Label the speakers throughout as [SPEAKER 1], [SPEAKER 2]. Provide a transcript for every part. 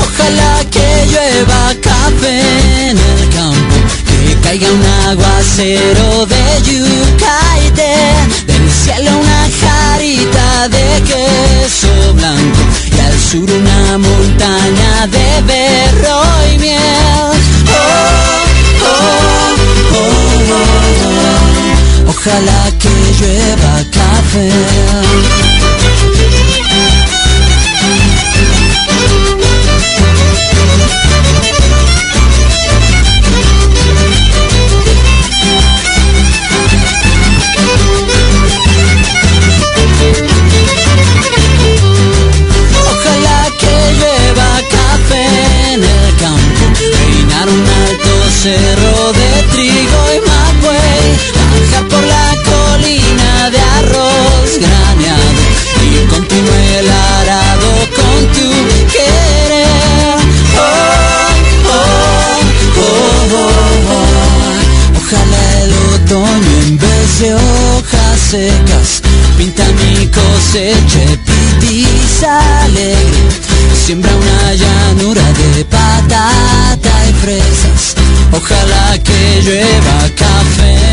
[SPEAKER 1] Ojalá que llueva café en el campo, que caiga un aguacero de yuca y té, del cielo una jarita de queso blanco y al sur una montaña de berro y miel. Oh, oh, oh. Ojalá que llueva café. Ojalá que llueva café en el campo, reinar un alto cerro de trigo por la colina de arroz graneado y continúe el arado con tu querer. Oh, oh, oh, oh, oh. Ojalá el otoño en vez de hojas secas pinta mi cosecha pitiza alegre. Siembra una llanura de patata y fresas. Ojalá que llueva café.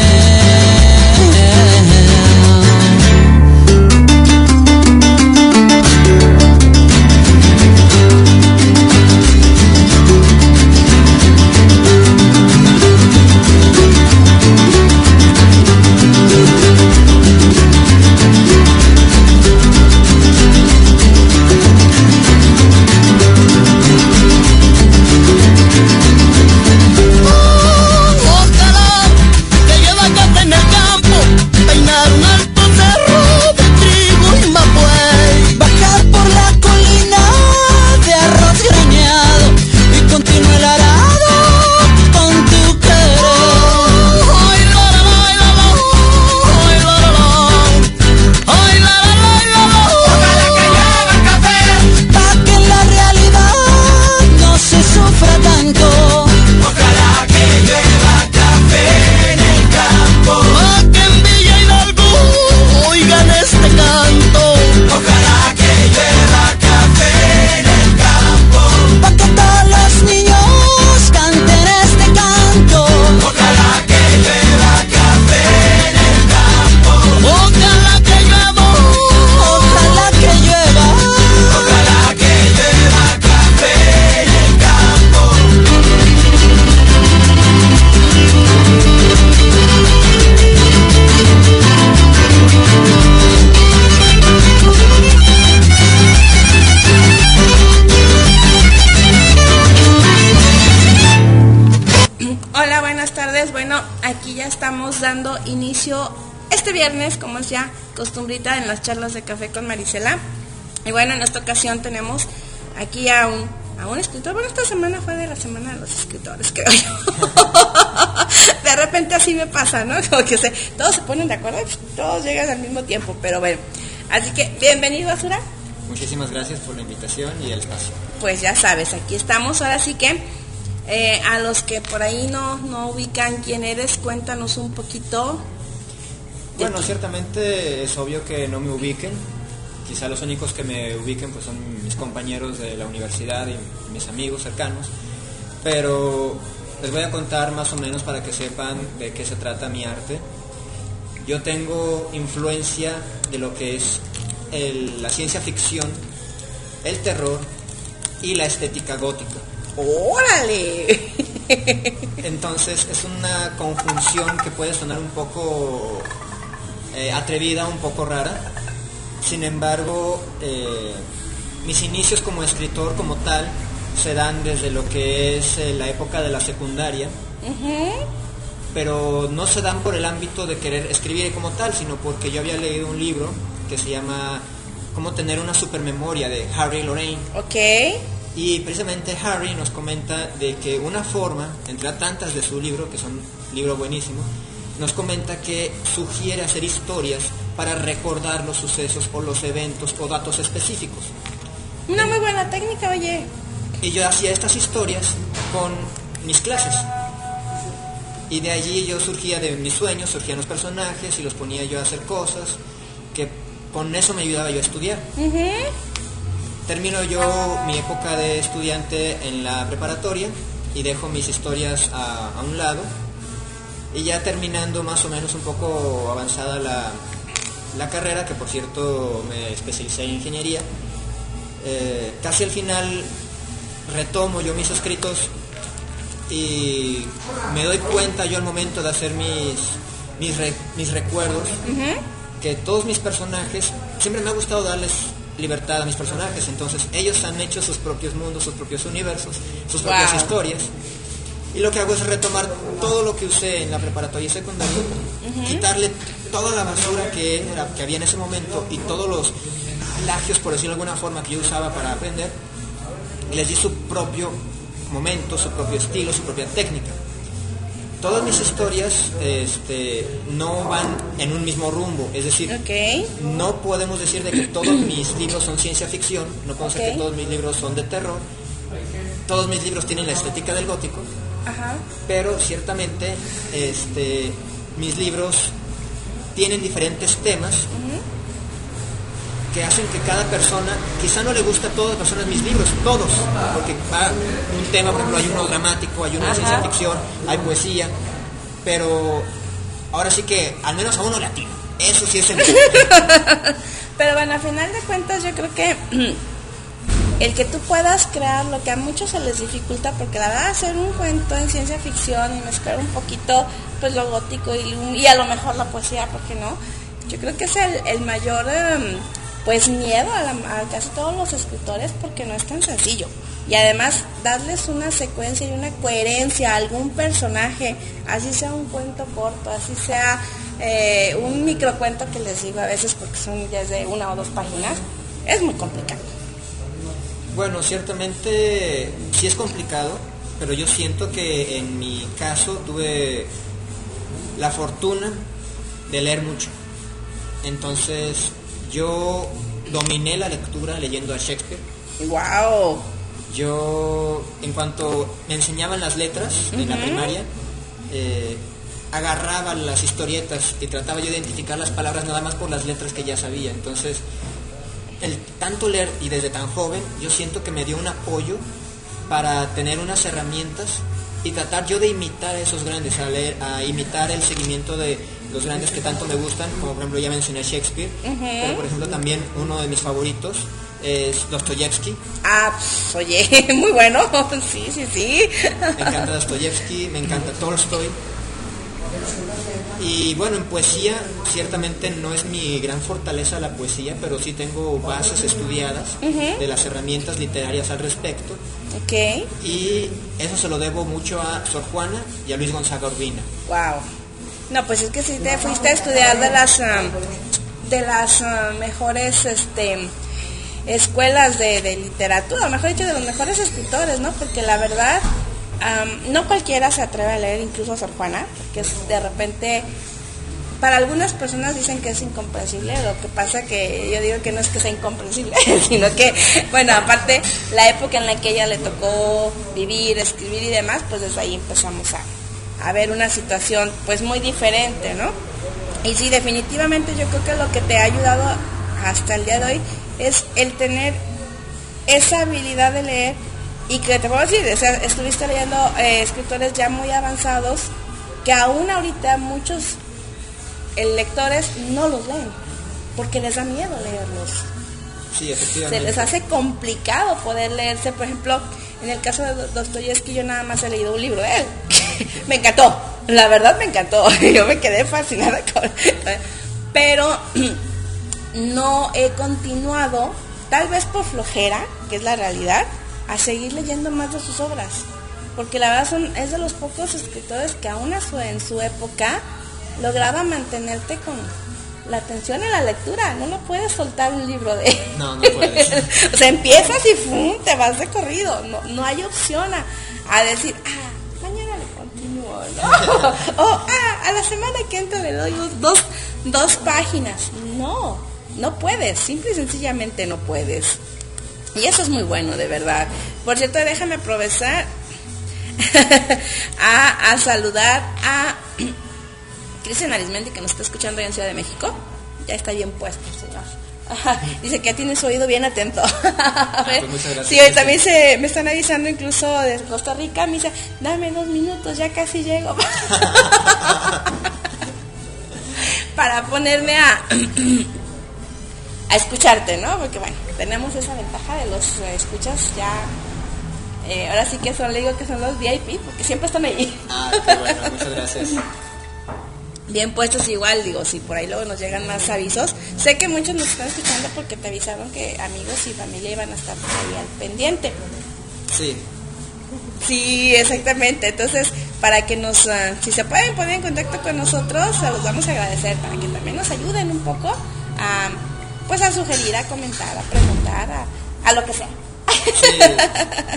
[SPEAKER 2] Dando inicio este viernes, como es ya costumbrita en las charlas de café con Marisela. Y bueno, en esta ocasión tenemos aquí a un, a un escritor. Bueno, esta semana fue de la semana de los escritores, creo yo. de repente así me pasa, ¿no? Como que se, todos se ponen de acuerdo, pues, todos llegan al mismo tiempo, pero bueno. Así que, bienvenido, Azura.
[SPEAKER 3] Muchísimas gracias por la invitación y el espacio.
[SPEAKER 2] Pues ya sabes, aquí estamos. Ahora sí que eh, a los que por ahí no, no ubican quién eres, cuéntanos un poquito.
[SPEAKER 3] Bueno, ciertamente es obvio que no me ubiquen. Quizá los únicos que me ubiquen pues son mis compañeros de la universidad y mis amigos cercanos. Pero les voy a contar más o menos para que sepan de qué se trata mi arte. Yo tengo influencia de lo que es la ciencia ficción, el terror y la estética gótica.
[SPEAKER 2] ¡Órale!
[SPEAKER 3] Entonces es una conjunción que puede sonar un poco eh, atrevida, un poco rara, Sin embargo, eh, mis inicios como escritor como tal se dan desde lo que es eh, la época de la secundaria, pero no se dan por el ámbito de querer escribir como tal, sino porque yo había leído un libro que se llama Cómo tener una supermemoria de Harry Lorraine.
[SPEAKER 2] Ok.
[SPEAKER 3] Y precisamente Harry nos comenta de que una forma, entre tantas de su libro, que son un libro buenísimo, nos comenta que sugiere hacer historias para recordar los sucesos o los eventos o datos específicos.
[SPEAKER 2] Una muy buena técnica, oye.
[SPEAKER 3] Y yo hacía estas historias con mis clases. Y de allí yo surgía de mis sueños, surgían los personajes y los ponía yo a hacer cosas que con eso me ayudaba yo a estudiar. Termino yo mi época de estudiante en la preparatoria y dejo mis historias a, a un lado. Y ya terminando más o menos un poco avanzada la, la carrera, que por cierto me especialicé en ingeniería, eh, casi al final retomo yo mis escritos y me doy cuenta yo al momento de hacer mis, mis, re- mis recuerdos que todos mis personajes, siempre me ha gustado darles libertad a mis personajes, entonces ellos han hecho sus propios mundos, sus propios universos, sus propias historias. Y lo que hago es retomar todo lo que usé en la preparatoria y secundaria, quitarle toda la basura que, era, que había en ese momento y todos los plagios, por decirlo de alguna forma, que yo usaba para aprender, y les di su propio momento, su propio estilo, su propia técnica. Todas mis historias este, no van en un mismo rumbo, es decir, no podemos decir de que todos mis libros son ciencia ficción, no podemos decir que todos mis libros son de terror, todos mis libros tienen la estética del gótico,
[SPEAKER 2] Ajá.
[SPEAKER 3] pero ciertamente este, mis libros tienen diferentes temas que hacen que cada persona, quizá no le gusta a todas las personas mis libros, todos, porque va un tema, por ejemplo, hay uno dramático, hay uno de ciencia ficción, hay poesía, pero ahora sí que al menos a uno le atina. Eso sí es el
[SPEAKER 2] Pero bueno, a final de cuentas yo creo que el que tú puedas crear lo que a muchos se les dificulta, porque la verdad hacer un cuento en ciencia ficción y mezclar un poquito pues lo gótico y, y a lo mejor la poesía, ¿por qué no? Yo creo que es el, el mayor em, pues miedo a, casi todos los escritores porque no es tan sencillo. Y además darles una secuencia y una coherencia a algún personaje, así sea un cuento corto, así sea eh, un microcuento que les digo a veces porque son desde una o dos páginas, es muy complicado.
[SPEAKER 3] Bueno, ciertamente sí es complicado, pero yo siento que en mi caso tuve la fortuna de leer mucho. Entonces yo dominé la lectura leyendo a Shakespeare.
[SPEAKER 2] ¡Wow!
[SPEAKER 3] Yo, en cuanto me enseñaban las letras en la primaria, eh, agarraba las historietas y trataba yo de identificar las palabras nada más por las letras que ya sabía. Entonces, el tanto leer y desde tan joven, yo siento que me dio un apoyo para tener unas herramientas y tratar yo de imitar a esos grandes, a, leer, a imitar el seguimiento de los grandes que tanto me gustan, como por ejemplo ya mencioné Shakespeare, pero por ejemplo también uno de mis favoritos es Dostoyevsky.
[SPEAKER 2] Ah, pues, oye, muy bueno. Sí, sí, sí.
[SPEAKER 3] Me encanta Dostoyevsky, me encanta Tolstoy. Y bueno, en poesía ciertamente no es mi gran fortaleza la poesía, pero sí tengo bases estudiadas de las herramientas literarias al respecto.
[SPEAKER 2] Ok.
[SPEAKER 3] Y eso se lo debo mucho a Sor Juana y a Luis Gonzaga Urbina.
[SPEAKER 2] Wow. No, pues es que si te fuiste a estudiar de las um, de las um, mejores este escuelas de, de literatura, mejor dicho, de los mejores escritores, ¿no? Porque la verdad, no cualquiera se atreve a leer incluso a Sor Juana, es de repente, para algunas personas dicen que es incomprensible, lo que pasa que yo digo que no es que sea incomprensible, sino que, bueno, aparte, la época en la que ella le tocó vivir, escribir y demás, pues desde ahí empezamos a, a ver una situación pues muy diferente, ¿no? Y sí, definitivamente yo creo que lo que te ha ayudado hasta el día de hoy es el tener esa habilidad de leer y que te puedo decir, estuviste leyendo eh, escritores ya muy avanzados que aún ahorita muchos eh, lectores no los leen porque les da miedo leerlos Se les hace complicado poder leerse. Por ejemplo, en el caso de Do- Dostoyevsky, yo nada más he leído un libro de él. me encantó, la verdad me encantó. Yo me quedé fascinada con. Pero no he continuado, tal vez por flojera, que es la realidad, a seguir leyendo más de sus obras. Porque la verdad son, es de los pocos escritores que aún en su época lograba mantenerte con la atención en la lectura. No lo puedes soltar un libro de
[SPEAKER 3] No, no puedes.
[SPEAKER 2] o sea, empiezas y ¡fum! te vas de corrido. No, no hay opción a, a decir, ah, mañana le continúo, ¿no? o ah, a la semana que entra le doy dos- dos, dos páginas. No, no puedes, simple y sencillamente no puedes. Y eso es muy bueno, de verdad. Por cierto, déjame aprovechar a, a saludar a Cristian Arismendi, que nos está escuchando ahí en Ciudad de México. Ya está bien puesto, señor. Ajá, Dice que ya tiene su oído bien atento. A ver.
[SPEAKER 3] pues muchas gracias,
[SPEAKER 2] sí, hoy también se, me están avisando incluso de Costa Rica. Me dice, dame dos minutos, ya casi llego. Para ponerme a, a escucharte, ¿no? Porque bueno, tenemos esa ventaja de los eh, escuchas ya. eh, ahora sí que son, le digo que son los VIP, porque siempre están ahí.
[SPEAKER 3] Ah, qué bueno, muchas gracias.
[SPEAKER 2] bien puestos igual, digo, si por ahí luego nos llegan más avisos. Sé que muchos nos están escuchando porque te avisaron que amigos y familia iban a estar por ahí al pendiente.
[SPEAKER 3] Sí,
[SPEAKER 2] Sí, exactamente. Entonces, para que nos, ah, si se pueden poner en contacto con nosotros, se los vamos a agradecer para que también nos ayuden un poco a, pues a sugerir, a comentar, a preguntar, a, a lo que sea.
[SPEAKER 3] Sí,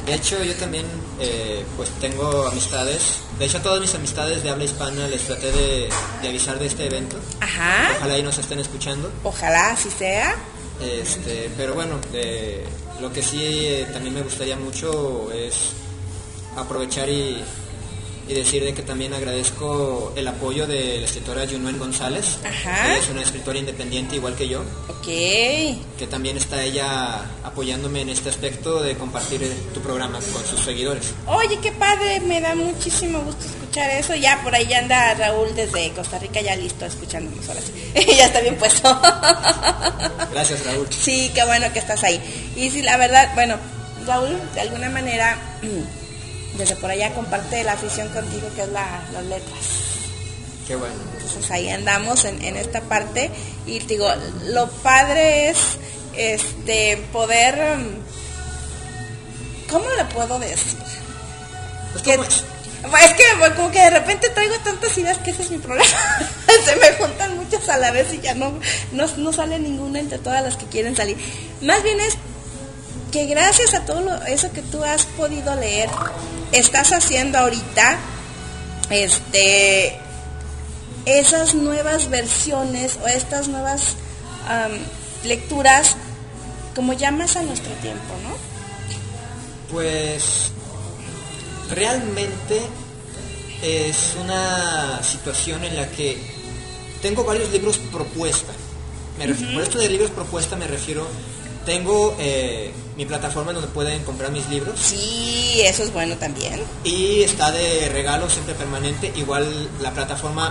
[SPEAKER 3] de hecho yo también eh, pues tengo amistades, de hecho a todas mis amistades de habla hispana les traté de, de avisar de este evento,
[SPEAKER 2] Ajá.
[SPEAKER 3] ojalá ahí nos estén escuchando,
[SPEAKER 2] Ojalá así sea.
[SPEAKER 3] este, pero bueno, eh, lo que sí eh, también me gustaría mucho es aprovechar y, y decir de que también agradezco el apoyo de la escritora Junuen González,
[SPEAKER 2] Ajá.
[SPEAKER 3] ella es una escritora independiente igual que yo,
[SPEAKER 2] Ok.
[SPEAKER 3] que también está ella apoyándome en este aspecto de compartir eh, tu programa con sus seguidores.
[SPEAKER 2] Oye, qué padre, me da muchísimo gusto escuchar eso. Ya por ahí anda Raúl desde Costa Rica, ya listo, escuchándonos ahora sí. ya está bien puesto.
[SPEAKER 3] Gracias Raúl.
[SPEAKER 2] sí, qué bueno que estás ahí. Y sí, la verdad, bueno, Raúl, de alguna manera, desde por allá comparte la afición contigo, que es la, las letras.
[SPEAKER 3] Qué bueno.
[SPEAKER 2] Entonces ahí andamos en, en esta parte. Y digo, lo padre es este poder. mm, ¿Cómo le puedo decir?
[SPEAKER 3] Pues,
[SPEAKER 2] que-
[SPEAKER 3] ¿cómo es?
[SPEAKER 2] que bueno, como que de repente traigo tantas ideas que ese es mi problema. Se me juntan muchas a la vez y ya no, no, no sale ninguna entre todas las que quieren salir. Más bien es que gracias a todo eso que tú has podido leer, estás haciendo ahorita, este, esas nuevas versiones o estas nuevas lecturas como ya más a nuestro tiempo, ¿no?
[SPEAKER 3] Pues realmente es una situación en la que tengo varios libros propuesta. Me Por esto de libros propuesta me refiero, tengo eh, mi plataforma donde pueden comprar mis libros
[SPEAKER 2] Sí, eso es bueno también.
[SPEAKER 3] y está de regalo siempre permanente. Igual la plataforma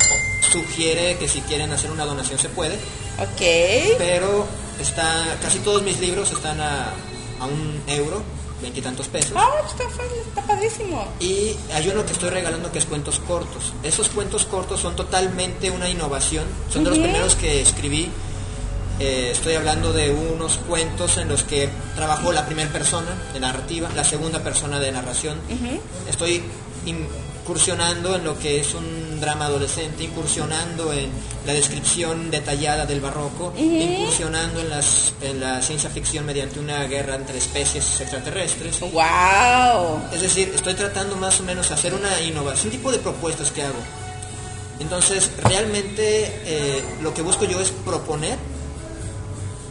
[SPEAKER 3] sugiere que si quieren hacer una donación se puede,
[SPEAKER 2] Ok.
[SPEAKER 3] pero está casi todos mis libros están a, a un euro, veintitantos pesos.
[SPEAKER 2] Ah, está, está padrísimo.
[SPEAKER 3] Y hay uno que estoy regalando que es cuentos cortos. Esos cuentos cortos son totalmente una innovación. Son de los primeros que escribí. Eh, estoy hablando de unos cuentos en los que trabajó la primera persona de narrativa, la segunda persona de narración. Estoy incursionando en lo que es un drama adolescente, incursionando en la descripción detallada del barroco, incursionando en, las, en la ciencia ficción mediante una guerra entre especies extraterrestres.
[SPEAKER 2] Wow.
[SPEAKER 3] Es decir, estoy tratando más o menos de hacer una innovación, un tipo de propuestas que hago. Entonces, realmente eh, lo que busco yo es proponer,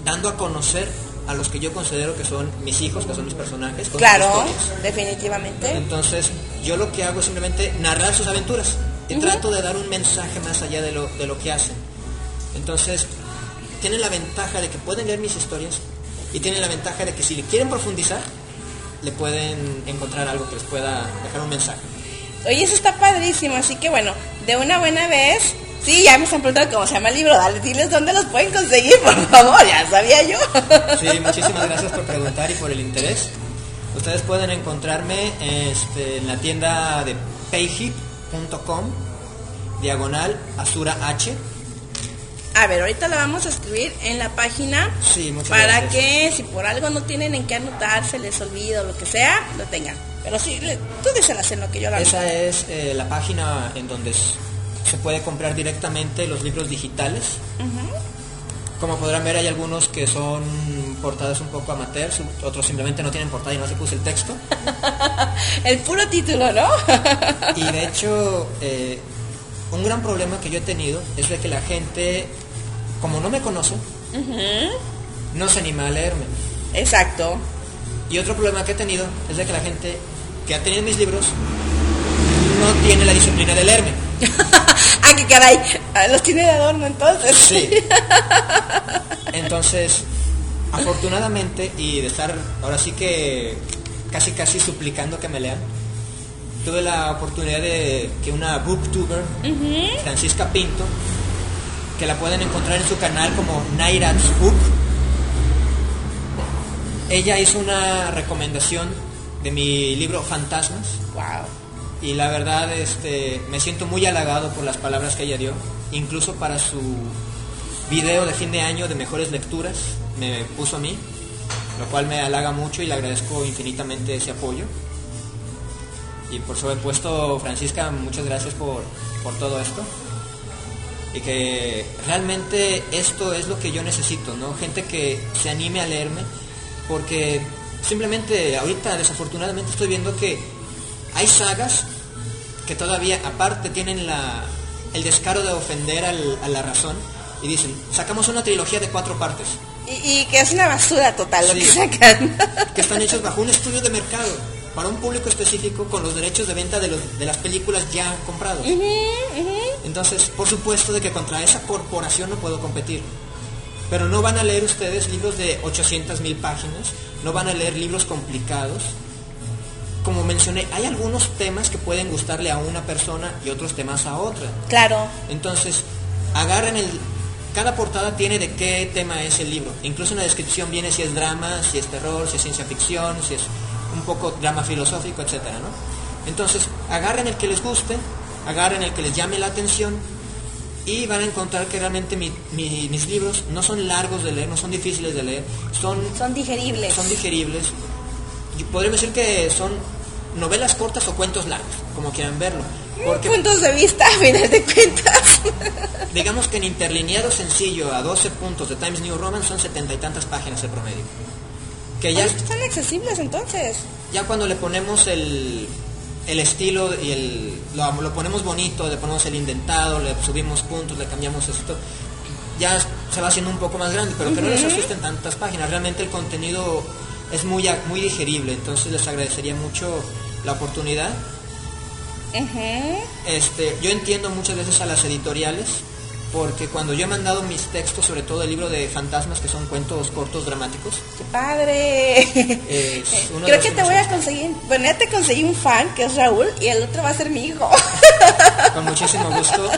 [SPEAKER 3] dando a conocer a los que yo considero que son mis hijos, que son mis personajes, con
[SPEAKER 2] Claro, definitivamente.
[SPEAKER 3] Entonces, yo lo que hago es simplemente narrar sus aventuras y trato de dar un mensaje más allá de lo, de lo que hacen. Entonces, tienen la ventaja de que pueden leer mis historias y tienen la ventaja de que si le quieren profundizar, le pueden encontrar algo que les pueda dejar un mensaje.
[SPEAKER 2] Oye, eso está padrísimo, así que bueno, de una buena vez, sí, ya me están preguntando cómo se llama el libro, dale, diles dónde los pueden conseguir, por favor, ya sabía yo.
[SPEAKER 3] Sí, muchísimas gracias por preguntar y por el interés. Ustedes pueden encontrarme este, en la tienda de payhip.com, diagonal Azura H.
[SPEAKER 2] A ver, ahorita la vamos a escribir en la página
[SPEAKER 3] Sí,
[SPEAKER 2] para
[SPEAKER 3] gracias.
[SPEAKER 2] que si por algo no tienen en qué anotar, se les olvida o lo que sea, lo tengan. Pero sí, tú díselas en lo que yo la
[SPEAKER 3] Esa es eh, la página en donde se puede comprar directamente los libros digitales. Como podrán ver, hay algunos que son portadas un poco amateurs, otros simplemente no tienen portada y no se puso el texto.
[SPEAKER 2] El puro título, ¿no?
[SPEAKER 3] Y de hecho, eh, un gran problema que yo he tenido es de que la gente, como no me conoce, no se anima a leerme.
[SPEAKER 2] Exacto.
[SPEAKER 3] Y otro problema que he tenido es de que la gente que ha tenido mis libros no tiene la disciplina de leerme.
[SPEAKER 2] Ah, qué caray. Ah, Los tiene de adorno entonces.
[SPEAKER 3] Sí. Entonces, afortunadamente, y de estar ahora sí que casi casi suplicando que me lean, tuve la oportunidad de que una booktuber, Francisca Pinto, que la pueden encontrar en su canal como Nairats Book, ella hizo una recomendación de mi libro Fantasmas
[SPEAKER 2] Wow.
[SPEAKER 3] Y la verdad este, me siento muy halagado por las palabras que ella dio, incluso para su video de fin de año de mejores lecturas, me puso a mí, lo cual me halaga mucho y le agradezco infinitamente ese apoyo. Y por supuesto, Francisca, muchas gracias por, por todo esto. Y que realmente esto es lo que yo necesito, ¿no? Gente que se anime a leerme, porque simplemente ahorita desafortunadamente estoy viendo que hay sagas que todavía aparte tienen la, el descaro de ofender al- a la razón y dicen, sacamos una trilogía de cuatro partes,
[SPEAKER 2] Y, y que es una basura total lo
[SPEAKER 3] Sí.
[SPEAKER 2] que sacan.
[SPEAKER 3] que están hechos bajo un estudio de mercado para un público específico con los derechos de venta de, los- de las películas ya comprados. Entonces, por supuesto de que contra esa corporación no puedo competir. Pero no van a leer ustedes libros de 800 mil páginas, no van a leer libros complicados. Como mencioné, hay algunos temas que pueden gustarle a una persona y otros temas a otra.
[SPEAKER 2] claro.
[SPEAKER 3] Entonces, agarren el... Cada portada tiene de qué tema es el libro. Incluso en la descripción viene si es drama, si es terror, si es ciencia ficción, si es un poco drama filosófico, etcétera, ¿no? Entonces, agarren el que les guste, agarren el que les llame la atención y van a encontrar que realmente mi- mi- mis libros no son largos de leer, no son difíciles de leer, son,
[SPEAKER 2] Son digeribles.
[SPEAKER 3] son digeribles. Yo podría decir que son novelas cortas o cuentos largos, como quieran verlo. Porque
[SPEAKER 2] Puntos de vista, a final de cuentas.
[SPEAKER 3] Digamos que en interlineado sencillo a 12 puntos de Times New Roman son setenta y tantas páginas el promedio. Que ya,
[SPEAKER 2] Están accesibles entonces.
[SPEAKER 3] ya cuando le ponemos el, el estilo y el, lo, lo ponemos bonito, le ponemos el indentado, le subimos puntos, le cambiamos esto, ya se va haciendo un poco más grande, pero que no les asusten tantas páginas. Realmente el contenido es muy, muy digerible, entonces les agradecería mucho la oportunidad. Este, yo entiendo muchas veces a las editoriales porque cuando yo he mandado mis textos, sobre todo el libro de fantasmas, que son cuentos cortos dramáticos,
[SPEAKER 2] ¡Qué padre!
[SPEAKER 3] De
[SPEAKER 2] Creo que te voy a conseguir. Bueno, ya te conseguí un fan que es Raúl y el otro va a ser mi hijo.
[SPEAKER 3] con muchísimo gusto.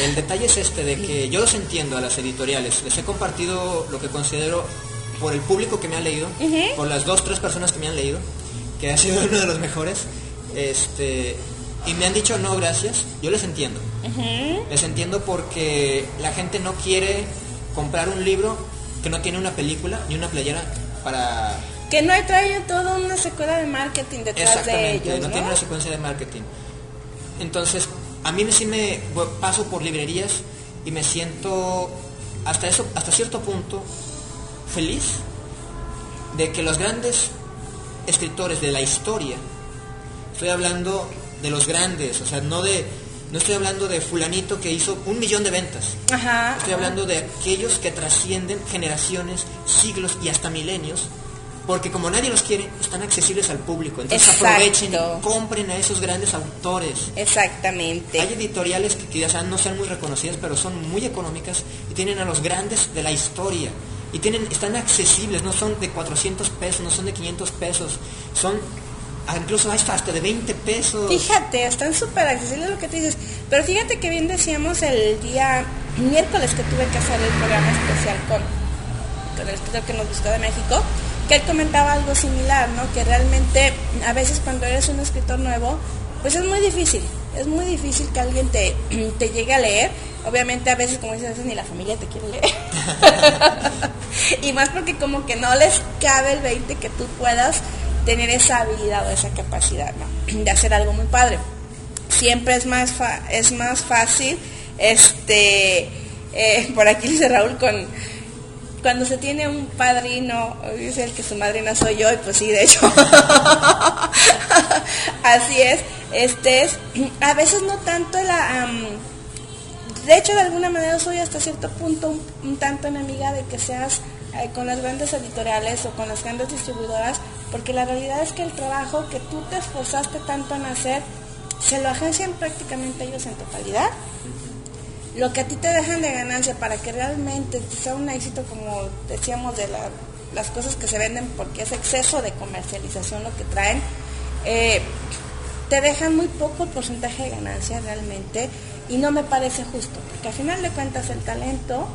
[SPEAKER 3] El detalle es este, de que yo los entiendo a las editoriales. Les he compartido lo que considero por el público que me ha leído, por las dos, tres personas que me han leído, que ha sido uno de los mejores. Este, y me han dicho no, gracias. Yo les entiendo. Les entiendo porque la gente no quiere comprar un libro que no tiene una película ni una playera para
[SPEAKER 2] que no traído toda una secuela de marketing detrás de ellos,
[SPEAKER 3] no,
[SPEAKER 2] ¿no?
[SPEAKER 3] tiene una secuencia de marketing. Entonces, a mí sí me paso por librerías y me siento hasta eso, hasta cierto punto feliz de que los grandes escritores de la historia, estoy hablando de los grandes, o sea, no de no estoy hablando de fulanito que hizo un millón de ventas.
[SPEAKER 2] Ajá.
[SPEAKER 3] Estoy hablando de aquellos que trascienden generaciones, siglos y hasta milenios, porque como nadie los quiere, están accesibles al público. Entonces
[SPEAKER 2] Exacto.
[SPEAKER 3] aprovechen y compren a esos grandes autores.
[SPEAKER 2] Exactamente.
[SPEAKER 3] Hay editoriales que quizás no sean muy reconocidas, pero son muy económicas y tienen a los grandes de la historia. Y tienen, están accesibles, no son de 400 pesos, no son de 500 pesos, son incluso hasta, hasta de 20 pesos.
[SPEAKER 2] Fíjate, están súper accesibles lo que te dices. Pero fíjate que bien decíamos el día miércoles que tuve que hacer el programa especial con, con el escritor que nos buscó de México, que él comentaba algo similar, ¿no? Que realmente a veces cuando eres un escritor nuevo, pues es muy difícil. Es muy difícil que alguien te, te llegue a leer obviamente a veces, como dices, a veces ni la familia te quiere leer. y más porque como que no les cabe el 20 que tú puedas tener esa habilidad o esa capacidad ¿no? de hacer algo muy padre. Siempre es más, es más fácil, este, eh, por aquí dice Raúl, con, cuando se tiene un padrino, dice el que su madrina soy yo, y pues sí, de hecho, así es, este es, a veces no tanto la... de hecho, de alguna manera soy hasta cierto punto un, tanto enemiga de que seas eh, con las grandes editoriales o con las grandes distribuidoras, porque la realidad es que el trabajo que tú te esforzaste tanto en hacer, se lo agencian prácticamente ellos en totalidad. Lo que a ti te dejan de ganancia para que realmente sea un éxito, como decíamos, de las cosas que se venden, porque es exceso de comercialización lo que traen, eh, te dejan muy poco el porcentaje de ganancia realmente y no me parece justo, porque al final de cuentas el talento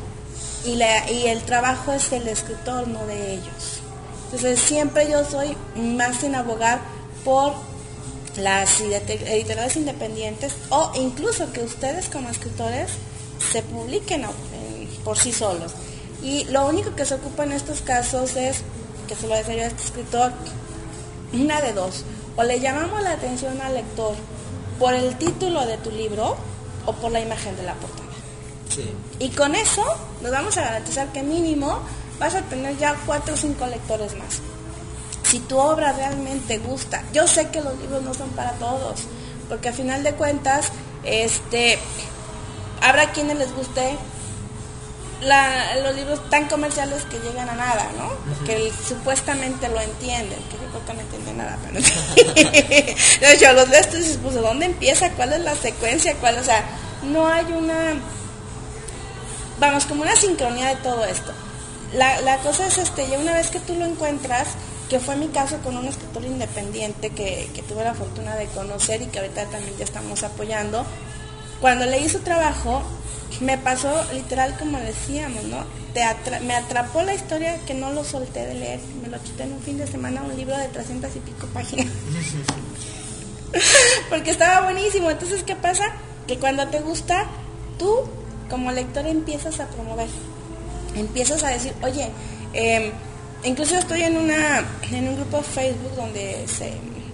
[SPEAKER 2] y, y el trabajo es el escritor, no de ellos. Entonces siempre yo soy más sin abogar por las editoriales independientes o incluso que ustedes como escritores se publiquen por sí solos. Y lo único que se ocupa en estos casos es, que se lo decía a este escritor, una de dos, o le llamamos la atención al lector por el título de tu libro o por la imagen de la portada. Y con eso nos vamos a garantizar que mínimo vas a tener ya cuatro o cinco lectores más. Si tu obra realmente gusta, yo sé que los libros no son para todos, porque a final de cuentas, este, habrá quienes les guste los libros tan comerciales que llegan a nada, ¿no? Que supuestamente lo entienden, que no entienden nada, pero yo los leo y dices, pues ¿dónde empieza? ¿Cuál es la secuencia? ¿Cuál? O sea, no hay una, vamos, como una sincronía de todo esto. La, la cosa es, este, ya una vez que tú lo encuentras, que fue mi caso con un escritor independiente que, que tuve la fortuna de conocer y que ahorita también ya estamos apoyando, cuando leí su trabajo, me pasó literal como decíamos, ¿no? me atrapó la historia que no lo solté de leer. Me lo chuté en un fin de semana, un libro de 300 y pico páginas. Porque estaba buenísimo. Entonces, ¿qué pasa? Que cuando te gusta, tú como lector empiezas a promover. Empiezas a decir, oye, em, incluso estoy en, una, en un grupo Facebook donde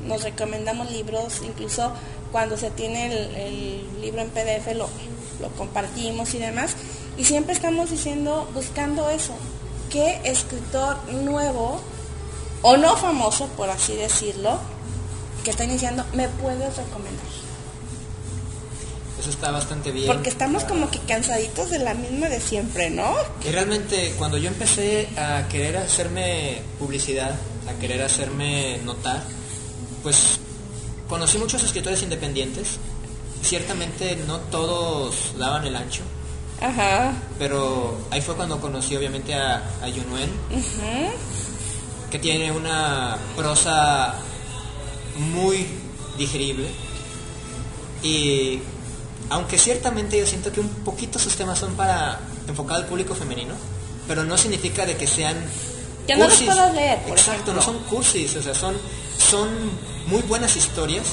[SPEAKER 2] nos recomendamos libros, incluso cuando se tiene el, libro en PDF lo, lo compartimos y demás. Y siempre estamos diciendo, buscando eso. ¿Qué escritor nuevo o no famoso, por así decirlo, que está iniciando, me puedes recomendar?
[SPEAKER 3] Eso está bastante bien.
[SPEAKER 2] Porque estamos como que cansaditos de la misma de siempre, ¿no?
[SPEAKER 3] Y realmente cuando yo empecé a querer hacerme publicidad, a querer hacerme notar, pues conocí muchos escritores independientes. Ciertamente no todos daban el ancho. Ajá. Pero ahí fue cuando conocí obviamente a, a Yunuen, que tiene una prosa muy digerible. Y aunque ciertamente yo siento que un poquito sus temas son para enfocar al público femenino, pero no significa de que sean
[SPEAKER 2] no los puedo leer.
[SPEAKER 3] Exacto, no son cursis, o sea, son, son muy buenas historias,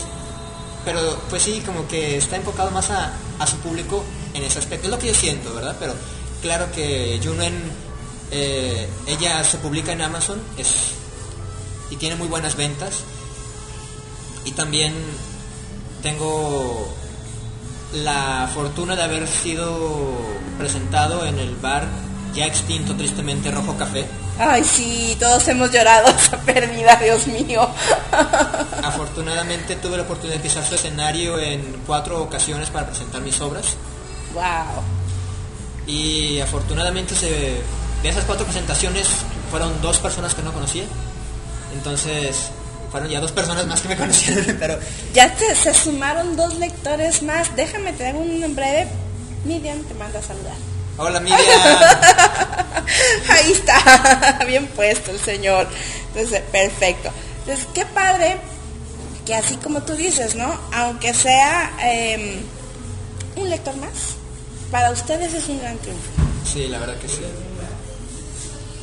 [SPEAKER 3] pero pues sí, como que está enfocado más a, su público en ese aspecto. Es lo que yo siento, ¿verdad? Pero claro que Junen, eh, ella se publica en Amazon es, y tiene muy buenas ventas. Y también tengo la fortuna de haber sido presentado en el bar ya extinto tristemente Rojo Café
[SPEAKER 2] Ay, sí, todos hemos llorado esa pérdida, Dios mío.
[SPEAKER 3] Afortunadamente tuve la oportunidad de pisar su escenario en cuatro ocasiones para presentar mis obras.
[SPEAKER 2] Wow.
[SPEAKER 3] Y afortunadamente se, de esas cuatro presentaciones fueron dos personas que no conocía. Entonces, fueron ya dos personas más que me conocían, pero...
[SPEAKER 2] Ya se sumaron dos lectores más. Déjame te un breve. Miriam te manda a saludar.
[SPEAKER 3] Hola Miriam.
[SPEAKER 2] Ahí está, bien puesto el señor. Entonces, perfecto. Entonces, qué padre que así como tú dices, ¿no? Aunque sea em, un lector más, para ustedes es un gran triunfo.
[SPEAKER 3] Sí, la verdad que sí.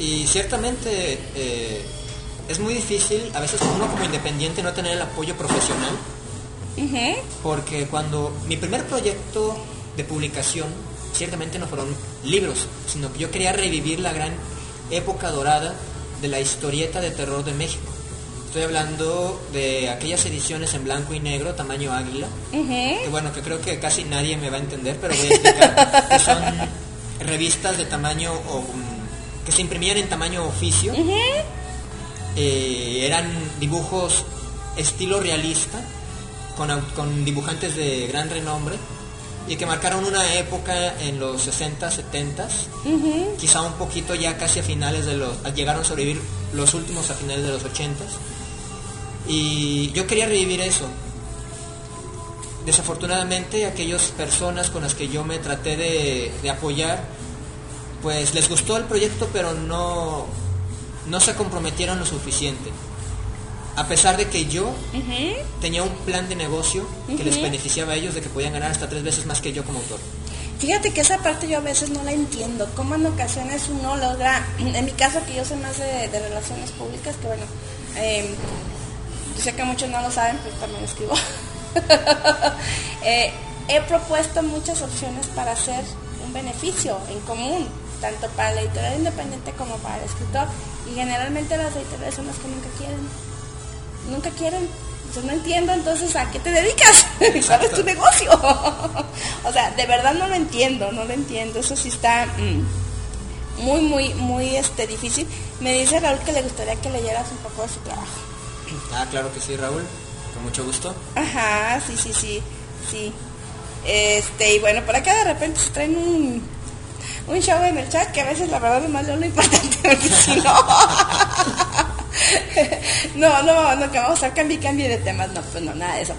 [SPEAKER 3] Y ciertamente eh, es muy difícil, a veces uno como independiente, no tener el apoyo profesional. Porque cuando mi primer proyecto de publicación ciertamente no fueron libros, sino que yo quería revivir la gran época dorada de la historieta de terror de México. Estoy hablando de aquellas ediciones en blanco y negro, tamaño águila, que bueno, que creo que casi nadie me va a entender, pero voy a explicar, que son revistas de tamaño, o, mm, que se imprimían en tamaño oficio, Eh, eran dibujos estilo realista, con dibujantes de gran renombre, y que marcaron una época en los 60, 70, quizá un poquito ya casi a finales de los, llegaron a sobrevivir los últimos a finales de los 80 y yo quería revivir eso. Desafortunadamente aquellas personas con las que yo me traté de, de apoyar, pues les gustó el proyecto pero no, no se comprometieron lo suficiente. A pesar de que yo tenía un plan de negocio que les beneficiaba a ellos de que podían ganar hasta tres veces más que yo como autor.
[SPEAKER 2] Fíjate que esa parte yo a veces no la entiendo. Cómo en ocasiones uno logra, en mi caso que yo soy más de, de relaciones públicas, que bueno, eh, yo sé que muchos no lo saben, pero también escribo. Eh, he propuesto muchas opciones para hacer un beneficio en común, tanto para la editorial independiente como para el escritor. Y generalmente las editoriales son las que nunca quieren. Nunca quieren. Yo no entiendo entonces a qué te dedicas. ¿Cuál es tu negocio? o sea, de verdad no lo entiendo, no lo entiendo. Eso sí está mm, muy, muy, muy este, difícil. Me dice Raúl que le gustaría que leyeras un poco de su trabajo.
[SPEAKER 3] Ah, claro que sí, Raúl, con mucho gusto.
[SPEAKER 2] Ajá, sí, sí, sí, sí. Este, y bueno, por acá de repente se traen un, un show en el chat que a veces la verdad nomás leo lo importante, porque si no. no, no, no, que vamos a cambiar cambie de temas, no, pues no, nada de eso.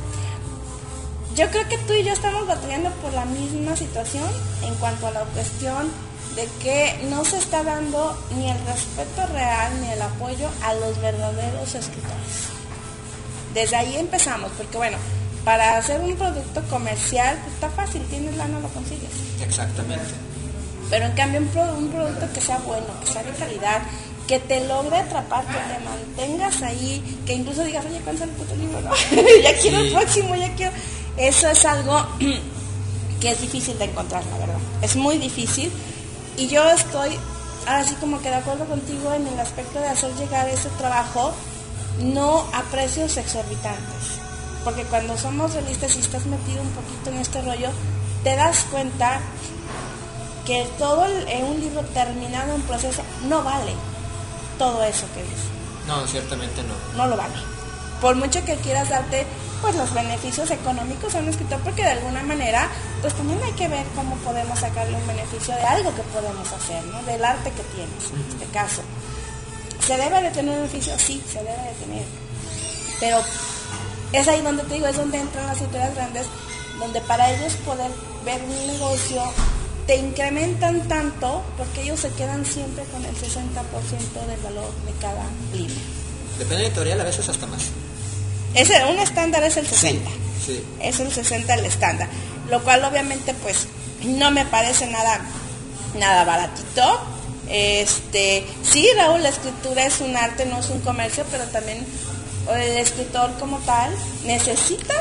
[SPEAKER 2] Yo creo que tú y yo estamos batallando por la misma situación en cuanto a la cuestión de que no se está dando ni el respeto real ni el apoyo a los verdaderos escritores. Desde ahí empezamos, porque bueno, para hacer un producto comercial pues, está fácil, tienes lana, lo consigues.
[SPEAKER 3] Exactamente.
[SPEAKER 2] Pero en cambio un, pro- un producto que sea bueno, que sea de calidad, que te logre atrapar, que te mantengas ahí, que incluso digas, oye, ¿cuándo sale el puto libro? No? ya quiero el próximo, ya quiero. Eso es algo que es difícil de encontrar, la verdad. Es muy difícil. Y yo estoy así como que de acuerdo contigo en el aspecto de hacer llegar ese trabajo no a precios exorbitantes. Porque cuando somos realistas y estás metido un poquito en este rollo, te das cuenta que todo el- en un libro terminado en proceso no vale todo eso que dice
[SPEAKER 3] No, ciertamente no.
[SPEAKER 2] no lo vale. Por mucho que quieras darte pues los beneficios económicos a un escritor, porque de alguna manera, pues también hay que ver cómo podemos sacarle un beneficio de algo que podemos hacer, ¿no? Del arte que tienes, en este caso. ¿Se debe de tener un beneficio? Sí, se debe de tener. Pero es ahí donde te digo, es donde entran las editoriales grandes, donde para ellos poder ver un negocio te incrementan tanto porque ellos se quedan siempre con el 60% del valor de cada libro.
[SPEAKER 3] Depende de editorial, a veces hasta más.
[SPEAKER 2] Ese, un estándar es el 60.
[SPEAKER 3] Sí.
[SPEAKER 2] Es el 60 el estándar. Lo cual obviamente pues no me parece nada, nada baratito. Este, sí, Raúl, la escritura es un arte, no es un comercio, pero también el escritor como tal necesita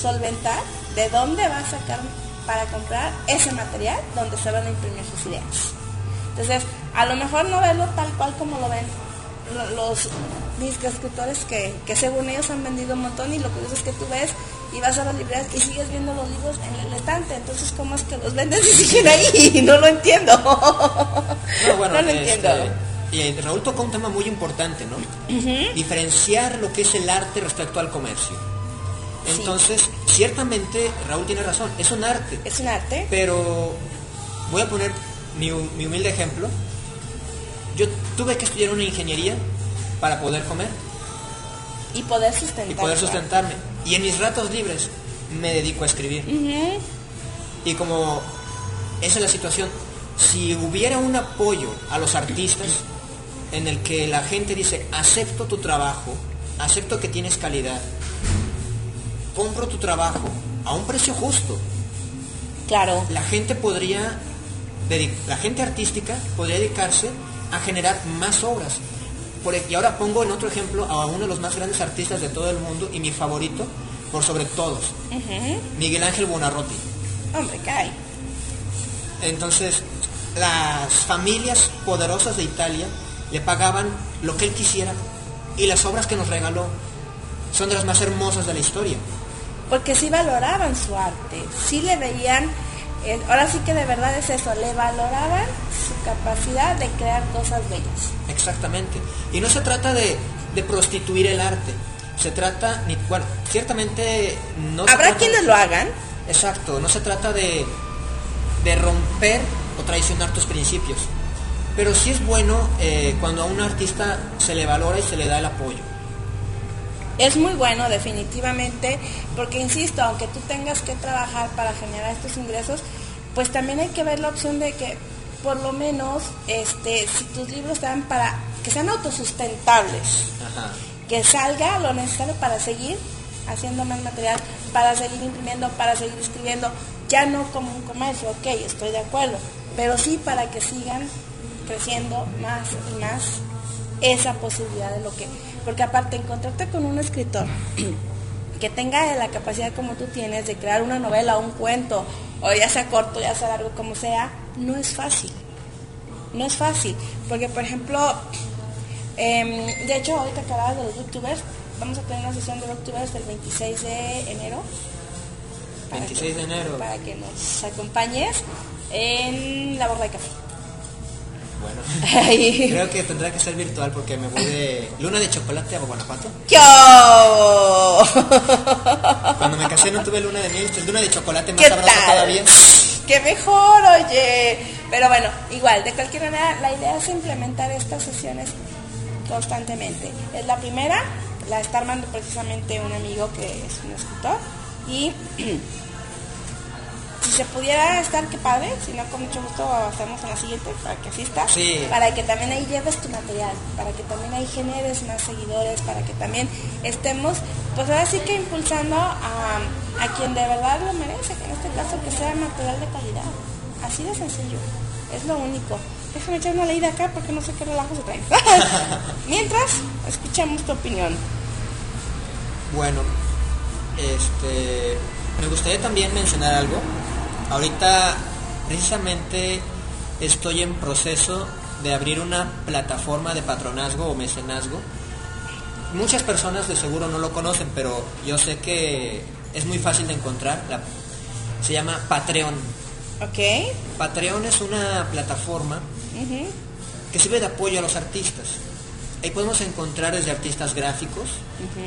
[SPEAKER 2] solventar de dónde va a sacar para comprar ese material donde se van a imprimir sus ideas. Entonces, a lo mejor no verlo tal cual como lo ven lo- los mis escritores que, que según ellos han vendido un montón y lo curioso es que tú ves y vas a las librerías y sigues viendo los libros en el estante, entonces ¿cómo es que los vendes y siguen ahí? No lo entiendo.
[SPEAKER 3] No, bueno,
[SPEAKER 2] no lo
[SPEAKER 3] este,
[SPEAKER 2] entiendo.
[SPEAKER 3] Y eh, Raúl tocó un tema muy importante, ¿no? Diferenciar lo que es el arte respecto al comercio.
[SPEAKER 2] Sí.
[SPEAKER 3] Entonces, ciertamente Raúl tiene razón, es un arte.
[SPEAKER 2] Es un arte.
[SPEAKER 3] Pero voy a poner mi, mi humilde ejemplo. Yo tuve que estudiar una ingeniería para poder comer
[SPEAKER 2] Y poder sustentar.
[SPEAKER 3] y poder sustentarme. Y en mis ratos libres me dedico a escribir. Y como esa es la situación, si hubiera un apoyo a los artistas en el que la gente dice, acepto tu trabajo, acepto que tienes calidad, compro tu trabajo a un precio justo,
[SPEAKER 2] Claro.
[SPEAKER 3] la gente podría, la gente artística podría dedicarse a generar más obras. Por y ahora pongo en otro ejemplo a uno de los más grandes artistas de todo el mundo y mi favorito por sobre todos. Miguel Ángel Buonarroti.
[SPEAKER 2] Hombre, caray.
[SPEAKER 3] Entonces, las familias poderosas de Italia le pagaban lo que él quisiera y las obras que nos regaló son de las más hermosas de la historia.
[SPEAKER 2] Porque sí valoraban su arte, sí le veían, eh, ahora sí que de verdad es eso, le valoraban su capacidad de crear cosas bellas.
[SPEAKER 3] Exactamente. Y no se trata de, de prostituir el arte. Se trata, ni, bueno, ciertamente no... se
[SPEAKER 2] Habrá quienes lo hagan,
[SPEAKER 3] Exacto, no se trata de, de romper o traicionar tus principios. Pero sí es bueno eh, cuando a un artista se le valora y se le da el apoyo.
[SPEAKER 2] Es muy bueno definitivamente, porque insisto, aunque tú tengas que trabajar para generar estos ingresos, pues también hay que ver la opción de que por lo menos este, si tus libros te dan para que sean autosustentables,
[SPEAKER 3] Ajá.
[SPEAKER 2] que salga lo necesario para seguir haciendo más material, para seguir imprimiendo, para seguir escribiendo, ya no como un comercio, ok, estoy de acuerdo, pero sí para que sigan creciendo más y más esa posibilidad de lo que, porque aparte encontrarte con un escritor que tenga la capacidad como tú tienes de crear una novela o un cuento, o ya sea corto, ya sea largo, como sea, no es fácil. No es fácil, porque por ejemplo, em, de hecho ahorita que hablabas de los booktubers, vamos a tener una sesión de booktubers el 26 de enero. para
[SPEAKER 3] 26 de enero.
[SPEAKER 2] Para que nos acompañes en la borda de café.
[SPEAKER 3] Bueno, creo que tendrá que ser virtual porque me voy de luna de chocolate a Guanajuato.
[SPEAKER 2] ¡Yo!
[SPEAKER 3] Cuando me casé no tuve luna de miel, luna de chocolate más
[SPEAKER 2] ¿Qué
[SPEAKER 3] sabrosa todavía.
[SPEAKER 2] ¡Qué mejor, oye! Pero bueno, igual, de cualquier manera, la idea es implementar estas sesiones constantemente. Es la primera, la está armando precisamente un amigo que es un escritor. Y si se pudiera estar, qué padre. Si no, con mucho gusto hacemos en la siguiente para que asistas.
[SPEAKER 3] Sí.
[SPEAKER 2] Para que también ahí lleves tu material, para que también ahí generes más seguidores, para que también estemos, pues ahora sí que impulsando a, a quien de verdad lo merece, que en este caso que sea material de calidad. Así de sencillo. Es lo único. Déjame echar una leída acá porque no sé qué relajo se traen. Mientras, escuchamos tu opinión.
[SPEAKER 3] Bueno, este, me gustaría también mencionar algo. Ahorita, precisamente, estoy en proceso de abrir una plataforma de patronazgo o mecenazgo. Muchas personas de seguro no lo conocen, pero yo sé que es muy fácil de encontrar. La- se llama Patreon.
[SPEAKER 2] ¿Ok?
[SPEAKER 3] Patreon es una plataforma que sirve de apoyo a los artistas. Ahí podemos encontrar desde artistas gráficos,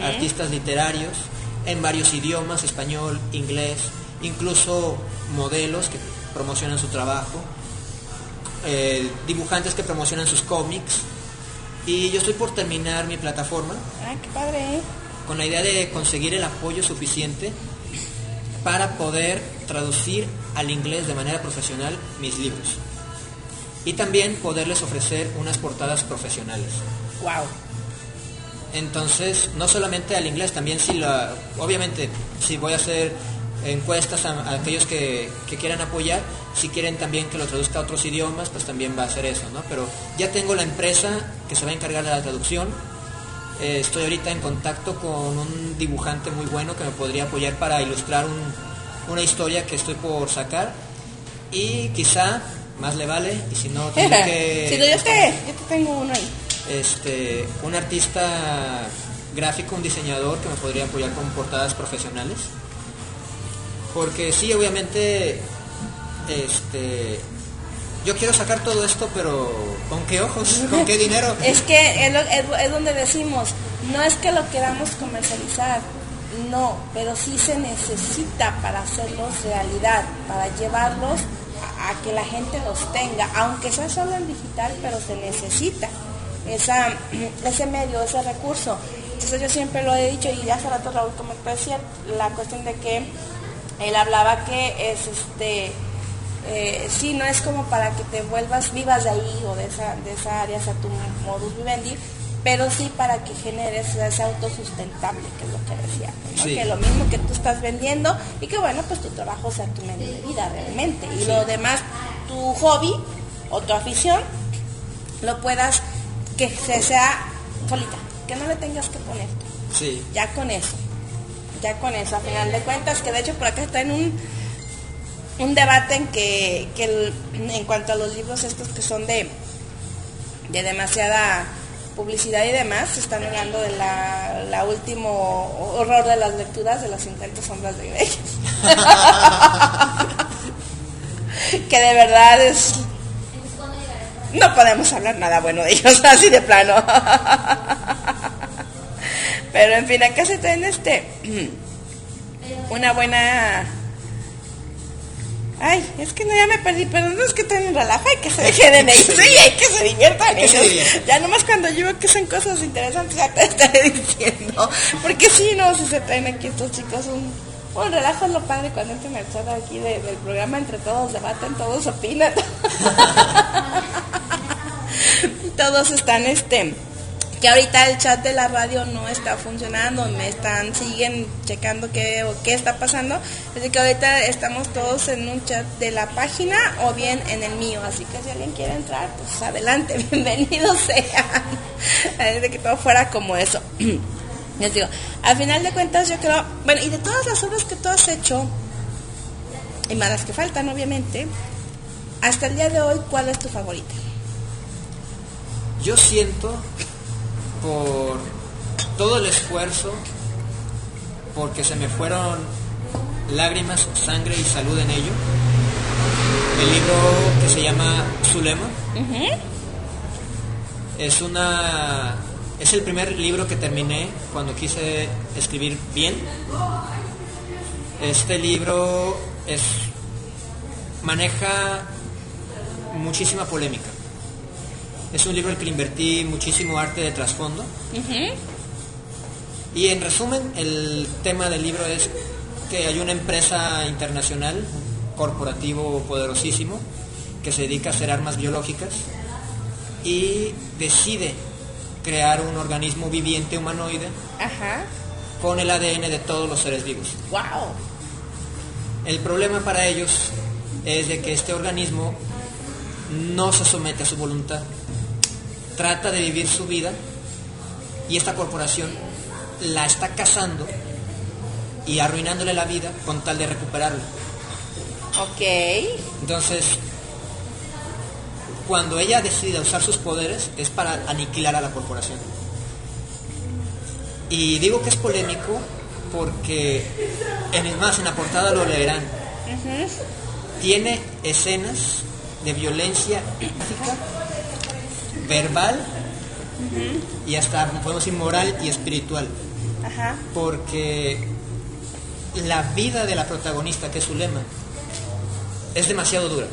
[SPEAKER 3] artistas literarios, en varios idiomas, español, inglés, incluso modelos que promocionan su trabajo, eh, dibujantes que promocionan sus cómics. Y yo estoy por terminar mi plataforma
[SPEAKER 2] Ah, qué padre, ¿eh?
[SPEAKER 3] con la idea de conseguir el apoyo suficiente para poder traducir al inglés de manera profesional mis libros. Y también poderles ofrecer unas portadas profesionales.
[SPEAKER 2] Wow.
[SPEAKER 3] Entonces, no solamente al inglés, también si la, obviamente, si voy a hacer encuestas a, a aquellos que, que quieran apoyar, si quieren también que lo traduzca a otros idiomas, pues también va a hacer eso, ¿no? Pero ya tengo la empresa que se va a encargar de la traducción. Eh, estoy ahorita en contacto con un dibujante muy bueno que me podría apoyar para ilustrar un- una historia que estoy por sacar. Y quizá, más le vale, y si no, tendré que...
[SPEAKER 2] Si no, yo te, yo te tengo uno ahí.
[SPEAKER 3] Este, un artista gráfico, un diseñador que me podría apoyar con portadas profesionales. Porque sí, obviamente, este, yo quiero sacar todo esto, pero ¿con qué ojos? ¿Con qué dinero?
[SPEAKER 2] Es que es, donde decimos, no es que lo queramos comercializar, no, pero sí se necesita para hacerlos realidad, para llevarlos a que la gente los tenga, aunque sea solo en digital, pero se necesita esa, ese medio, ese recurso. Entonces yo siempre lo he dicho y hace rato Raúl comentó decía la cuestión de que él hablaba que es este eh, sí, no es como para que te vuelvas vivas de ahí o de esa, de esa área, sea tu modus vivendi, pero sí para que generes ese autosustentable, que es lo que decía, ¿no?
[SPEAKER 3] Sí.
[SPEAKER 2] que lo mismo que tú estás vendiendo y que bueno, pues tu trabajo sea tu medio de vida realmente y lo demás, tu hobby o tu afición, lo puedas, que se sea solita, que no le tengas que poner
[SPEAKER 3] Sí,
[SPEAKER 2] ya con eso, ya con eso, a final de cuentas, que de hecho por acá está en un, un debate en que, que el- en cuanto a los libros estos que son de, de demasiada publicidad y demás, se están hablando de la, la último horror de las lecturas de las 50 sombras de Grey. que de verdad es... No podemos hablar nada bueno de ellos, así de plano. Pero en fin, acá se traen este... Una buena... Ay, es que no, ya me perdí, pero no es que traen relajo, hay que se queden ellos, sí, hay que se diviertan
[SPEAKER 3] que se.
[SPEAKER 2] Ya nomás cuando yo veo que son cosas interesantes ya te estaré diciendo. Porque sí, no, si se traen aquí estos chicos un, relajo es lo padre cuando entran al chat aquí de- del programa, entre todos debaten, todos opinan. todos están este que ahorita el chat de la radio no está funcionando, me están, siguen checando qué, o qué está pasando, así que ahorita estamos todos en un chat de la página o bien en el mío, así que si alguien quiere entrar, pues adelante, bienvenidos sean, Así de que todo fuera como eso. Les digo, al final de cuentas yo creo, bueno, y de todas las obras que tú has hecho, y más las que faltan obviamente, hasta el día de hoy, ¿cuál es tu favorita?
[SPEAKER 3] Yo siento por todo el esfuerzo, porque se me fueron lágrimas, sangre y salud en ello, el libro que se llama Zulema. Es una es el primer libro que terminé cuando quise escribir bien. Este libro es maneja muchísima polémica. Es un libro al que le invertí muchísimo arte de trasfondo. Y en resumen, el tema del libro es que hay una empresa internacional, un corporativo poderosísimo, que se dedica a hacer armas biológicas y decide crear un organismo viviente humanoide
[SPEAKER 2] Ajá,
[SPEAKER 3] con el ADN de todos los seres vivos.
[SPEAKER 2] wow.
[SPEAKER 3] El problema para ellos es de que este organismo no se somete a su voluntad, trata de vivir su vida y esta corporación la está cazando y arruinándole la vida con tal de recuperarla.
[SPEAKER 2] Ok.
[SPEAKER 3] Entonces, cuando ella decide usar sus poderes es para aniquilar a la corporación. Y digo que es polémico porque, en el más, en la portada lo leerán, tiene escenas de violencia física, verbal y hasta, podemos decir, moral y espiritual.
[SPEAKER 2] Ajá.
[SPEAKER 3] Porque la vida de la protagonista, que es su lema, es demasiado dura.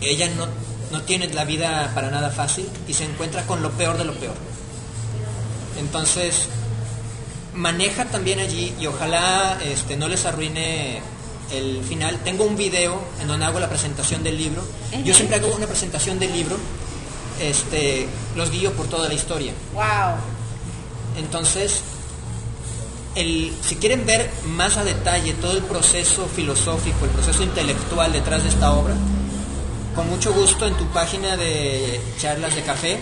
[SPEAKER 3] Ella no, no tiene la vida para nada fácil y se encuentra con lo peor de lo peor. Entonces, maneja también allí y ojalá este, no les arruine el final. Tengo un video en donde hago la presentación del libro. Yo siempre hago una presentación del libro, este, los guío por toda la historia.
[SPEAKER 2] Wow.
[SPEAKER 3] Entonces, el, si quieren ver más a detalle todo el proceso filosófico, el proceso intelectual detrás de esta obra, con mucho gusto en tu página de charlas de café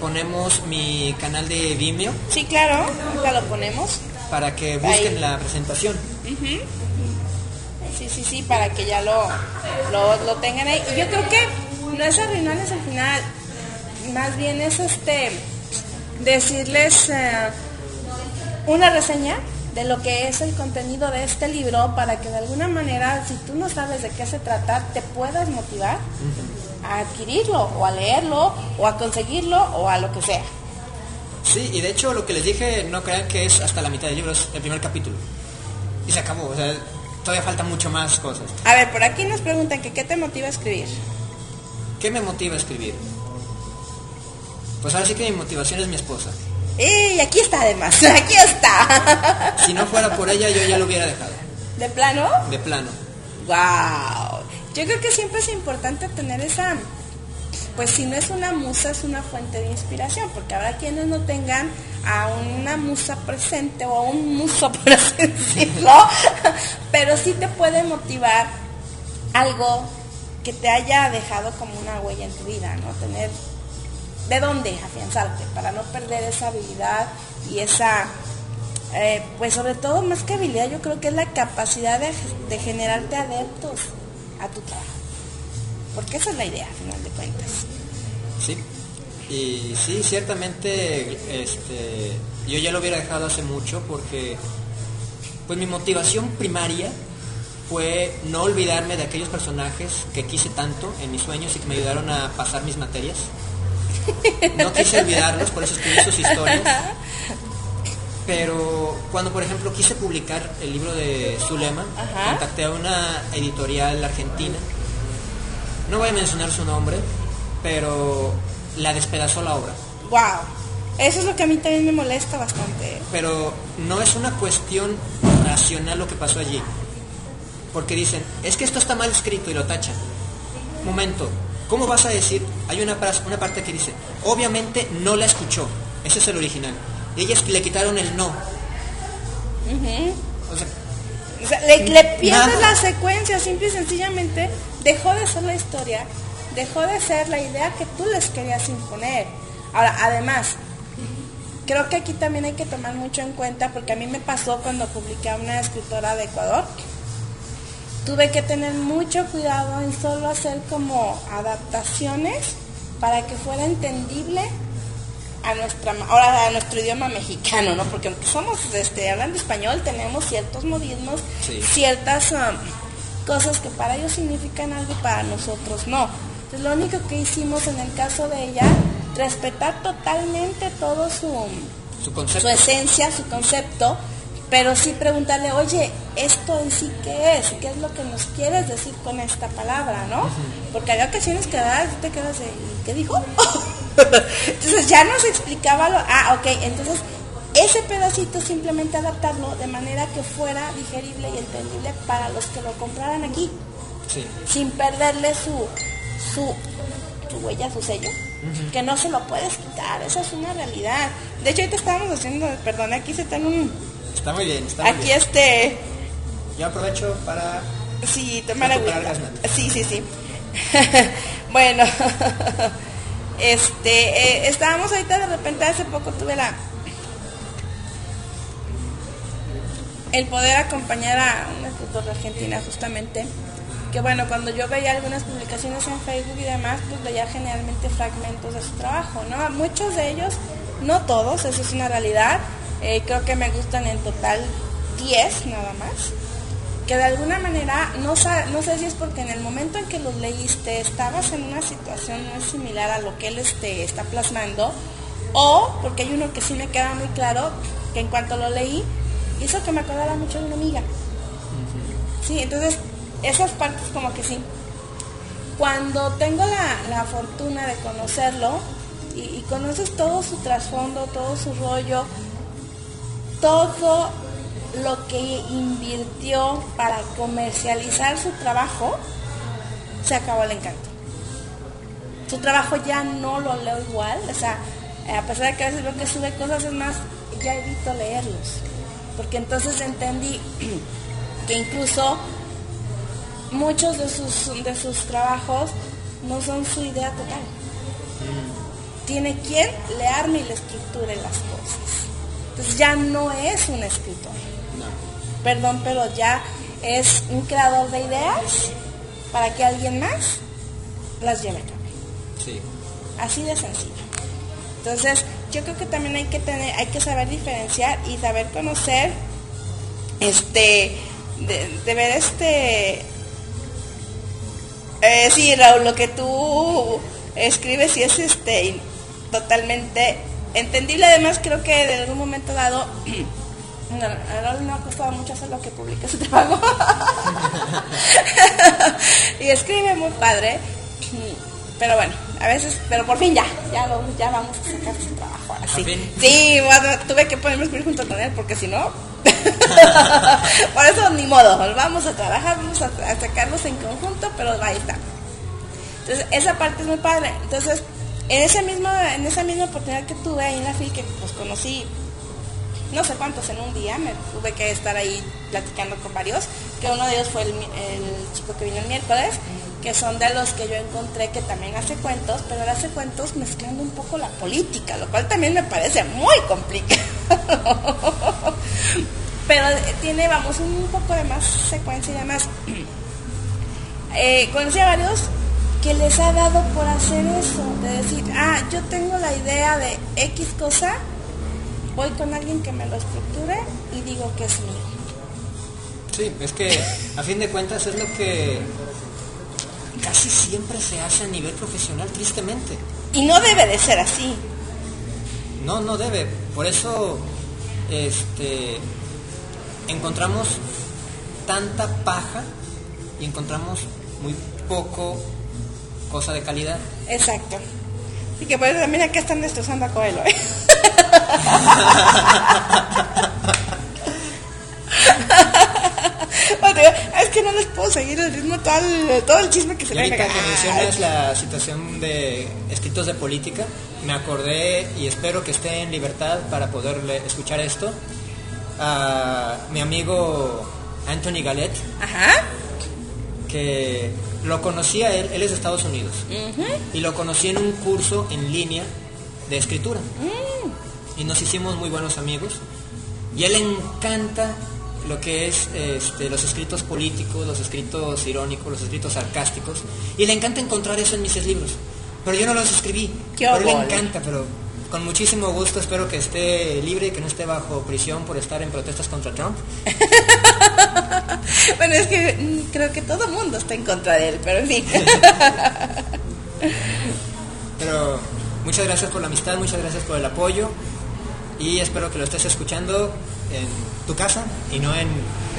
[SPEAKER 3] ponemos mi canal de Vimeo
[SPEAKER 2] Sí, claro, acá lo ponemos.
[SPEAKER 3] para que busquen
[SPEAKER 2] Ahí.
[SPEAKER 3] la presentación.
[SPEAKER 2] Sí, sí, sí, para que ya lo, lo, lo tengan ahí. Y yo creo que no es arruinarles al final, más bien es este decirles eh, una reseña de lo que es el contenido de este libro para que de alguna manera, si tú no sabes de qué se trata, te puedas motivar a adquirirlo o a leerlo o a conseguirlo o a lo que sea.
[SPEAKER 3] Sí, y de hecho lo que les dije, no crean que es hasta la mitad del libro, es el primer capítulo. Y se acabó, o sea, todavía faltan mucho más cosas.
[SPEAKER 2] A ver, por aquí nos preguntan que qué te motiva a escribir.
[SPEAKER 3] ¿Qué me motiva a escribir? Pues ahora sí que mi motivación es mi esposa.
[SPEAKER 2] ¡Y aquí está además! ¡Aquí está!
[SPEAKER 3] Si no fuera por ella, yo ya lo hubiera dejado,
[SPEAKER 2] ¿De plano?
[SPEAKER 3] de plano.
[SPEAKER 2] ¡Wow! Yo creo que siempre es importante tener esa, pues si no es una musa, es una fuente de inspiración, porque habrá quienes no tengan a una musa presente o a un muso, por así decirlo, pero sí te puede motivar algo que te haya dejado como una huella en tu vida, ¿no? Tener de dónde afianzarte para no perder esa habilidad y esa eh, pues sobre todo más que habilidad, yo creo que es la capacidad de, generarte adeptos a tu trabajo. Porque esa es la idea, al final de cuentas.
[SPEAKER 3] Sí. Y sí, ciertamente este, yo ya lo hubiera dejado hace mucho porque pues mi motivación primaria fue no olvidarme de aquellos personajes que quise tanto en mis sueños y que me ayudaron a pasar mis materias. No quise olvidarlos, por eso escribí sus historias. Pero cuando, por ejemplo, quise publicar el libro de Zulema,
[SPEAKER 2] Ajá.
[SPEAKER 3] contacté a una editorial argentina. No voy a mencionar su nombre, pero la despedazó la obra.
[SPEAKER 2] ¡Wow! Eso es lo que a mí también me molesta bastante. ¿eh?
[SPEAKER 3] Pero no es una cuestión racional lo que pasó allí. Porque dicen, es que esto está mal escrito y lo tachan. Momento, ¿cómo vas a decir? Hay una, una parte que dice, obviamente no la escuchó. Ese es el original. Y ellas le quitaron el no. O sea,
[SPEAKER 2] O sea, le, le pierdes la secuencia, simple y sencillamente dejó de ser la historia, dejó de ser la idea que tú les querías imponer. Ahora, además, creo que aquí también hay que tomar mucho en cuenta, porque a mí me pasó cuando publiqué a una escritora de Ecuador, tuve que tener mucho cuidado en solo hacer como adaptaciones para que fuera entendible a nuestra ahora a nuestro idioma mexicano, ¿no? Porque aunque somos este hablando español tenemos ciertos modismos,
[SPEAKER 3] Sí.
[SPEAKER 2] ciertas um, cosas que para ellos significan algo y para nosotros no. Entonces lo único que hicimos en el caso de ella respetar totalmente todo su
[SPEAKER 3] su
[SPEAKER 2] su esencia, su concepto, pero sí preguntarle, oye, esto en sí qué es, qué es lo que nos quieres decir con esta palabra, ¿no? Porque hay ocasiones que tú te quedas de, "¿Y ¿qué dijo? entonces ya nos explicaba lo, ah, ok, entonces ese pedacito simplemente adaptarlo de manera que fuera digerible y entendible para los que lo compraran aquí
[SPEAKER 3] Sí.
[SPEAKER 2] sin perderle su, su, su huella, su sello, que no se lo puedes quitar, esa es una realidad. De hecho, ahorita estábamos haciendo, perdón, aquí se está en un,
[SPEAKER 3] Está muy bien, está muy
[SPEAKER 2] aquí
[SPEAKER 3] bien.
[SPEAKER 2] este,
[SPEAKER 3] Yo aprovecho para...
[SPEAKER 2] sí, tomar agüita.
[SPEAKER 3] las notas.
[SPEAKER 2] Sí, sí, sí. bueno, este, eh, estábamos ahorita de repente, hace poco tuve la, el poder acompañar a una escritora argentina justamente, que bueno, cuando yo veía algunas publicaciones en Facebook y demás, pues veía generalmente fragmentos de su trabajo, ¿no? Muchos de ellos, no todos, eso es una realidad, eh, creo que me gustan en total 10 nada más, que de alguna manera, no, no sé si es porque en el momento en que los leíste estabas en una situación muy similar a lo que él este, está plasmando, o porque hay uno que sí me queda muy claro, que en cuanto lo leí, hizo que me acordara mucho de una amiga. Sí, entonces esas partes como que sí. Cuando tengo la, la fortuna de conocerlo y, y conoces todo su trasfondo, todo su rollo, todo lo que invirtió para comercializar su trabajo, se acabó el encanto. Su trabajo ya no lo leo igual, o sea, eh, a pesar de que a veces veo que sube cosas, es más, ya evito leerlos. Porque entonces entendí que incluso muchos de sus, de sus trabajos no son su idea total. Tiene quien le arme y le estructure las cosas. Entonces ya no es un escritor. Perdón, pero ya es un creador de ideas para que alguien más las lleve a cabo.
[SPEAKER 3] Sí.
[SPEAKER 2] Así de sencillo. Entonces, yo creo que también hay que tener, hay que saber diferenciar y saber conocer, este, de, de ver este, eh, sí, Raúl, lo que tú escribes y es este totalmente entendible. Además, creo que en algún momento dado, no, no ha costado mucho hacer lo que publica su trabajo. y escribe muy padre. Pero bueno, a veces, pero por fin ya, ya, lo- ya vamos a sacar su trabajo ahora sí.
[SPEAKER 3] ¿Por fin?
[SPEAKER 2] Sí, bueno, tuve que ponerme a escribir junto con él porque si no, por eso ni modo, vamos a trabajar, vamos a, a sacarlos en conjunto, pero ahí está. Entonces, esa parte es muy padre. Entonces, en esa misma, en esa misma oportunidad que tuve ahí en la FIL, que pues conocí no sé cuántos en un día, me tuve que estar ahí platicando con varios, que uno de ellos fue el, el chico que vino el miércoles, que son de los que yo encontré que también hace cuentos, pero él hace cuentos mezclando un poco la política, lo cual también me parece muy complicado. Pero tiene, vamos, un poco de más secuencia y demás. Eh, conocí a varios que les ha dado por hacer eso, de decir, ah, yo tengo la idea de X cosa, voy con alguien que me lo estructure y digo que es mío.
[SPEAKER 3] Sí, es que a fin de cuentas es lo que casi siempre se hace a nivel profesional, tristemente.
[SPEAKER 2] Y no debe de ser así.
[SPEAKER 3] No, no debe. Por eso este, encontramos tanta paja y encontramos muy poco cosa de calidad.
[SPEAKER 2] Exacto. Y que pues también acá están destrozando a Coelho, ¿eh? Es que no les puedo seguir el ritmo todo el, todo el chisme que se le
[SPEAKER 3] ahorita que mencionas la situación de escritos de política, me acordé y espero que esté en libertad para poderle escuchar esto a mi amigo Anthony Gallet,
[SPEAKER 2] Ajá.
[SPEAKER 3] que lo conocí a él, él es de Estados Unidos, y lo conocí en un curso en línea de escritura. Y nos hicimos muy buenos amigos. Y él le encanta lo que es este, los escritos políticos, los escritos irónicos, los escritos sarcásticos. Y le encanta encontrar eso en mis libros. Pero yo no los escribí.
[SPEAKER 2] ¡Qué
[SPEAKER 3] pero le encanta, pero con muchísimo gusto espero que esté libre y que no esté bajo prisión por estar en protestas contra Trump.
[SPEAKER 2] Bueno, es que mm, creo que todo el mundo está en contra de él, pero en fin.
[SPEAKER 3] Pero muchas gracias por la amistad, muchas gracias por el apoyo y espero que lo estés escuchando en tu casa y no en,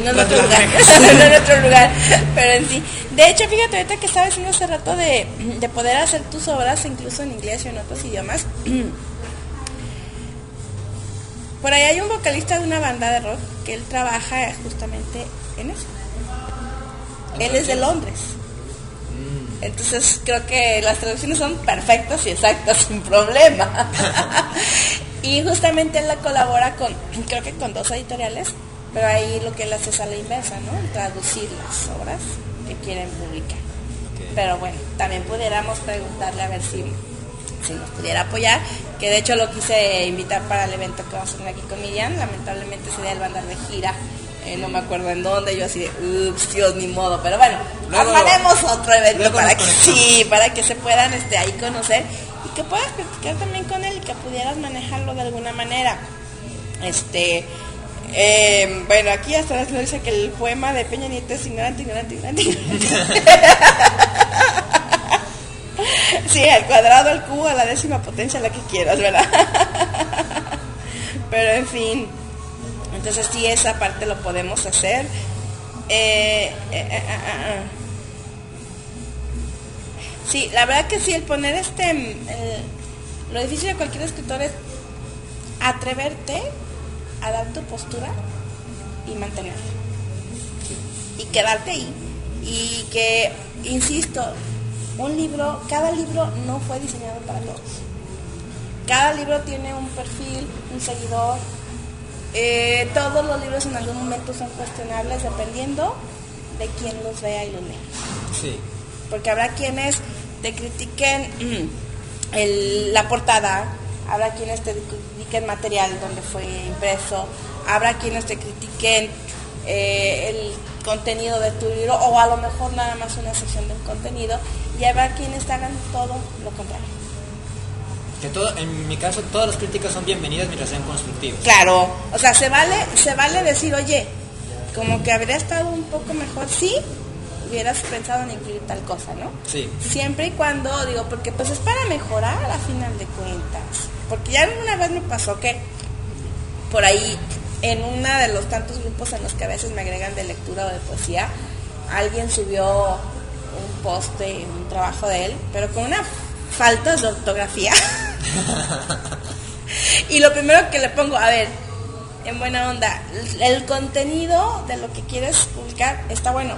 [SPEAKER 2] No en otro lugar,
[SPEAKER 3] rejas.
[SPEAKER 2] no en otro lugar, pero en sí. De hecho, fíjate, ahorita que estaba diciendo hace rato de, de poder hacer tus obras incluso en inglés y en otros idiomas. Por ahí hay un vocalista de una banda de rock que él trabaja justamente en eso. Él es de Londres. Entonces creo que las traducciones son perfectas y exactas sin problema. y justamente él la colabora con, creo que con dos editoriales, pero ahí lo que él hace es a la inversa, ¿no? Traducir las obras que quieren publicar. Pero bueno, también pudiéramos preguntarle a ver si, si nos pudiera apoyar, que de hecho lo quise invitar para el evento que vamos a tener aquí con Miriam, lamentablemente sería el bandar de gira, eh, no me acuerdo en dónde, yo así de, ups, Dios, ni modo, pero bueno,
[SPEAKER 3] Luego-
[SPEAKER 2] armaremos otro evento para que, sí, para que se puedan este, ahí conocer y que puedas platicar también con él y que pudieras manejarlo de alguna manera. Este, eh, bueno, aquí hasta la señora dice que el poema de Peña Nieto es ignorante, ignorante, ignorante. ignorante. sí, al cuadrado, al cubo, a la décima potencia, la que quieras, ¿verdad? Pero en fin, entonces sí, esa parte lo podemos hacer. Eh, eh, eh. Sí, la verdad que sí, el poner este, lo difícil de cualquier escritor es atreverte a dar tu postura y mantenerla. Y quedarte ahí. Y que, insisto, un libro, cada libro no fue diseñado para todos. Cada libro tiene un perfil, un seguidor. Eh, todos los libros en algún momento son cuestionables dependiendo de quién los vea y los lea
[SPEAKER 3] Sí,
[SPEAKER 2] porque habrá quienes te critiquen mm, el- la portada, habrá quienes te critiquen material donde fue impreso, habrá quienes te critiquen eh, el contenido de tu libro o a lo mejor nada más una sección del contenido y habrá quienes hagan todo lo contrario.
[SPEAKER 3] que todo, en mi caso todas las críticas son bienvenidas mientras sean constructivas.
[SPEAKER 2] Claro, o sea, se vale, se vale decir, oye, como que habría estado un poco mejor si hubieras pensado en incluir tal cosa, ¿no?
[SPEAKER 3] Sí,
[SPEAKER 2] Siempre y cuando, digo, porque pues es para mejorar a final de cuentas. Porque ya alguna vez me pasó que por ahí, en uno de los tantos grupos en los que a veces me agregan de lectura o de poesía, alguien subió un post de un trabajo de él, pero con una falta de ortografía. y lo primero que le pongo, a ver, en buena onda, el contenido de lo que quieres publicar está bueno,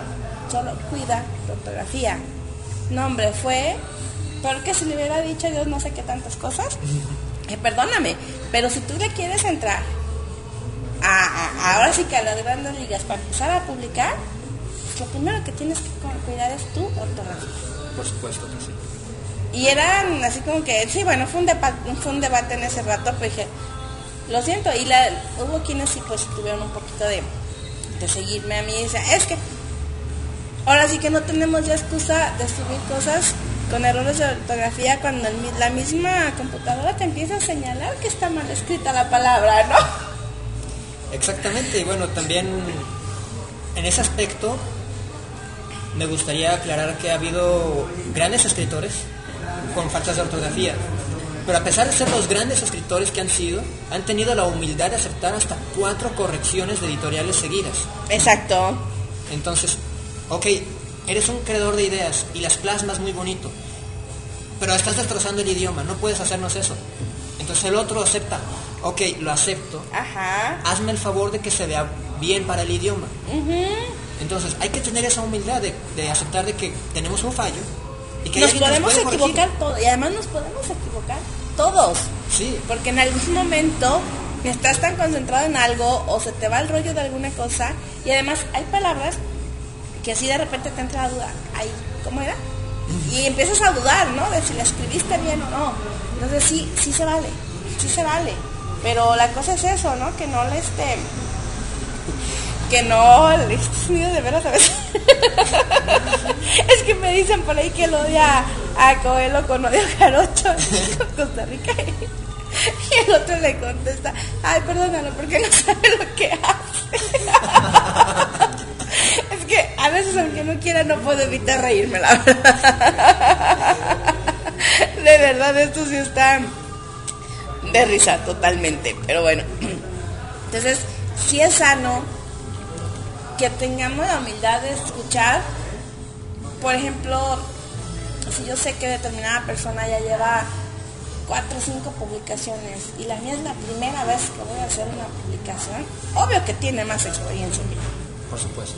[SPEAKER 2] solo cuida tu ortografía. Nombre fue, peor que si le hubiera dicho Dios no sé qué tantas cosas, eh, perdóname, pero si tú le quieres entrar a, a- ahora sí que a las grandes ligas para empezar a publicar, pues lo primero que tienes que cu- cuidar es tu ortografía.
[SPEAKER 3] por supuesto que sí.
[SPEAKER 2] Y eran así como que, sí, bueno, fue un, fue un debate en ese rato, pero dije, Lo siento, y la, hubo quienes sí pues tuvieron un poquito de, de seguirme a mí y decían, es que ahora sí que no tenemos ya excusa de subir cosas con errores de ortografía cuando el la misma computadora te empieza a señalar que está mal escrita la palabra, ¿no?
[SPEAKER 3] Exactamente, y bueno, también en ese aspecto me gustaría aclarar que ha habido grandes escritores con faltas de ortografía, pero a pesar de ser los grandes escritores que han sido, han tenido la humildad de aceptar hasta cuatro correcciones de editoriales seguidas.
[SPEAKER 2] Exacto.
[SPEAKER 3] Entonces, ok, eres un creador de ideas y las plasmas muy bonito, pero estás destrozando el idioma, no puedes hacernos eso. Entonces el otro acepta, ok, lo acepto,
[SPEAKER 2] Ajá.
[SPEAKER 3] hazme el favor de que se vea bien para el idioma. Entonces hay que tener esa humildad de, de aceptar de que tenemos un fallo y que
[SPEAKER 2] Nos podemos equivocar todo, y además nos podemos equivocar todos.
[SPEAKER 3] Sí,
[SPEAKER 2] Porque en algún momento estás tan concentrado en algo o se te va el rollo de alguna cosa y además hay palabras que así de repente te entra la duda, ay, ¿cómo era? Y empiezas a dudar, ¿no? De si la escribiste bien o no. Entonces sí, sí se vale, sí se vale. Pero la cosa es eso, ¿no? Que no le este... Que no le estés unido de veras a veces. es que me dicen por ahí que lo odia a Coelho con odio jarocho con Costa Rica. Y el otro le contesta, ay, perdónalo porque no sabe lo que hace. es que a veces aunque no quiera no puedo evitar reírme, la verdad. De verdad, esto sí está de risa totalmente. Pero bueno, entonces sí es sano que tengamos la humildad de escuchar. Por ejemplo, si yo sé que determinada persona ya lleva cuatro o cinco publicaciones y la mía es la primera vez que voy a hacer una publicación, obvio que tiene más experiencia
[SPEAKER 3] por supuesto.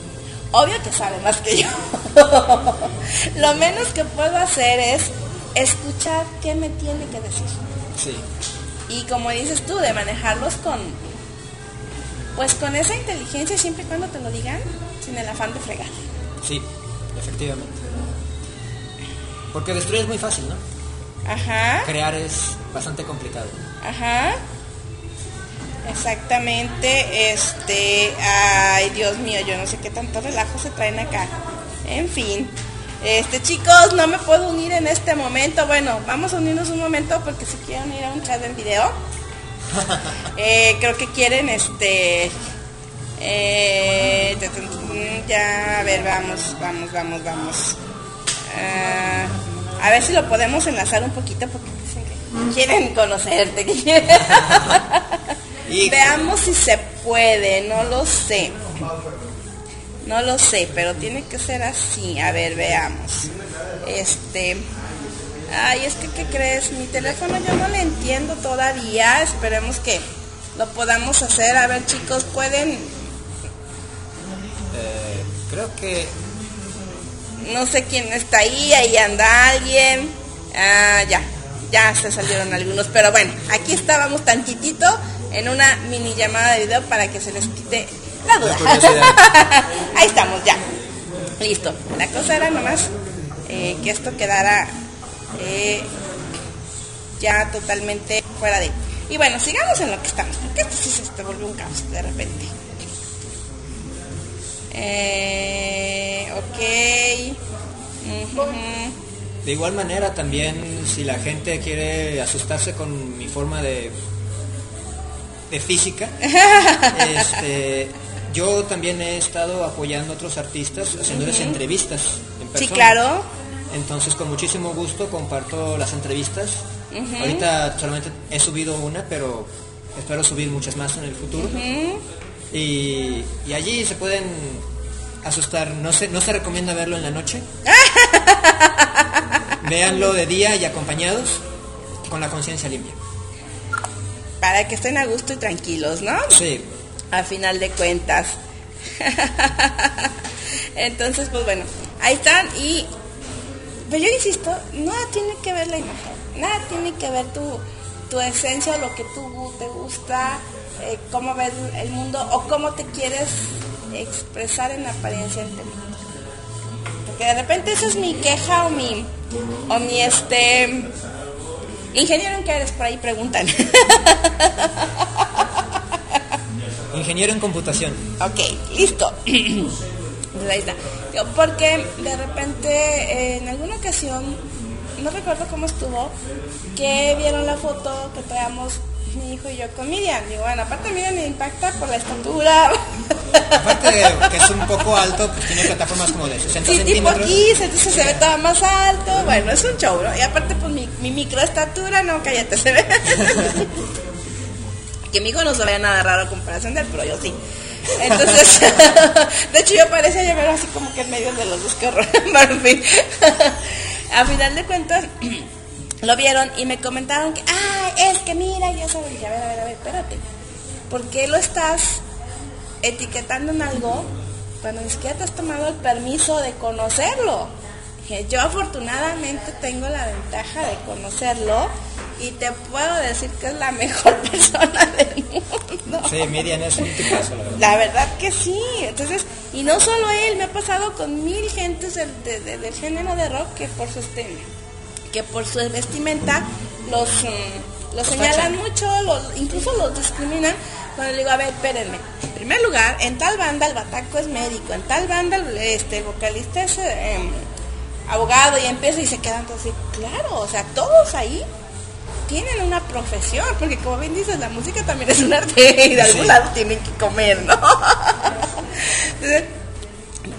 [SPEAKER 2] Obvio que sabe más que yo. Lo menos que puedo hacer es escuchar qué me tiene que decir.
[SPEAKER 3] Sí,
[SPEAKER 2] Y como dices tú, de manejarlos con, pues con esa inteligencia siempre y cuando te lo digan, sin el afán de fregar.
[SPEAKER 3] sí, efectivamente. Porque destruir es muy fácil, ¿no?
[SPEAKER 2] Ajá,
[SPEAKER 3] Crear es bastante complicado.
[SPEAKER 2] ajá. Exactamente, este, ay Dios mío, yo no sé qué tanto relajo se traen acá. En fin, este chicos, no me puedo unir en este momento. Bueno, vamos a unirnos un momento porque si quieren ir a un chat en video. Eh, creo que quieren este eh, ya a ver vamos vamos vamos vamos Ah, a ver si lo podemos enlazar un poquito porque dicen que quieren conocerte que quieren-
[SPEAKER 3] Y-
[SPEAKER 2] veamos si se puede no lo sé no lo sé pero tiene que ser así a ver veamos este Ay, es que, ¿qué crees? Mi teléfono yo no le entiendo todavía. Esperemos que lo podamos hacer. A ver, chicos, pueden,
[SPEAKER 3] Eh, creo que
[SPEAKER 2] no sé quién está ahí, ahí anda alguien. Ah, ya, ya se salieron algunos. Pero bueno, aquí estábamos tantitito en una mini llamada de video para que se les quite la duda.
[SPEAKER 3] La
[SPEAKER 2] ahí estamos, ya. Listo. La cosa era nomás eh, que esto quedara eh, ya totalmente fuera de. Y bueno, sigamos en lo que estamos, porque esto sí se te volvió un caos de repente. Eh, ok.
[SPEAKER 3] De igual manera también si la gente quiere asustarse con mi forma de, de física, este, yo también he estado apoyando a otros artistas haciéndoles entrevistas en persona.
[SPEAKER 2] Sí, claro.
[SPEAKER 3] Entonces con muchísimo gusto comparto las entrevistas. Ahorita solamente he subido una, pero espero subir muchas más en el futuro. y, y allí se pueden asustar. No se, no se recomienda verlo en la noche. Véanlo de día y acompañados con la conciencia limpia.
[SPEAKER 2] Para que estén a gusto y tranquilos, ¿no?
[SPEAKER 3] Sí,
[SPEAKER 2] a final de cuentas. Entonces, pues bueno, ahí están y pero yo insisto, nada tiene que ver la imagen, nada tiene que ver tu, tu esencia, lo que tú te gusta, eh, cómo ves el mundo o cómo te quieres expresar en apariencia ante el. Porque de repente esa es mi queja o mi, o mi este, ingeniero en que eres por ahí preguntan.
[SPEAKER 3] ingeniero en computación.
[SPEAKER 2] Ok, listo. Pues ahí está. Porque de repente, eh, en alguna ocasión, no recuerdo cómo estuvo, que vieron la foto que traíamos mi hijo y yo con Miriam. Digo, bueno, aparte Miriam me impacta por la estatura.
[SPEAKER 3] Aparte de que es un poco alto, pues tiene plataformas como de 60
[SPEAKER 2] Sí, tipo
[SPEAKER 3] centímetros.
[SPEAKER 2] aquí, entonces se ve todo más alto. Bueno, es un show, ¿no? Y aparte, pues mi, mi microestatura, no, cállate, se ve. que mi hijo no se vea nada raro a comparación de él, pero yo sí. Entonces, de hecho yo parecía llevar así como que en medio de los dos. Pero, en fin. a final de cuentas, lo vieron y me comentaron que, ah, es que mira, ya saben, dije, a ver, a ver, a ver, espérate. ¿Por qué lo estás etiquetando en algo cuando ni siquiera te has tomado el permiso de conocerlo? Yo afortunadamente tengo la ventaja de conocerlo y te puedo decir que es la mejor persona del mundo.
[SPEAKER 3] Sí, Miriam es un tipazo, la verdad.
[SPEAKER 2] La verdad que sí. Entonces, y no solo él, me ha pasado con mil gentes del, de- de- del género de rock que por su este, que por su vestimenta los, mm, los señalan mucho, los, incluso los discriminan. Cuando le digo, a ver, espérenme. En primer lugar, en tal banda el bataco es médico, en tal banda el, este, el vocalista es eh, em, abogado y empieza y se quedan todos así. Claro, o sea, todos ahí tienen una profesión, porque como bien dices, la música también es un arte y de algún
[SPEAKER 3] Sí.
[SPEAKER 2] lado tienen que comer, ¿no? Entonces,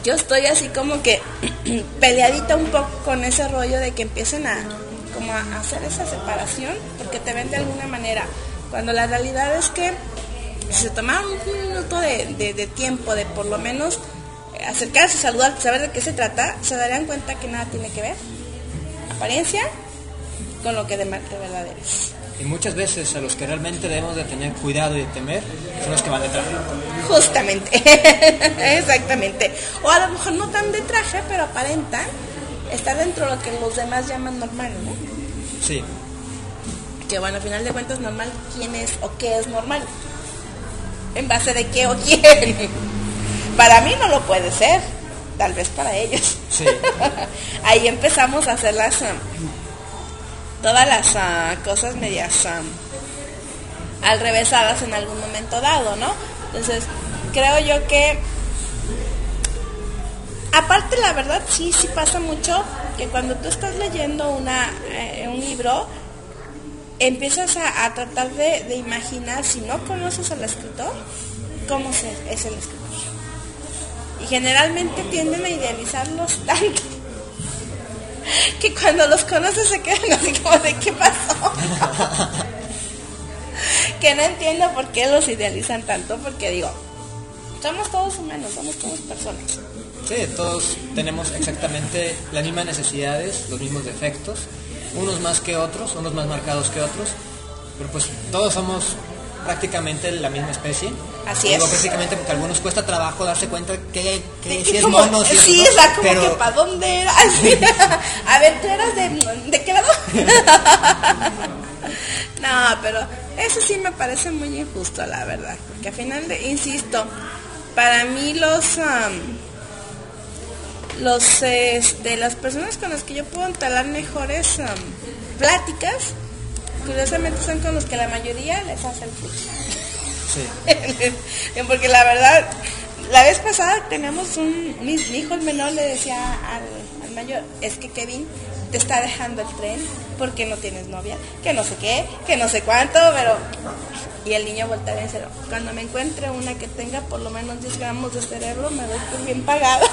[SPEAKER 2] yo estoy así como que peleadita un poco con ese rollo de que empiecen a como a hacer esa separación, porque te ven de alguna manera, cuando la realidad es que si se tomaron un minuto de, de- de tiempo, de por lo menos acercarse, saludar, saber de qué se trata, se darían cuenta que nada tiene que ver, apariencia, con lo que de, ma- de verdad eres.
[SPEAKER 3] Y muchas veces a los que realmente debemos de tener cuidado y de temer son los que van detrás.
[SPEAKER 2] Justamente, exactamente. O a lo mejor no tan de traje, pero aparentan estar dentro de lo que los demás llaman normal, ¿no?
[SPEAKER 3] Sí,
[SPEAKER 2] Que bueno, al final de cuentas normal, ¿quién es o qué es normal? ¿En base de qué o quién? Para mí no lo puede ser, tal vez para ellos.
[SPEAKER 3] Sí.
[SPEAKER 2] Ahí empezamos a hacer las, todas las ah, cosas medias ah, al revésadas en algún momento dado, ¿no? Entonces, creo yo que aparte la verdad sí sí pasa mucho que cuando tú estás leyendo una eh, un libro empiezas a, a tratar de, de imaginar si no conoces al escritor cómo es el escritor y generalmente tienden a idealizarlos tanto que cuando los conoces se quedan así como de qué pasó que no entiendo por qué los idealizan tanto porque digo somos todos humanos somos todos personas.
[SPEAKER 3] Sí, todos tenemos exactamente las mismas necesidades, los mismos defectos, unos más que otros, unos más marcados que otros, pero pues todos somos prácticamente la misma especie.
[SPEAKER 2] Así
[SPEAKER 3] Digo
[SPEAKER 2] es.
[SPEAKER 3] prácticamente porque a algunos cuesta trabajo darse cuenta que, si es mono, si es
[SPEAKER 2] sí, sea, como
[SPEAKER 3] pero
[SPEAKER 2] que para dónde era. Así. A ver, ¿tú eras de, de qué lado? No, pero eso sí me parece muy injusto, la verdad. Porque al final, de, insisto, para mí los... am, los este, las personas con las que yo puedo entablar mejores pláticas, curiosamente son con los que la mayoría les hace el flujo.
[SPEAKER 3] sí.
[SPEAKER 2] Porque la verdad, la vez pasada tenemos un, mi, mi hijo el menor le decía al, al mayor, es que Kevin te está dejando el tren porque no tienes novia, que no sé qué, que no sé cuánto, pero... Y el niño voltea y dice, cuando me encuentre una que tenga por lo menos 10 gramos de cerebro, me doy por bien pagada.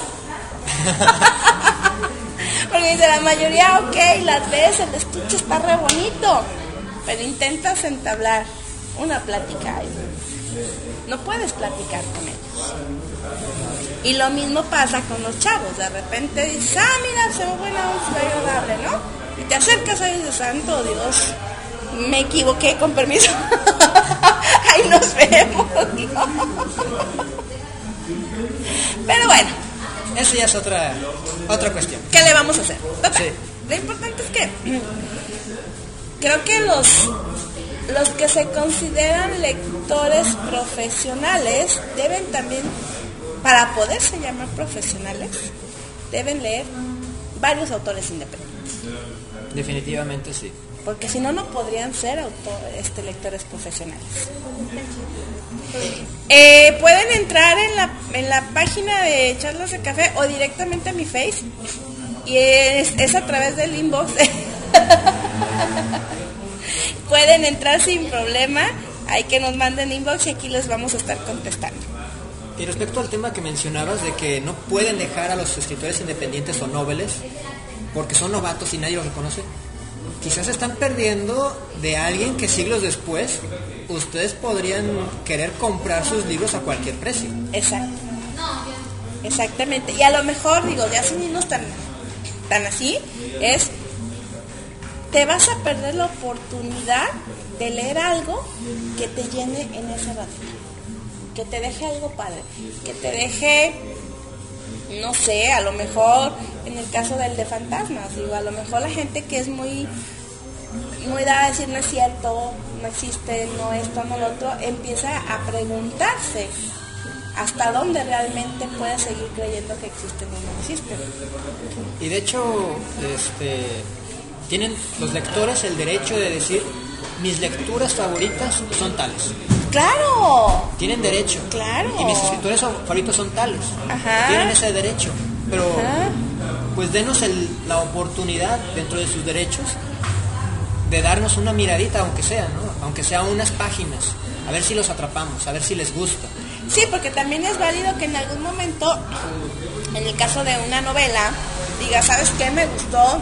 [SPEAKER 2] Porque dice, la mayoría, ok, las ves, el estuche está re bonito, pero intentas entablar una plática ahí. No puedes platicar con ellos. Y lo mismo pasa con los chavos. De repente dices, ah, mira, se ve buena, ve agradable, ¿no? Y te acercas a ellos, santo Dios, me equivoqué, con permiso. Ahí nos vemos, ¿no? Pero bueno,
[SPEAKER 3] Eso ya es otra, otra cuestión.
[SPEAKER 2] ¿qué le vamos a hacer? Total,
[SPEAKER 3] Sí.
[SPEAKER 2] Lo importante es que creo que los, los que se consideran lectores profesionales deben también, para poderse llamar profesionales, deben leer varios autores independientes.
[SPEAKER 3] Definitivamente sí.
[SPEAKER 2] porque si no, no podrían ser auto, este, lectores profesionales. Eh, pueden entrar en la, en la página de Charlas de Café o directamente a mi face y es, es a través del inbox. pueden entrar sin problema, hay que nos manden inbox y aquí les vamos a estar contestando.
[SPEAKER 3] Y respecto al tema que mencionabas de que no pueden dejar a los escritores independientes o noveles porque son novatos y nadie los reconoce, quizás están perdiendo de alguien que siglos después ustedes podrían querer comprar sus libros a cualquier precio.
[SPEAKER 2] Exacto. Exactamente. Y a lo mejor, digo, ya sin irnos tan, tan así, es, te vas a perder la oportunidad de leer algo que te llene en ese ratito. Que te deje algo padre. Que te deje, no sé, a lo mejor, en el caso del de fantasmas, a lo mejor la gente que es muy muy dada a decir no es cierto, no existe, no esto, no lo otro, empieza a preguntarse hasta dónde realmente puede seguir creyendo que existen o no existen.
[SPEAKER 3] Y de hecho, este, tienen los lectores el derecho de decir, mis lecturas favoritas son tales.
[SPEAKER 2] ¡Claro!
[SPEAKER 3] Tienen derecho.
[SPEAKER 2] Claro.
[SPEAKER 3] Y mis escritores favoritos son tales.
[SPEAKER 2] Ajá.
[SPEAKER 3] Tienen ese derecho. Pero,
[SPEAKER 2] Ajá.
[SPEAKER 3] pues denos el- la oportunidad dentro de sus derechos de darnos una miradita, aunque sea, ¿no? Aunque sea unas páginas. A ver si los atrapamos, a ver si les gusta.
[SPEAKER 2] Sí, porque también es válido que en algún momento, en el caso de una novela, diga, ¿sabes qué? Me gustó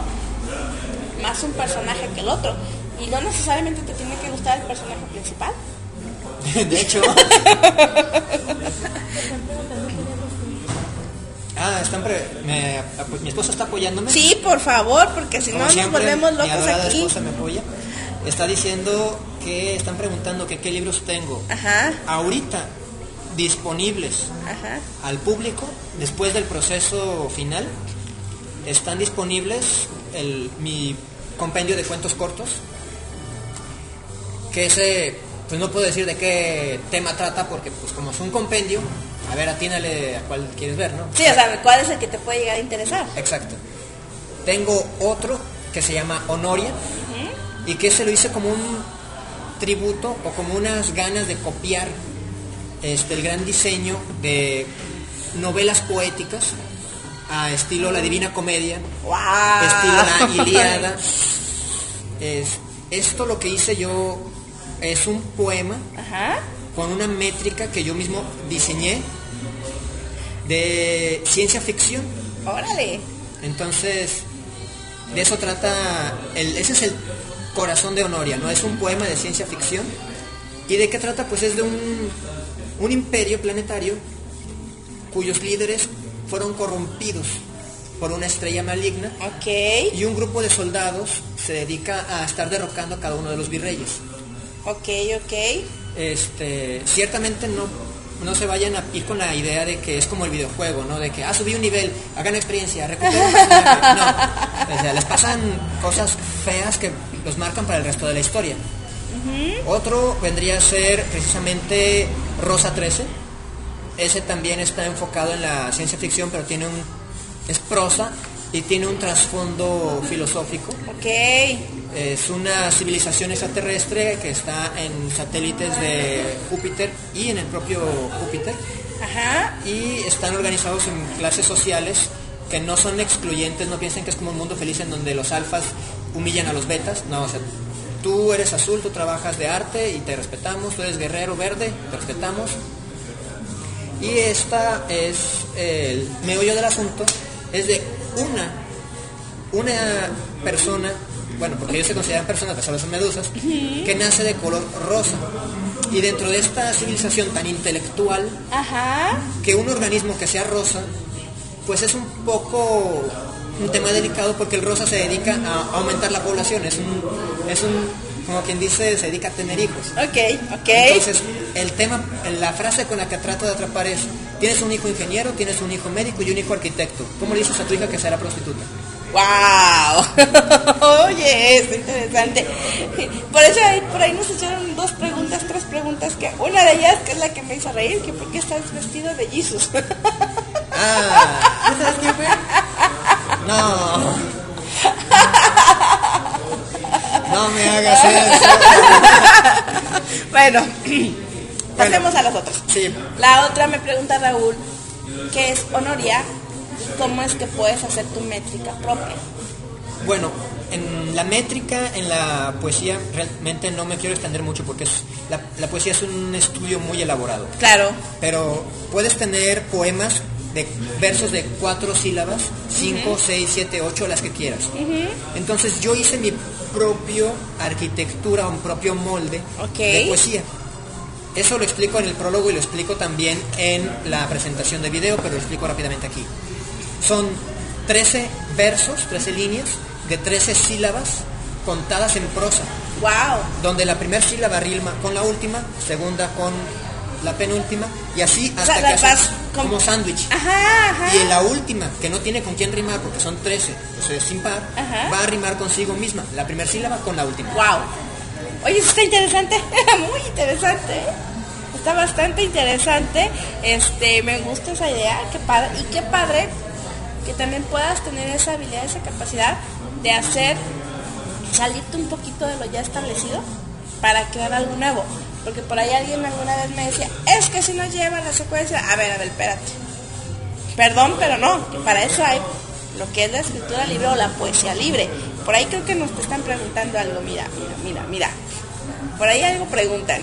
[SPEAKER 2] más un personaje que el otro. Y no necesariamente te tiene que gustar el personaje principal.
[SPEAKER 3] De hecho. ah, están pre- me- mi esposa está apoyándome.
[SPEAKER 2] Sí, por favor, porque si no nos volvemos
[SPEAKER 3] mi
[SPEAKER 2] locos
[SPEAKER 3] adorada
[SPEAKER 2] aquí.
[SPEAKER 3] esposa me apoya. Está diciendo que están preguntando que qué libros tengo.
[SPEAKER 2] Ajá,
[SPEAKER 3] Ahorita disponibles
[SPEAKER 2] ajá.
[SPEAKER 3] al público después del proceso final. Están disponibles el, mi compendio de cuentos cortos. Que ese, pues no puedo decir de qué tema trata porque pues como es un compendio, a ver, atínale a cuál quieres ver, ¿no?
[SPEAKER 2] Sí, o sea, ¿cuál es el que te puede llegar a interesar?
[SPEAKER 3] Exacto. Tengo otro que se llama Honoria y que se lo hice como un tributo o como unas ganas de copiar este, el gran diseño de novelas poéticas a estilo La Divina Comedia,
[SPEAKER 2] ¡Wow!
[SPEAKER 3] estilo La Ilíada. Es, esto lo que hice yo es un poema
[SPEAKER 2] Ajá.
[SPEAKER 3] con una métrica que yo mismo diseñé de ciencia ficción.
[SPEAKER 2] Órale.
[SPEAKER 3] Entonces, de eso trata, el, ese es el corazón de Honoria, ¿no? Es un poema de ciencia ficción. ¿Y de qué trata? Pues es de un, un imperio planetario cuyos líderes fueron corrompidos por una estrella maligna y un grupo de soldados se dedica a estar derrocando a cada uno de los virreyes.
[SPEAKER 2] Ok, ok.
[SPEAKER 3] Este, ciertamente no, no se vayan a ir con la idea de que es como el videojuego, ¿no? De que, ah, subí un nivel, hagan experiencia, recuperen. No, o sea, les pasan cosas feas que los marcan para el resto de la historia. Otro vendría a ser precisamente Rosa 13. Ese también está enfocado en la ciencia ficción, pero tiene un, es prosa y tiene un trasfondo filosófico.
[SPEAKER 2] Ok.
[SPEAKER 3] Es una civilización extraterrestre que está en satélites de Júpiter y en el propio Júpiter
[SPEAKER 2] Ajá.
[SPEAKER 3] y están organizados en clases sociales que no son excluyentes, no piensen que es como un mundo feliz en donde los alfas humillan a los betas, no, o sea, tú eres azul, tú trabajas de arte y te respetamos, tú eres guerrero verde, te respetamos. Y esta es el meollo del asunto, es de una, una persona, bueno, porque ellos se consideran personas, a son medusas, que nace de color rosa. Y dentro de esta civilización tan intelectual,
[SPEAKER 2] Ajá.
[SPEAKER 3] que un organismo que sea rosa, pues es un poco un tema delicado porque el rosa se dedica a aumentar la población, es un, es un como quien dice, se dedica a tener hijos.
[SPEAKER 2] Ok, ok.
[SPEAKER 3] Entonces, el tema, la frase con la que trato de atrapar es, tienes un hijo ingeniero, tienes un hijo médico y un hijo arquitecto. ¿Cómo le dices a tu hija que será prostituta?
[SPEAKER 2] ¡Wow! Oye, es interesante. Por eso ahí, por ahí nos echaron dos preguntas, tres preguntas, que una de ellas, que es la que me hizo reír, que por qué estás vestido de Jesus.
[SPEAKER 3] Ah, ¿no sabes quién fue? No. No me hagas eso.
[SPEAKER 2] bueno, pasemos a las otras.
[SPEAKER 3] Sí,
[SPEAKER 2] La otra me pregunta Raúl, ¿qué es honoria? y ¿Cómo es que puedes hacer tu métrica propia?
[SPEAKER 3] Bueno, en la métrica, en la poesía, realmente no me quiero extender mucho porque es, la, la poesía es un estudio muy elaborado.
[SPEAKER 2] Claro,
[SPEAKER 3] Pero puedes tener poemas de versos de cuatro sílabas, cinco, seis, siete, ocho, las que quieras. Entonces yo hice mi propio arquitectura, un propio molde de poesía. Eso lo explico en el prólogo y lo explico también en la presentación de video, pero lo explico rápidamente aquí. Son 13 versos, 13 líneas de 13 sílabas contadas en prosa,
[SPEAKER 2] wow.
[SPEAKER 3] donde la primera sílaba rima con la última, segunda con la penúltima, y así hasta
[SPEAKER 2] sea,
[SPEAKER 3] que haces
[SPEAKER 2] con-
[SPEAKER 3] como sándwich.
[SPEAKER 2] Ajá, ajá.
[SPEAKER 3] Y en la última, que no tiene con quién rimar, porque son 13, o sea, es sin par,
[SPEAKER 2] Ajá.
[SPEAKER 3] va a rimar consigo misma, la primera sílaba con la última.
[SPEAKER 2] Wow. Oye, eso está interesante, muy interesante. ¿eh? Está bastante interesante. Este, me gusta esa idea, qué padre. Y qué padre que también puedas tener esa habilidad, esa capacidad de hacer salirte un poquito de lo ya establecido para crear algo nuevo. Porque por ahí alguien alguna vez me decía, es que si no lleva la secuencia, a ver, a ver, espérate. Perdón, pero no, que para eso hay lo que es la escritura libre o la poesía libre. Por ahí creo que nos te están preguntando algo, mira, mira, mira, mira. Por ahí algo preguntan.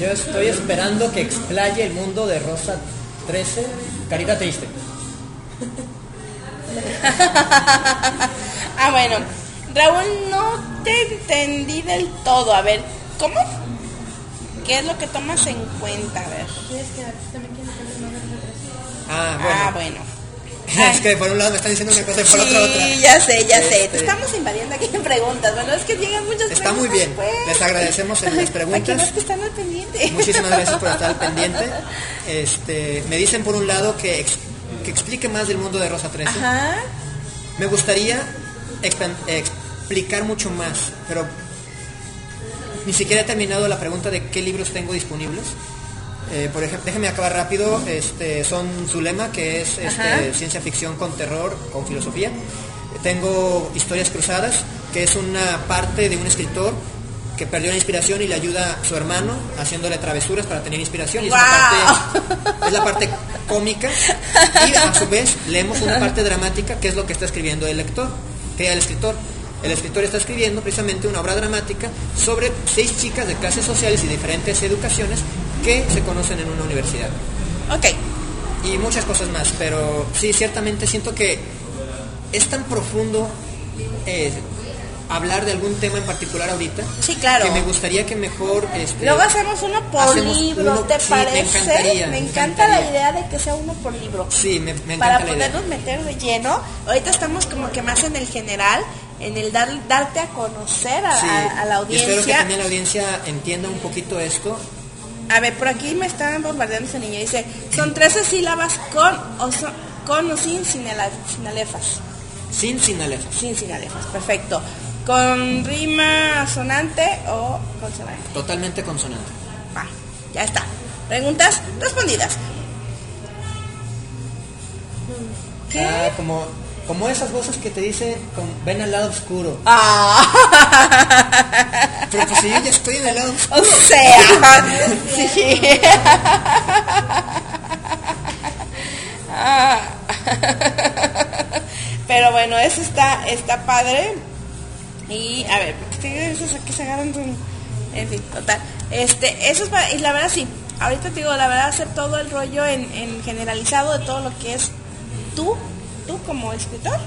[SPEAKER 3] Yo estoy esperando que explaye el mundo de Rosa 13, Carita Triste.
[SPEAKER 2] ah, bueno. Raúl, no te entendí del todo. A ver, ¿cómo? ¿Qué es lo que tomas en cuenta? A ver.
[SPEAKER 3] Ah, bueno.
[SPEAKER 2] Ah, bueno.
[SPEAKER 3] es que por un lado me están diciendo una cosa y por otra otra.
[SPEAKER 2] Sí, ya sé, ya sé. Te
[SPEAKER 3] Este,
[SPEAKER 2] estamos invadiendo aquí en preguntas. Bueno, es que llegan muchas
[SPEAKER 3] Está muy
[SPEAKER 2] preguntas,
[SPEAKER 3] bien.
[SPEAKER 2] pues.
[SPEAKER 3] Les agradecemos en las preguntas.
[SPEAKER 2] Aquí no que están al pendiente.
[SPEAKER 3] Muchísimas gracias por estar al pendiente. Este, me dicen por un lado que, ex- que explique más del mundo de Rosa 13.
[SPEAKER 2] Ajá.
[SPEAKER 3] Me gustaría expan- explicar mucho más, pero ni siquiera he terminado la pregunta de qué libros tengo disponibles. Eh, por ejemplo, déjenme acabar rápido. Este, son Zulema, que es este, ciencia ficción con terror, con filosofía. Tengo Historias Cruzadas, que es una parte de un escritor que perdió la inspiración y le ayuda a su hermano haciéndole travesuras para tener inspiración. Y es, una parte, es la parte cómica. Y a su vez leemos una parte dramática, que es lo que está escribiendo el lector, que el escritor. El escritor está escribiendo precisamente una obra dramática sobre seis chicas de clases sociales y diferentes educaciones que se conocen en una universidad.
[SPEAKER 2] Ok.
[SPEAKER 3] Y muchas cosas más, pero sí, ciertamente siento que es tan profundo eh, hablar de algún tema en particular ahorita.
[SPEAKER 2] Sí, claro.
[SPEAKER 3] Que me gustaría que mejor... Este,
[SPEAKER 2] Luego hacemos uno por libro, ¿te
[SPEAKER 3] sí, me
[SPEAKER 2] parece?
[SPEAKER 3] encantaría,
[SPEAKER 2] me
[SPEAKER 3] me
[SPEAKER 2] encanta la idea de que sea uno por libro.
[SPEAKER 3] Sí, me, me
[SPEAKER 2] Para
[SPEAKER 3] encanta idea.
[SPEAKER 2] podernos meter de lleno, ahorita estamos como que más en el general, en el dar, darte a conocer a,
[SPEAKER 3] Sí,
[SPEAKER 2] a- a la
[SPEAKER 3] y espero que
[SPEAKER 2] audiencia.
[SPEAKER 3] también la audiencia entienda un poquito esto.
[SPEAKER 2] A ver, por aquí me están bombardeando ese niño. Dice, son 13 sílabas con o, so- con o sin sinalefas.
[SPEAKER 3] Sin sinalefas.
[SPEAKER 2] Sin sinalefas, perfecto. ¿Con rima sonante o consonante?
[SPEAKER 3] Totalmente consonante.
[SPEAKER 2] Va, ya está. Preguntas respondidas. ¿Qué?
[SPEAKER 3] Ah, como, como esas voces que te dicen, con, ven al lado oscuro.
[SPEAKER 2] Ah,
[SPEAKER 3] Pero pues si yo ya estoy en el lado oscuro.
[SPEAKER 2] o sea, sí. Ah. Pero bueno, eso está, está padre. Y a ver, porque esos aquí se agarran En fin, total. Este, eso es para, y la verdad sí, ahorita te digo, la verdad hacer todo el rollo en, en generalizado de todo lo que es tú, tú como escritor.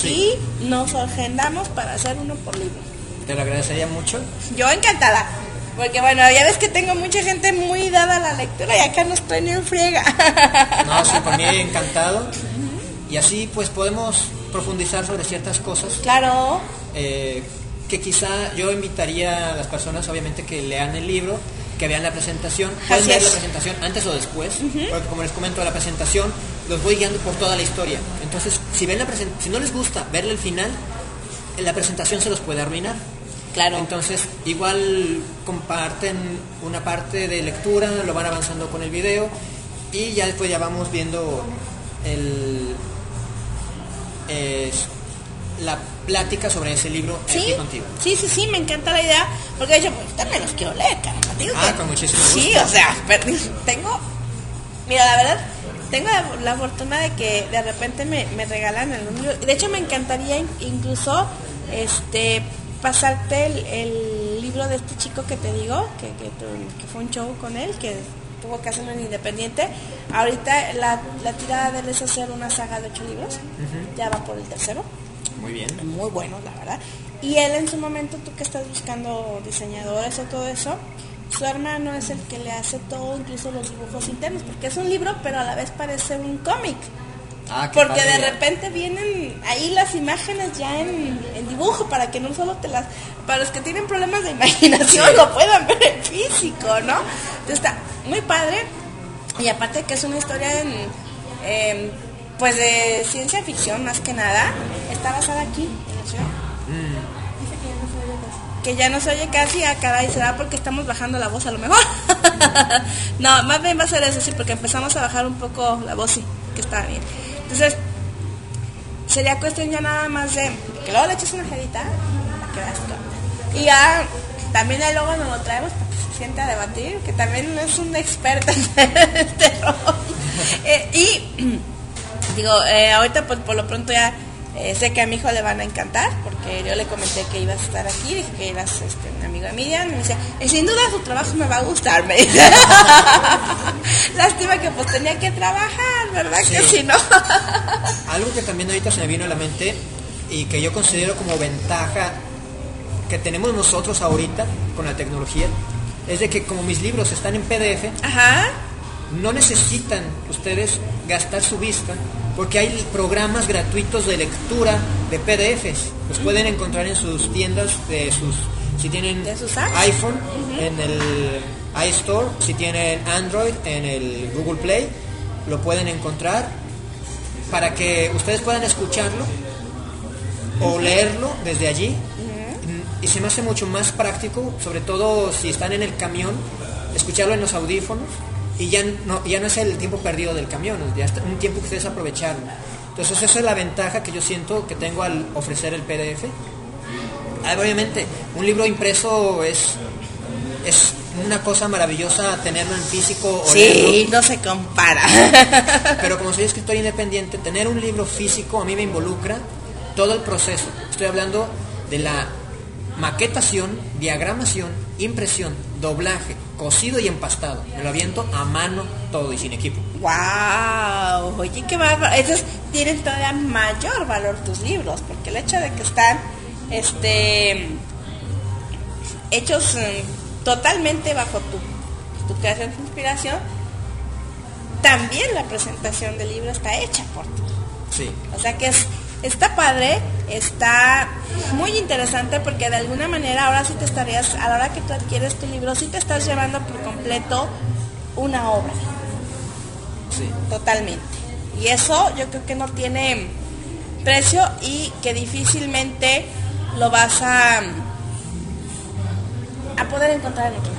[SPEAKER 3] Sí.
[SPEAKER 2] Y nos agendamos para hacer uno por libro.
[SPEAKER 3] Te lo agradecería mucho.
[SPEAKER 2] Yo encantada. Porque bueno, ya ves que tengo mucha gente muy dada a la lectura y acá no estoy ni en friega.
[SPEAKER 3] No, sí, por mí encantado. Y así pues podemos profundizar sobre ciertas cosas
[SPEAKER 2] Claro.
[SPEAKER 3] eh, que quizá yo invitaría a las personas obviamente que lean el libro, que vean la presentación, pueden ver la presentación antes o después, porque como les comento la presentación los voy guiando por toda la historia. Entonces, si ven la si no les gusta verle el final, la presentación se los puede arruinar.
[SPEAKER 2] Claro.
[SPEAKER 3] Entonces, igual comparten una parte de lectura, lo van avanzando con el video y ya después ya vamos viendo el es la plática sobre ese libro
[SPEAKER 2] Sí,
[SPEAKER 3] aquí contigo.
[SPEAKER 2] sí, sí, sí, me encanta la idea, porque de hecho, pues, también los quiero leer, digo
[SPEAKER 3] Ah,
[SPEAKER 2] que-
[SPEAKER 3] con muchísimo
[SPEAKER 2] Sí,
[SPEAKER 3] gusto.
[SPEAKER 2] o sea, tengo, mira, la verdad, tengo la, la fortuna de que de repente me, me regalan el libro. De hecho, me encantaría in- incluso, este, pasarte el, el libro de este chico que te digo, que, que, fue un show con él, que tuvo que hacerlo en Independiente. Ahorita la, la tirada de él es hacer una saga de ocho libros, ya va por el tercero
[SPEAKER 3] Muy bien.
[SPEAKER 2] muy buenos, la verdad. Y él en su momento, tú que estás buscando diseñadores o todo eso, su hermano es el que le hace todo, incluso los dibujos internos, porque es un libro, pero a la vez parece un cómic.
[SPEAKER 3] Ah,
[SPEAKER 2] Porque
[SPEAKER 3] padre.
[SPEAKER 2] de repente vienen ahí las imágenes ya en, en dibujo para que no solo te las... Para los que tienen problemas de imaginación
[SPEAKER 3] Sí.
[SPEAKER 2] lo puedan ver en físico, ¿no? Entonces está muy padre. Y aparte que es una historia en... em, pues de ciencia ficción más que nada. Está basada aquí, en la ciudad. Que ya no se oye casi, ah, caray, será porque estamos bajando la voz a lo mejor. no, más bien va a ser eso, sí, porque empezamos a bajar un poco la voz, sí, que está bien. Entonces, sería cuestión ya nada más de que luego le eches una onda. Y ya también ahí luego nos lo traemos para que se siente a debatir, que también es un experto en este rol. Eh, y digo, eh, ahorita pues por lo pronto ya eh, sé que a mi hijo le van a encantar, porque yo le comenté que ibas a estar aquí, dije que eras este, un amigo de Miriam, y me dice, "Eh, sin duda su trabajo me va a gustar, me dice. Lástima que pues tenía que trabajar, ¿verdad? Que si no.
[SPEAKER 3] Algo que también ahorita se me vino a la mente y que yo considero como ventaja que tenemos nosotros ahorita con la tecnología es de que como mis libros están en PDF,
[SPEAKER 2] Ajá.
[SPEAKER 3] No necesitan ustedes gastar su vista porque hay programas gratuitos de lectura de PDFs. Los pueden encontrar en sus tiendas de sus si tienen iPhone en el iStore, si tienen Android en el Google Play, lo pueden encontrar para que ustedes puedan escucharlo o leerlo desde allí. Y se me hace mucho más práctico, sobre todo si están en el camión, escucharlo en los audífonos y ya no, ya no es el tiempo perdido del camión, ya es un tiempo que ustedes aprovecharon. Entonces esa es la ventaja que yo siento que tengo al ofrecer el PDF. Ah, Obviamente, un libro impreso es, es una cosa maravillosa tenerlo en físico o leerlo.
[SPEAKER 2] Sí, no se compara.
[SPEAKER 3] Pero como soy escritor independiente, tener un libro físico a mí me involucra todo el proceso. Estoy hablando de la maquetación, diagramación, impresión, doblaje, cosido y empastado. Me lo aviento a mano todo y sin equipo.
[SPEAKER 2] wow, oye, qué bárbaro. Entonces tienen todavía mayor valor tus libros, porque el hecho de que están este hechos mm, totalmente bajo tu, tu creación, tu inspiración, también la presentación del libro está hecha por ti.
[SPEAKER 3] Sí.
[SPEAKER 2] O sea que es, está padre, está muy interesante porque de alguna manera ahora sí te estarías, a la hora que tú adquieres tu libro, sí te estás llevando por completo una obra,
[SPEAKER 3] Sí.
[SPEAKER 2] totalmente. Y eso yo creo que no tiene precio y que difícilmente lo vas a, a poder encontrar en lado.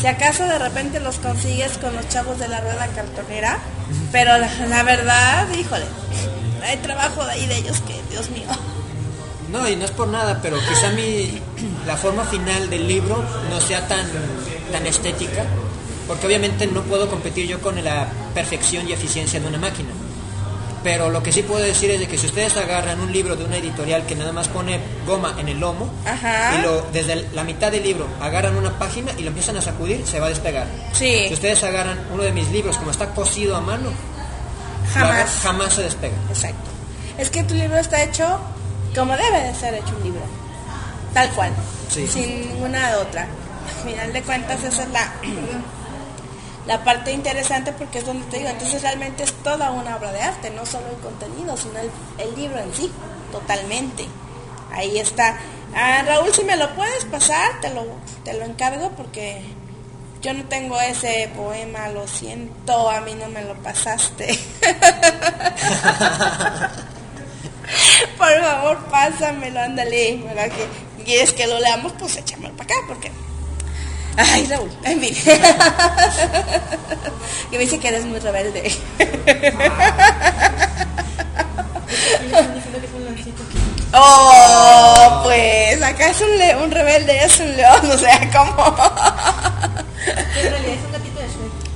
[SPEAKER 2] Si acaso de repente los consigues con los chavos de la rueda cartonera, pero la, la verdad, híjole, hay trabajo de ahí de ellos que, Dios mío.
[SPEAKER 3] No, y no es por nada, pero quizá mi, la forma final del libro no sea tan, tan estética, porque obviamente no puedo competir yo con la perfección y eficiencia de una máquina. Pero lo que sí puedo decir es de que si ustedes agarran un libro de una editorial que nada más pone goma en el lomo
[SPEAKER 2] Ajá.
[SPEAKER 3] y lo, desde la mitad del libro agarran una página y lo empiezan a sacudir, se va a despegar.
[SPEAKER 2] Sí.
[SPEAKER 3] Si ustedes agarran uno de mis libros como está cosido a mano,
[SPEAKER 2] Jamás.
[SPEAKER 3] jamás se despega.
[SPEAKER 2] Exacto. Es que tu libro está hecho como debe de ser hecho un libro. Tal cual.
[SPEAKER 3] Sí.
[SPEAKER 2] Sin ninguna otra. Al final de cuentas esa es la, la parte interesante porque es donde te digo, entonces realmente es toda una obra de arte, no solo el contenido, sino el, el libro en sí, totalmente. Ahí está. Ah, Raúl, si me lo puedes pasar, te lo, te lo encargo porque yo no tengo ese poema, lo siento, a mí no me lo pasaste. Por favor, pásamelo, ándale. ¿Verdad que quieres que lo leamos? Pues échamelo para acá, porque. Ay, Raúl, en fin. que me dice que eres muy rebelde. Oh, pues acá es un, le- un rebelde, es un león, o sea, como...
[SPEAKER 4] En realidad es un gatito de.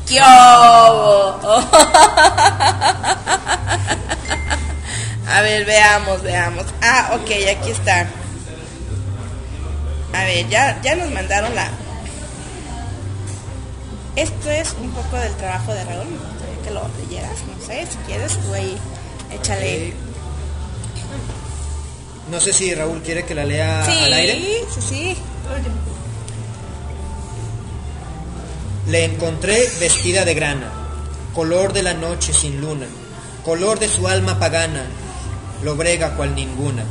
[SPEAKER 2] ¡Qué obo! A ver, veamos, veamos. Ah, ok, aquí está. A ver, ya, ya nos mandaron la... Esto es un poco del trabajo de Raúl, me gustaría que lo leyeras, no sé, si quieres tú ahí, échale.
[SPEAKER 3] Eh, No sé si Raúl quiere que la lea
[SPEAKER 2] Sí,
[SPEAKER 3] al aire.
[SPEAKER 2] sí, sí.
[SPEAKER 3] Le encontré vestida de grana, color de la noche sin luna, color de su alma pagana, lobrega cual ninguna.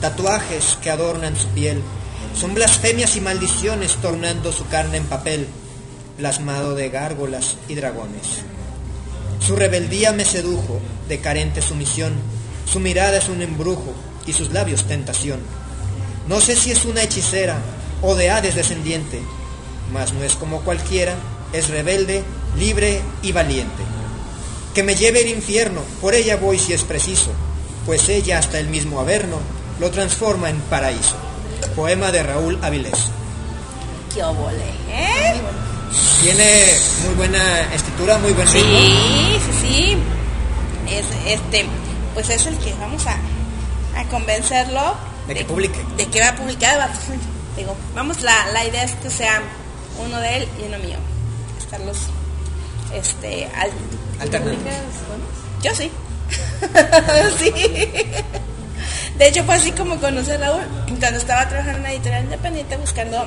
[SPEAKER 3] Tatuajes que adornan su piel, son blasfemias y maldiciones tornando su carne en papel, plasmado de gárgolas y dragones. Su rebeldía me sedujo, de carente sumisión, su mirada es un embrujo y sus labios tentación. No sé si es una hechicera o de Hades descendiente, mas no es como cualquiera, es rebelde, libre y valiente. Que me lleve el infierno, por ella voy si es preciso, pues ella hasta el mismo Averno lo transforma en paraíso. Poema de Raúl Avilés.
[SPEAKER 2] ¡Qué obole! ¿eh?
[SPEAKER 3] Tiene muy buena escritura, muy buen ritmo.
[SPEAKER 2] Sí, sí, sí. Es, este, pues es el que vamos a, a convencerlo
[SPEAKER 3] De que publique.
[SPEAKER 2] De que va a publicar. digo, vamos, la, la idea es que sea uno de él y uno mío. Estarlos, este, al,
[SPEAKER 3] Alternando.
[SPEAKER 2] yo sí. sí. De hecho, fue así como conocí a Raúl cuando estaba trabajando en una editorial independiente buscando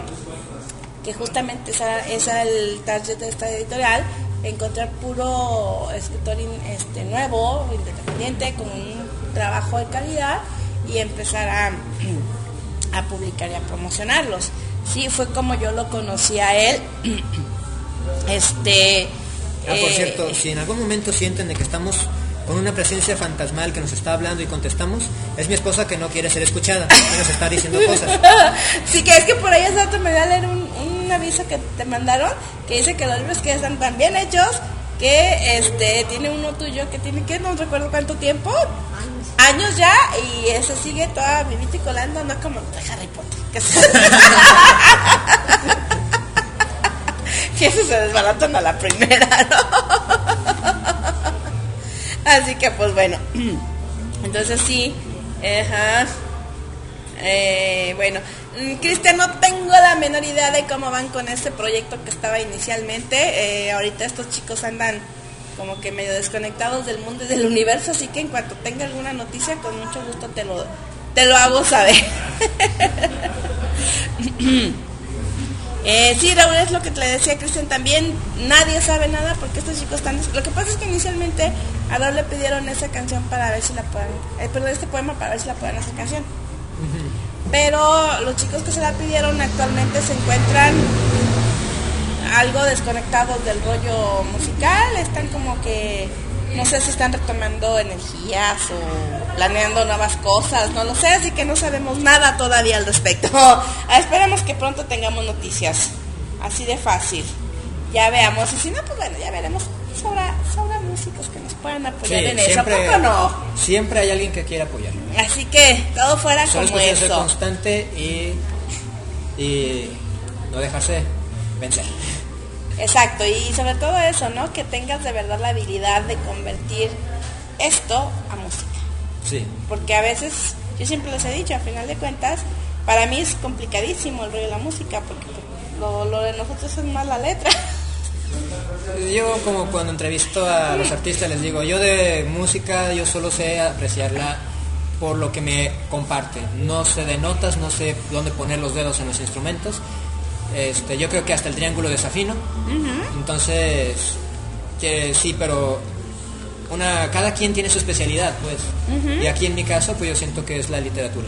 [SPEAKER 2] que justamente esa, era el target de esta editorial, encontrar puro escritor este, nuevo, independiente, con un trabajo de calidad y empezar a, a publicar y a promocionarlos. Sí, fue como yo lo conocí a él. Este.
[SPEAKER 3] Ah, por
[SPEAKER 2] eh,
[SPEAKER 3] cierto, si en algún momento sienten de que estamos con una presencia fantasmal que nos está hablando y contestamos, es mi esposa que no quiere ser escuchada nos está diciendo cosas.
[SPEAKER 2] sí, que es que por ahí hace rato me voy a leer un, un aviso que te mandaron que dice que los libros que están tan bien hechos que este tiene uno tuyo que tiene que no recuerdo cuánto tiempo. Años ya y ese sigue toda vivita y colando no como de Harry Potter que se, se desbaratan a la primera ¿no? así que pues bueno. Entonces sí ajá. Eh, bueno, Cristian, no tengo la menor idea de cómo van con este proyecto que estaba inicialmente. Eh, ahorita estos chicos andan como que medio desconectados del mundo y del universo, así que en cuanto tenga alguna noticia, con mucho gusto te lo, te lo hago saber. Eh, sí, Raúl, es lo que te decía Cristian también. Nadie sabe nada porque estos chicos están. Lo que pasa es que inicialmente a Raúl le pidieron esa canción para ver si la pueden. Eh, perdón, este poema para ver si la pueden hacer canción. Pero los chicos que se la pidieron actualmente se encuentran algo desconectados del rollo musical. Están como que. No sé si están retomando energías o planeando nuevas cosas, no lo sé, así que no sabemos nada todavía al respecto. Esperemos que pronto tengamos noticias, así de fácil. Ya veamos, y si no, pues bueno, ya veremos. Sobra, sobra músicos que nos puedan apoyar en eso, ¿a poco no?
[SPEAKER 3] siempre hay alguien que quiera apoyar.
[SPEAKER 2] Así que todo fuera
[SPEAKER 3] Solo
[SPEAKER 2] como
[SPEAKER 3] ser
[SPEAKER 2] eso.
[SPEAKER 3] constante y, y no dejarse vencer.
[SPEAKER 2] Exacto, y sobre todo eso, ¿no? Que tengas de verdad la habilidad de convertir esto a música.
[SPEAKER 3] Sí.
[SPEAKER 2] Porque a veces, yo siempre les he dicho, a final de cuentas, para mí es complicadísimo el rollo de la música, porque lo, lo de nosotros es más la letra.
[SPEAKER 3] Yo como cuando entrevisto a los artistas les digo, yo de música yo solo sé apreciarla por lo que me comparte. No sé de notas, no sé dónde poner los dedos en los instrumentos. Este, yo creo que hasta el triángulo desafino. Entonces, que sí, pero una, cada quien tiene su especialidad, pues. Y aquí en mi caso, pues yo siento que es la literatura.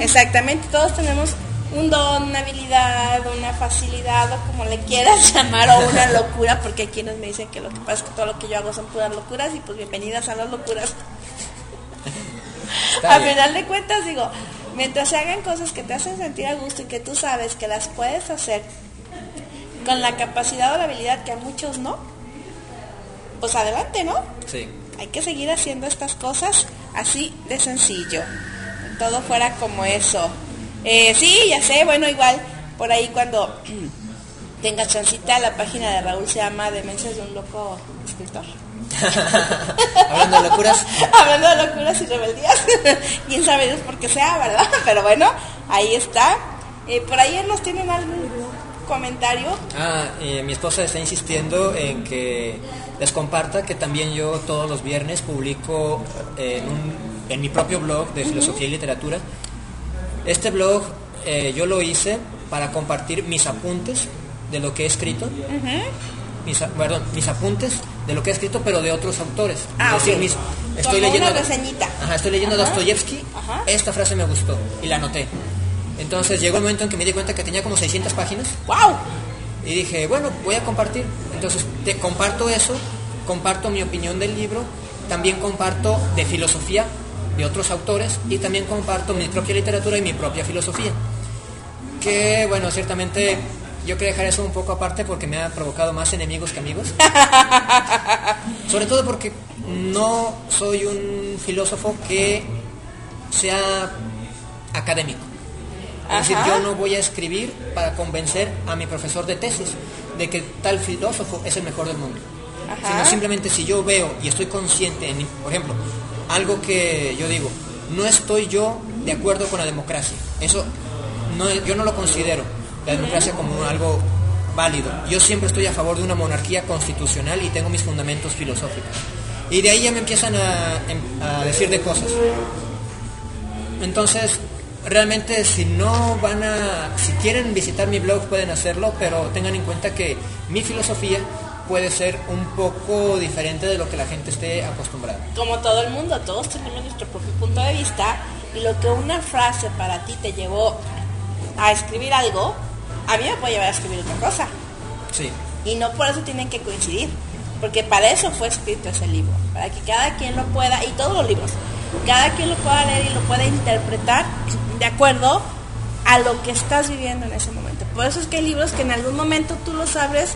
[SPEAKER 2] Exactamente, todos tenemos un don, una habilidad, una facilidad, o como le quieras llamar, o una locura, porque hay quienes me dicen que lo que pasa es que todo lo que yo hago son puras locuras, y pues bienvenidas a las locuras. A final de cuentas, digo, mientras se hagan cosas que te hacen sentir a gusto y que tú sabes que las puedes hacer con la capacidad o la habilidad que a muchos no, pues adelante, ¿no?
[SPEAKER 3] Sí.
[SPEAKER 2] Hay que seguir haciendo estas cosas Así de sencillo. Todo fuera como eso. Eh, sí, ya sé, bueno, igual por ahí cuando tenga chancita, la página de Raúl se llama Demencias de un loco escritor.
[SPEAKER 3] Hablando de locuras.
[SPEAKER 2] Hablando de locuras y rebeldías. Quién sabe Dios por qué sea, ¿verdad? Pero bueno, ahí está. Eh, por ahí nos tienen algún comentario.
[SPEAKER 3] Ah, eh, mi esposa está insistiendo en que les comparta que también yo todos los viernes publico eh, en, un- en mi propio blog de filosofía y literatura. Este blog eh, yo lo hice para compartir mis apuntes de lo que he escrito. mis, perdón, mis apuntes de lo que he escrito, pero de otros autores.
[SPEAKER 2] Ah,
[SPEAKER 3] es decir, mis- estoy leyendo. Ajá, estoy leyendo
[SPEAKER 2] Ajá.
[SPEAKER 3] Dostoyevsky.
[SPEAKER 2] Ajá.
[SPEAKER 3] Esta frase me gustó y la anoté. Entonces llegó el momento en que me di cuenta que tenía como 600 páginas
[SPEAKER 2] ¡Wow!
[SPEAKER 3] y dije, bueno, voy a compartir. Entonces te comparto eso, comparto mi opinión del libro, también comparto de filosofía de otros autores y también comparto mi propia literatura y mi propia filosofía. Que bueno, ciertamente yo quería dejar eso un poco aparte porque me ha provocado más enemigos que amigos. Sobre todo porque no soy un filósofo que sea académico. Es decir, yo no voy a escribir para convencer a mi profesor de tesis de que tal filósofo es el mejor del mundo.
[SPEAKER 2] Ajá.
[SPEAKER 3] Sino simplemente si yo veo y estoy consciente, en, por ejemplo, algo que yo digo, no estoy yo de acuerdo con la democracia. Eso no, yo no lo considero la democracia como algo válido. Yo siempre estoy a favor de una monarquía constitucional y tengo mis fundamentos filosóficos. Y de ahí ya me empiezan a, em- a decir de cosas. Entonces, realmente si no van a, si quieren visitar mi blog pueden hacerlo, pero tengan en cuenta que mi filosofía puede ser un poco diferente de lo que la gente esté acostumbrada.
[SPEAKER 2] Como todo el mundo, todos tenemos nuestro propio punto de vista y lo que una frase para ti te llevó a escribir algo, a mí me puede llevar a escribir otra cosa.
[SPEAKER 3] Sí.
[SPEAKER 2] Y no por eso tienen que coincidir, porque para eso fue escrito ese libro, para que cada quien lo pueda, y todos los libros, cada quien lo pueda leer y lo pueda interpretar de acuerdo a lo que estás viviendo en ese momento. Por eso es que hay libros que en algún momento tú los abres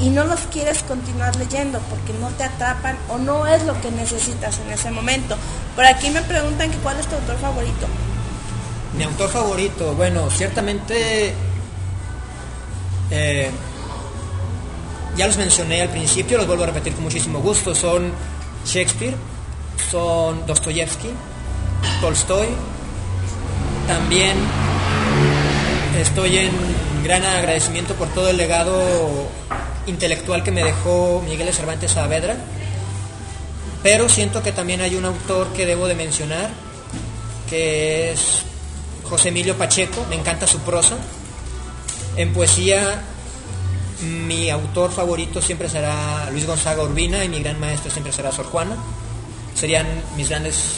[SPEAKER 2] y no los quieres continuar leyendo porque no te atrapan o no es lo que necesitas en ese momento. Por aquí me preguntan que cuál es tu autor favorito.
[SPEAKER 3] Mi autor favorito, bueno, ciertamente eh, ya los mencioné al principio, los vuelvo a repetir con muchísimo gusto. Son Shakespeare, son Dostoyevsky, Tolstoy. También estoy en gran agradecimiento por todo el legado intelectual que me dejó Miguel de Cervantes Saavedra. Pero siento que también hay un autor que debo de mencionar, que es José Emilio Pacheco, me encanta su prosa. En poesía, mi autor favorito siempre será Luis Gonzaga Urbina y mi gran maestro siempre será Sor Juana. Serían mis grandes,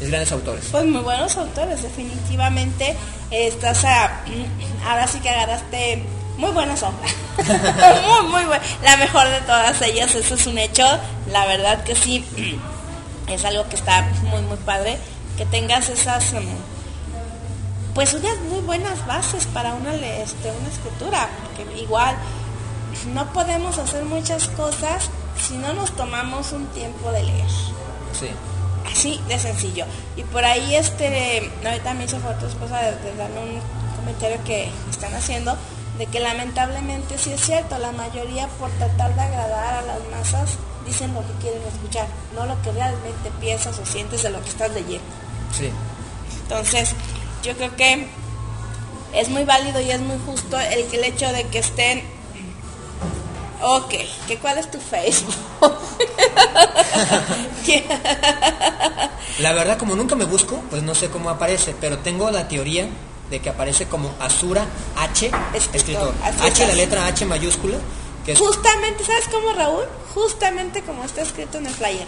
[SPEAKER 3] mis grandes autores.
[SPEAKER 2] Pues muy buenos autores, definitivamente. Estás a, ahora sí que agarraste muy buenas obras. muy, muy buena. La mejor de todas ellas, eso es un hecho. La verdad que sí, es algo que está muy, muy padre. Que tengas esas, mm, pues unas muy buenas bases para una, este, una escritura. Porque igual no podemos hacer muchas cosas si no nos tomamos un tiempo de leer.
[SPEAKER 3] Sí.
[SPEAKER 2] Así de sencillo. Y por ahí, este, ahorita me hizo tu esposa de, de darme un comentario que están haciendo, de que lamentablemente sí es cierto, la mayoría por tratar de agradar a las masas dicen lo que quieren escuchar, no lo que realmente piensas o sientes de lo que estás leyendo.
[SPEAKER 3] Sí.
[SPEAKER 2] Entonces, yo creo que es muy válido y es muy justo el, el hecho de que estén... Ok, ¿que ¿cuál es tu Facebook?
[SPEAKER 3] La verdad, como nunca me busco, pues no sé cómo aparece, pero tengo la teoría de que aparece como Asura H,
[SPEAKER 2] Escritor,
[SPEAKER 3] escritor.
[SPEAKER 2] así
[SPEAKER 3] H, la letra H mayúscula, que es...
[SPEAKER 2] Justamente, ¿sabes cómo, Raúl? Justamente como está escrito en el flyer.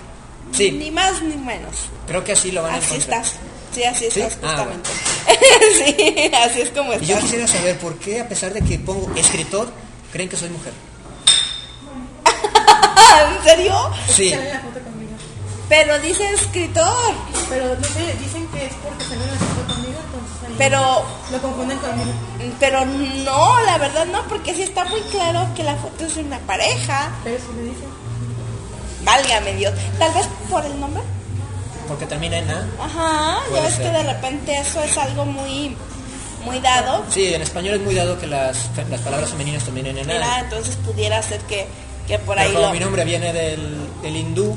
[SPEAKER 3] Sí.
[SPEAKER 2] Ni más ni menos.
[SPEAKER 3] Creo que así lo van a
[SPEAKER 2] Así
[SPEAKER 3] encontrar.
[SPEAKER 2] estás. Sí, así
[SPEAKER 3] ¿Sí?
[SPEAKER 2] estás,
[SPEAKER 3] Ah,
[SPEAKER 2] justamente. sí, así es como
[SPEAKER 3] Y yo quisiera saber por qué, a pesar de que pongo escritor, creen que soy mujer.
[SPEAKER 2] ¿En serio?
[SPEAKER 3] Sí.
[SPEAKER 2] Pero dice escritor.
[SPEAKER 4] Pero no sé, dicen que es porque salió la
[SPEAKER 2] Pero,
[SPEAKER 4] lo confunden conmigo.
[SPEAKER 2] pero no, la verdad no, porque sí está muy claro que la foto es de una pareja.
[SPEAKER 4] Pero si me dicen.
[SPEAKER 2] Válgame Dios. Tal vez por el nombre.
[SPEAKER 3] porque termina en A.
[SPEAKER 2] Ajá, ya ves que de repente eso es algo muy, muy dado.
[SPEAKER 3] Sí, en español es muy dado que las, las palabras femeninas terminen en
[SPEAKER 2] Mira,
[SPEAKER 3] A.
[SPEAKER 2] entonces pudiera ser que, que por
[SPEAKER 3] Pero
[SPEAKER 2] ahí
[SPEAKER 3] como
[SPEAKER 2] lo...
[SPEAKER 3] mi nombre viene del, del hindú,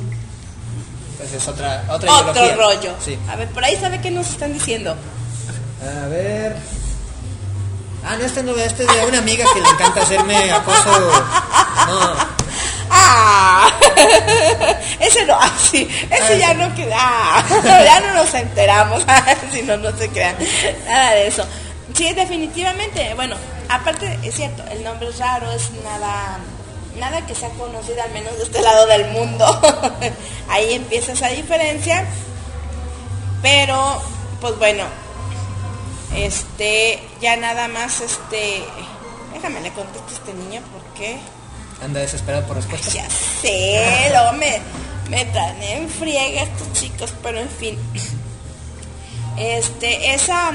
[SPEAKER 3] pues es otra, otra
[SPEAKER 2] Otro
[SPEAKER 3] ideología.
[SPEAKER 2] rollo.
[SPEAKER 3] Sí.
[SPEAKER 2] A ver, por ahí sabe qué nos están diciendo.
[SPEAKER 3] A ver. Ah, no, este no, este es de una amiga que le encanta hacerme acoso. No,
[SPEAKER 2] ¡Ah! ese no, ah, sí, ese ya no queda. ah, ya no nos enteramos. si no, no se crean. Nada de eso. Sí, definitivamente. Bueno, aparte, es cierto, el nombre es raro, es nada. Nada que sea conocido, al menos de este lado del mundo. Ahí empieza esa diferencia. Pero, pues bueno, este, ya nada más, este, déjame le contesto a este niño porque
[SPEAKER 3] anda desesperado por respuesta.
[SPEAKER 2] ya sé, luego me, me traen en friega estos chicos, pero en fin. Este, esa,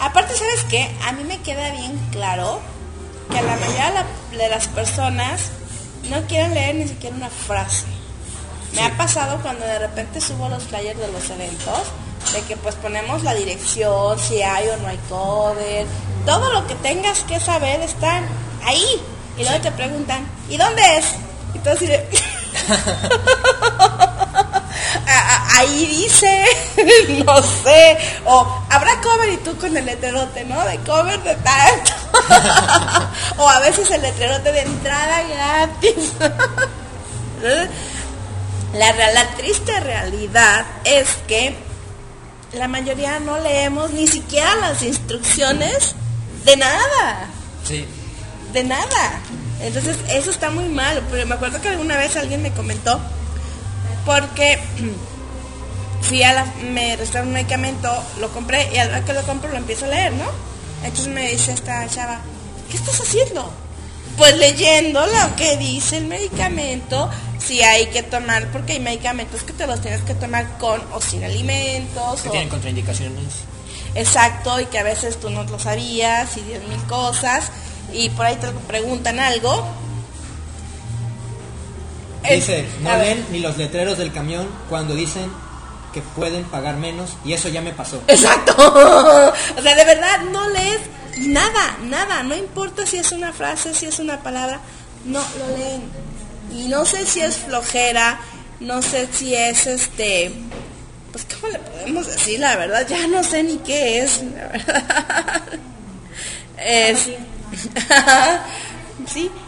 [SPEAKER 2] aparte, ¿sabes qué? A mí me queda bien claro que la mayoría de las personas no quieren leer ni siquiera una frase. Me ha pasado cuando de repente subo los flyers de los eventos, de que pues ponemos la dirección, si hay o no hay cover, todo lo que tengas que saber está ahí. Y luego te preguntan, ¿y dónde es? Y tú así de... "A- a- Ahí dice, no sé, o habrá cover y tú con el letrerote, ¿no? De cover de tanto. o a veces el letrerote de entrada gratis. La, real- la triste realidad es que la mayoría no leemos ni siquiera las instrucciones de nada,
[SPEAKER 3] Sí.
[SPEAKER 2] de nada. Entonces eso está muy mal, pero me acuerdo que alguna vez alguien me comentó, porque fui a la, me recetaron un medicamento, lo compré y a la hora que lo compro lo empiezo a leer, ¿no? Entonces me dice esta chava, ¿qué estás haciendo? Pues leyendo lo que dice el medicamento, si hay que tomar, porque hay medicamentos que te los tienes que tomar con o sin alimentos.
[SPEAKER 3] Que
[SPEAKER 2] o-
[SPEAKER 3] tienen contraindicaciones.
[SPEAKER 2] Exacto, y que a veces tú no lo sabías y diez mil cosas, y por ahí te preguntan algo.
[SPEAKER 3] Dice,
[SPEAKER 2] Es-
[SPEAKER 3] no
[SPEAKER 2] a ver.
[SPEAKER 3] leen ni los letreros del camión cuando dicen que pueden pagar menos y eso ya me pasó.
[SPEAKER 2] Exacto. o sea, de verdad no lees nada, nada. No importa si es una frase, si es una palabra, no lo leen. Y no sé si es flojera, no sé si es este. Pues, ¿cómo le podemos decir? La verdad, ya no sé ni qué es. La verdad. Es. sí.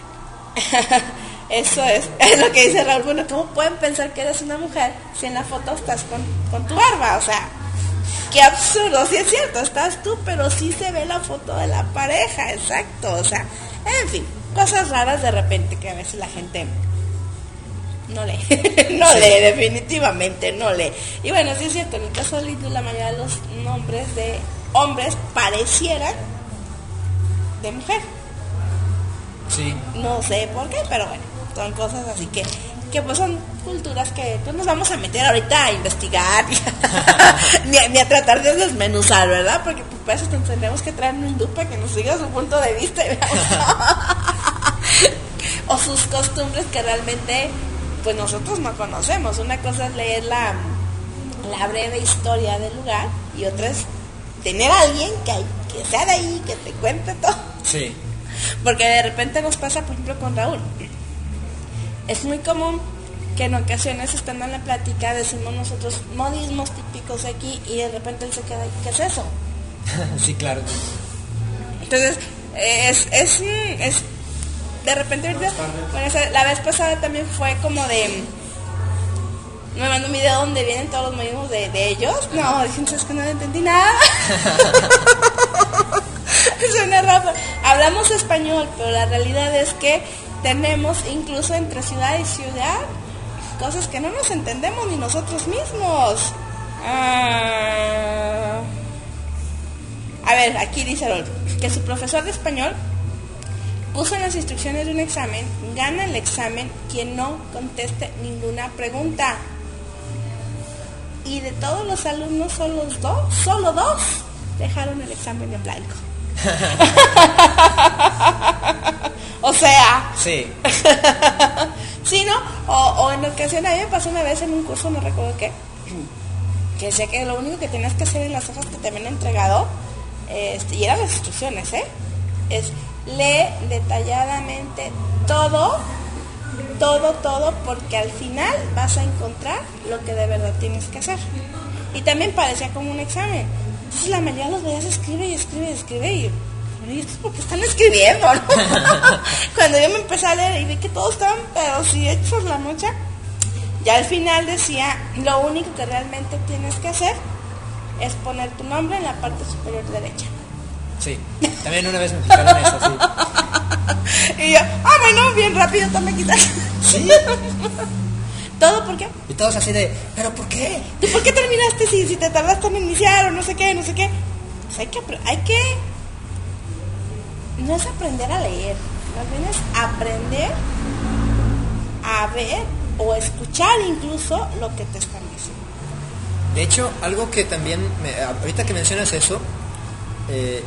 [SPEAKER 2] Eso es, es lo que dice Raúl. Bueno, ¿cómo pueden pensar que eres una mujer si en la foto estás con, con tu barba? O sea, qué absurdo. Sí es cierto, estás tú, pero sí se ve la foto de la pareja, exacto. O sea, en fin, cosas raras de repente que a veces la gente no lee. no lee, definitivamente no lee. Y bueno, sí es cierto, en el caso de la mayoría de los nombres de hombres parecieran de mujer.
[SPEAKER 3] Sí.
[SPEAKER 2] No sé por qué, pero bueno, son cosas así que, que pues son culturas que pues nos vamos a meter ahorita a investigar ni, a, ni a tratar de desmenuzar, ¿verdad? Porque pues para eso tendremos que traer un hindú para que nos diga su punto de vista o sus costumbres que realmente pues nosotros no conocemos. Una cosa es leer la, la breve historia del lugar y otra es tener a alguien que, que sea de ahí, que te cuente todo.
[SPEAKER 3] Sí.
[SPEAKER 2] Porque de repente nos pasa, por ejemplo, con Raúl. Es muy común que en ocasiones, estando en la plática, decimos nosotros modismos típicos de aquí y de repente él se queda, ¿qué es eso?
[SPEAKER 3] sí, claro.
[SPEAKER 2] Entonces, es, es, es de repente, ahorita, bueno, la vez pasada también fue como de, me mandó un video donde vienen todos los modismos de, de ellos. No, es que no le entendí nada. Suena raro. Hablamos español, pero la realidad es que tenemos incluso entre ciudad y ciudad cosas que no nos entendemos ni nosotros mismos. Ah. A ver, aquí dice que su profesor de español puso en las instrucciones de un examen, gana el examen quien no conteste ninguna pregunta. Y de todos los alumnos, solo dos, solo dos dejaron el examen en blanco. o sea,
[SPEAKER 3] Sí.
[SPEAKER 2] sí, ¿no? O, o en ocasión, a mí me pasó una vez en un curso, no recuerdo qué, que decía que lo único que tenías que hacer en las hojas que te habían entregado, este, y eran las instrucciones, ¿eh? Es lee detalladamente todo, todo, todo, porque al final vas a encontrar lo que de verdad tienes que hacer. Y también parecía como un examen. Entonces la mayoría de los veías escribe y escribe y escribe y bueno, ¿y esto es porque están escribiendo, no? Cuando yo me empecé a leer y vi que todos estaban, pero sí hechos la mocha, ya al final decía, lo único que realmente tienes que hacer es poner tu nombre en la parte superior derecha.
[SPEAKER 3] Sí, también una vez me fijaron eso, sí.
[SPEAKER 2] Y yo, ah, bueno, bien rápido, tome quitar.
[SPEAKER 3] Sí.
[SPEAKER 2] ¿Todo por qué?
[SPEAKER 3] Y todos así de, ¿pero por qué?
[SPEAKER 2] ¿Tú por qué terminaste si, si te tardaste en iniciar o no sé qué, no sé qué? Pues hay que, hay que... No es aprender a leer, más bien es aprender a ver o escuchar incluso lo que te están diciendo.
[SPEAKER 3] De hecho, algo que también, me- ahorita que mencionas eso, eh,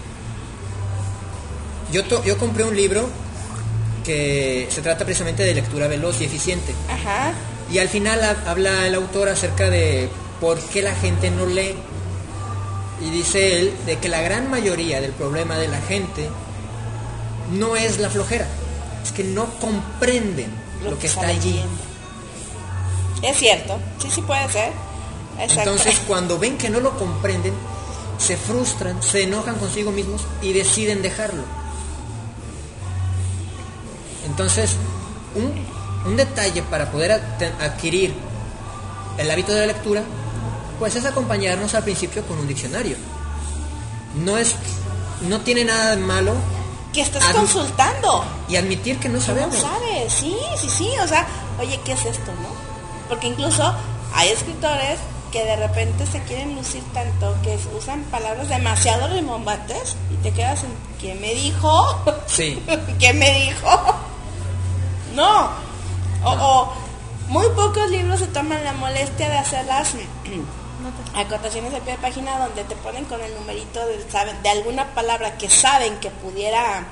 [SPEAKER 3] yo, to- yo compré un libro que se trata precisamente de lectura veloz y eficiente.
[SPEAKER 2] Ajá.
[SPEAKER 3] Y al final ha- habla el autor acerca de por qué la gente no lee. Y dice él de que la gran mayoría del problema de la gente no es la flojera, es que no comprenden lo, que está allí.
[SPEAKER 2] Es cierto, sí, sí puede ser. Exacto.
[SPEAKER 3] Entonces cuando ven que no lo comprenden, se frustran, se enojan consigo mismos y deciden dejarlo. Entonces, un, un detalle para poder adquirir el hábito de la lectura, pues es acompañarnos al principio con un diccionario. No es, no tiene nada de malo
[SPEAKER 2] que estás
[SPEAKER 3] Admi-
[SPEAKER 2] consultando.
[SPEAKER 3] y admitir que no
[SPEAKER 2] No
[SPEAKER 3] sabemos.
[SPEAKER 2] sabes, sí, sí, sí, o sea, oye, ¿qué es esto, no? Porque incluso hay escritores que de repente se quieren lucir tanto que usan palabras demasiado rimbombantes y te quedas en ¿quién me dijo?
[SPEAKER 3] Sí.
[SPEAKER 2] ¿Quién me dijo? No. O, o muy pocos libros se toman la molestia de hacer las acotaciones de pie de página donde te ponen con el numerito de, saben- de alguna palabra que saben que pudiera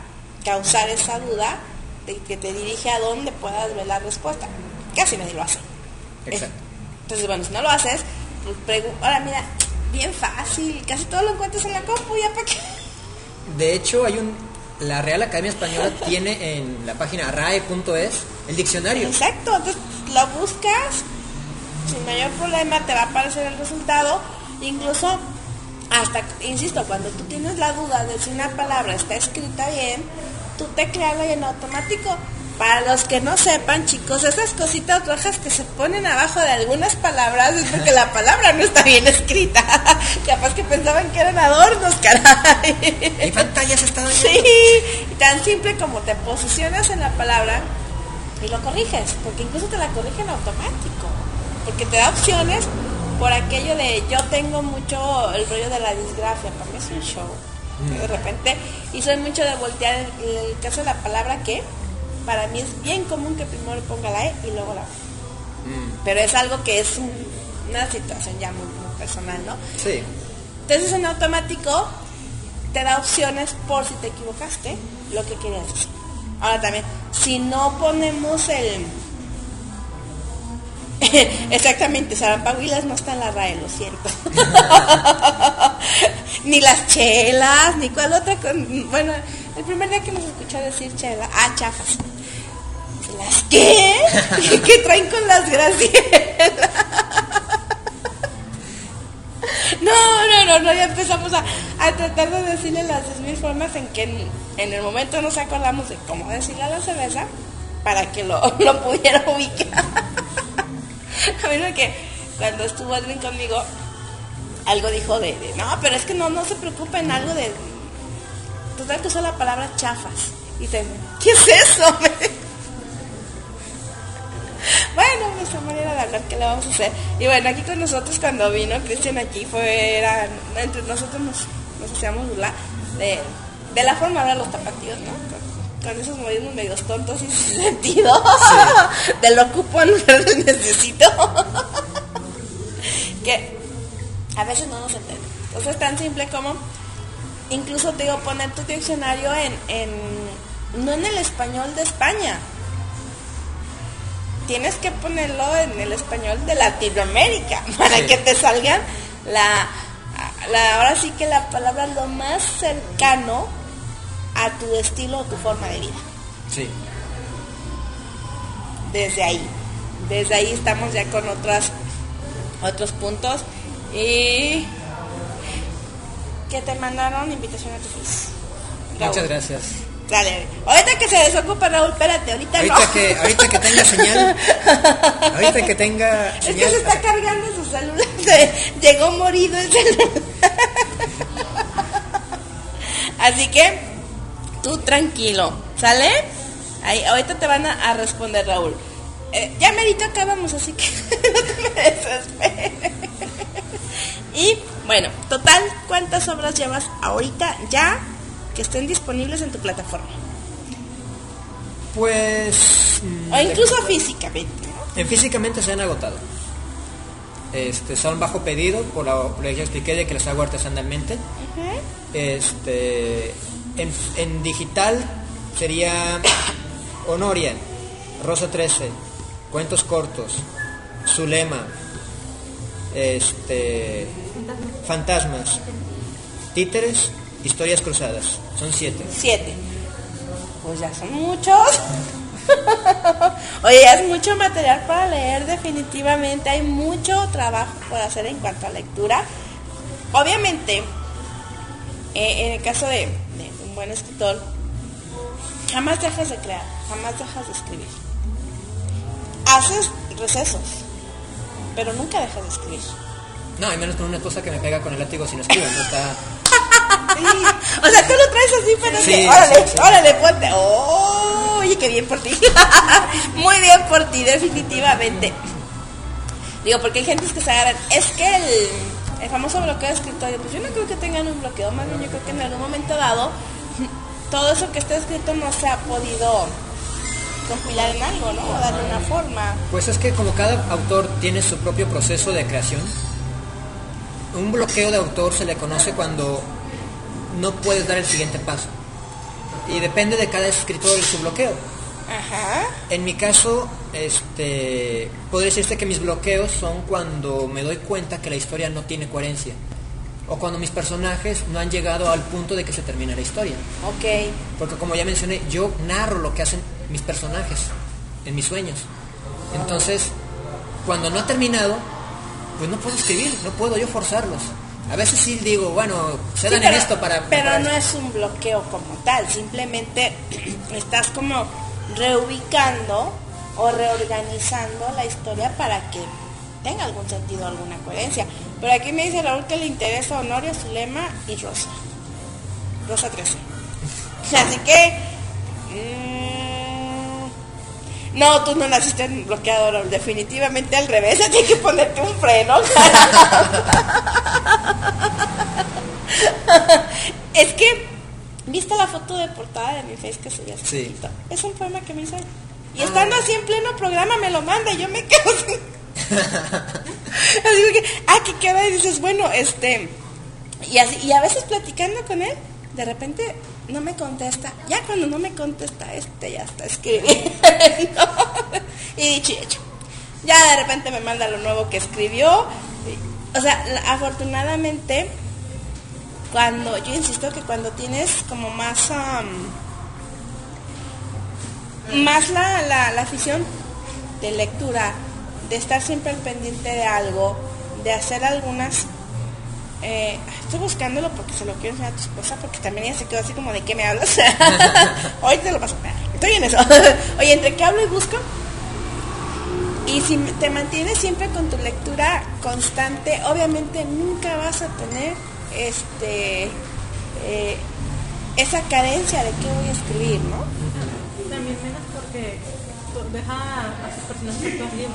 [SPEAKER 2] causar esa duda de que te dirige a dónde puedas ver la respuesta. Casi nadie lo hace.
[SPEAKER 3] Exacto.
[SPEAKER 2] Entonces, bueno, si no lo haces, pues ahora mira, bien fácil, casi todo lo encuentras en la compu, ya para qué.
[SPEAKER 3] De hecho, hay un la Real Academia Española tiene en la página rae.es el diccionario.
[SPEAKER 2] Exacto, entonces lo buscas, sin mayor problema te va a aparecer el resultado, incluso hasta, insisto, cuando tú tienes la duda de si una palabra está escrita bien, tú teclealo y en automático. Para los que no sepan, chicos, esas cositas rojas que se ponen abajo de algunas palabras es porque la palabra no está bien escrita. Capaz que pensaban que eran adornos, caray.
[SPEAKER 3] Mi pantalla se está dañando.
[SPEAKER 2] Sí, y tan simple como te posicionas en la palabra y lo corriges, porque incluso te la corrige en automático, porque te da opciones por aquello de yo tengo mucho el rollo de la disgrafia, para mí es un show. que De repente, y soy mucho de voltear el, el caso de la palabra que, para mí es bien común que primero ponga la E y luego la O. Pero es algo que es un- una situación ya muy, muy personal, ¿no?
[SPEAKER 3] Sí.
[SPEAKER 2] Entonces en automático te da opciones por si te equivocaste, lo que querías decir. Ahora también, si no ponemos el... Exactamente, Sarampaguilas no está en la RAE, lo siento. ni las chelas, ni cuál otra... con- Bueno, el primer día que nos escuchó decir chela, ah, chafas. ¿Las qué? ¿Qué traen con las gracielas? No, no, no, no, ya empezamos a, a tratar de decirle las 10.000 formas en que en, en el momento nos acordamos de cómo decirle a la cerveza para que lo, lo pudiera ubicar. A mí que cuando estuvo Edwin conmigo, algo dijo de, no, pero es que no, no se preocupen, algo de... Total que usó la palabra chafas. Y te, ¿qué es eso? Bueno, nuestra manera de hablar, ¿qué le vamos a hacer? Y bueno, aquí con nosotros cuando vino Cristian aquí fue, era, entre nosotros nos, hacíamos burla de, la forma de los tapatíos, ¿no? Con, esos modismos medios tontos y sin sentido. de lo ocupo en lugar de necesito. que a veces no nos entendemos. Entonces es tan simple como, incluso te digo, poner tu diccionario en, en no en el español de España, tienes que ponerlo en el español de Latinoamérica para
[SPEAKER 3] Sí.
[SPEAKER 2] que te salgan la, la, ahora sí que la palabra lo más cercano a tu estilo o tu forma de vida.
[SPEAKER 3] Sí.
[SPEAKER 2] Desde ahí. Desde ahí estamos ya con otras, otros puntos. Y que te mandaron invitación a tu. Raúl.
[SPEAKER 3] Muchas gracias.
[SPEAKER 2] Dale, ahorita que se desocupa Raúl, espérate, ahorita,
[SPEAKER 3] Ahorita
[SPEAKER 2] no.
[SPEAKER 3] que, ahorita que tenga señal, ahorita que tenga
[SPEAKER 2] Es que
[SPEAKER 3] señal,
[SPEAKER 2] se está cargando su celular. llegó morido el celular. Así que tú tranquilo, ¿sale? Ahí, ahorita te van a, a responder Raúl. Eh, ya merito acabamos, así que no te me desesperes. Y bueno, total, ¿cuántas obras llevas ahorita ya que estén disponibles en tu plataforma?
[SPEAKER 3] pues mm,
[SPEAKER 2] O incluso físicamente, ¿no?
[SPEAKER 3] en físicamente se han agotado. Este, son bajo pedido, por lo, que ya expliqué de que las hago artesanalmente. Este, en, digital sería Honoria, Rosa 13, Cuentos Cortos, Zulema, este, Fantasmas, Títeres, Historias Cruzadas. Son siete.
[SPEAKER 2] Siete. Pues ya son muchos. Oye, es mucho material para leer definitivamente. Hay mucho trabajo por hacer en cuanto a lectura. Obviamente, eh, en el caso de, buen escritor, jamás dejas de crear, jamás dejas de escribir. Haces recesos, pero nunca dejas de escribir.
[SPEAKER 3] No, y menos con una cosa que me pega con el látigo si no escribo. No está...
[SPEAKER 2] O sea, tú lo traes así, pero
[SPEAKER 3] Sí,
[SPEAKER 2] que, órale,
[SPEAKER 3] sí,
[SPEAKER 2] órale, ponte. Oh, oye, qué bien por ti. Muy bien por ti, definitivamente. Digo, porque hay gente que se agarran. Es que el, el famoso bloqueo de escritorio, pues yo no creo que tengan un bloqueo, más bien yo creo que en algún momento dado, todo eso que está escrito no se ha podido compilar en algo, ¿no? O darle una forma.
[SPEAKER 3] Pues es que como cada autor tiene su propio proceso de creación, un bloqueo de autor se le conoce cuando no puedes dar el siguiente paso. Y depende de cada escritor su bloqueo.
[SPEAKER 2] Ajá.
[SPEAKER 3] En mi caso, este, podría decirte que mis bloqueos son cuando me doy cuenta que la historia no tiene coherencia. O cuando mis personajes no han llegado al punto de que se termine la historia.
[SPEAKER 2] Ok.
[SPEAKER 3] Porque como ya mencioné, yo narro lo que hacen mis personajes en mis sueños. Entonces, cuando no ha terminado, pues no puedo escribir, no puedo yo forzarlos. A veces sí digo, bueno, se
[SPEAKER 2] Sí,
[SPEAKER 3] dan en esto para...
[SPEAKER 2] Pero
[SPEAKER 3] para
[SPEAKER 2] no
[SPEAKER 3] esto.
[SPEAKER 2] es un bloqueo como tal, simplemente estás como reubicando o reorganizando la historia para que tenga algún sentido, alguna coherencia. Pero aquí me dice Raúl que le interesa Honoria, Zulema y Rosa. Rosa 13. Así que... mm, no, tú no naciste en bloqueador, Raúl, definitivamente al revés, tienes que ponerte un freno. es que, ¿viste la foto de portada de mi face que subí hace
[SPEAKER 3] Sí.
[SPEAKER 2] Es un poema que me hice. Y estando así en pleno programa me lo manda y yo me quedo así. así que, ah, que queda y dices, bueno, este... Y, así, y a veces platicando con él, de repente no me contesta. Ya cuando no me contesta, este ya está escribiendo. y hecho. Ya de repente me manda lo nuevo que escribió. O sea, afortunadamente, cuando, yo insisto que cuando tienes como más, más la, la, la afición de lectura, de estar siempre al pendiente de algo, de hacer algunas eh, estoy buscándolo porque se lo quiero enseñar a tu esposa porque también ella se quedó así como de qué me hablas. Hoy te lo paso. Estoy en eso. Oye, entre que hablo y busco. Y si te mantienes siempre con tu lectura constante, obviamente nunca vas a tener este eh, esa carencia de qué voy a escribir, ¿no?
[SPEAKER 4] También menos porque deja a sus personajes libres.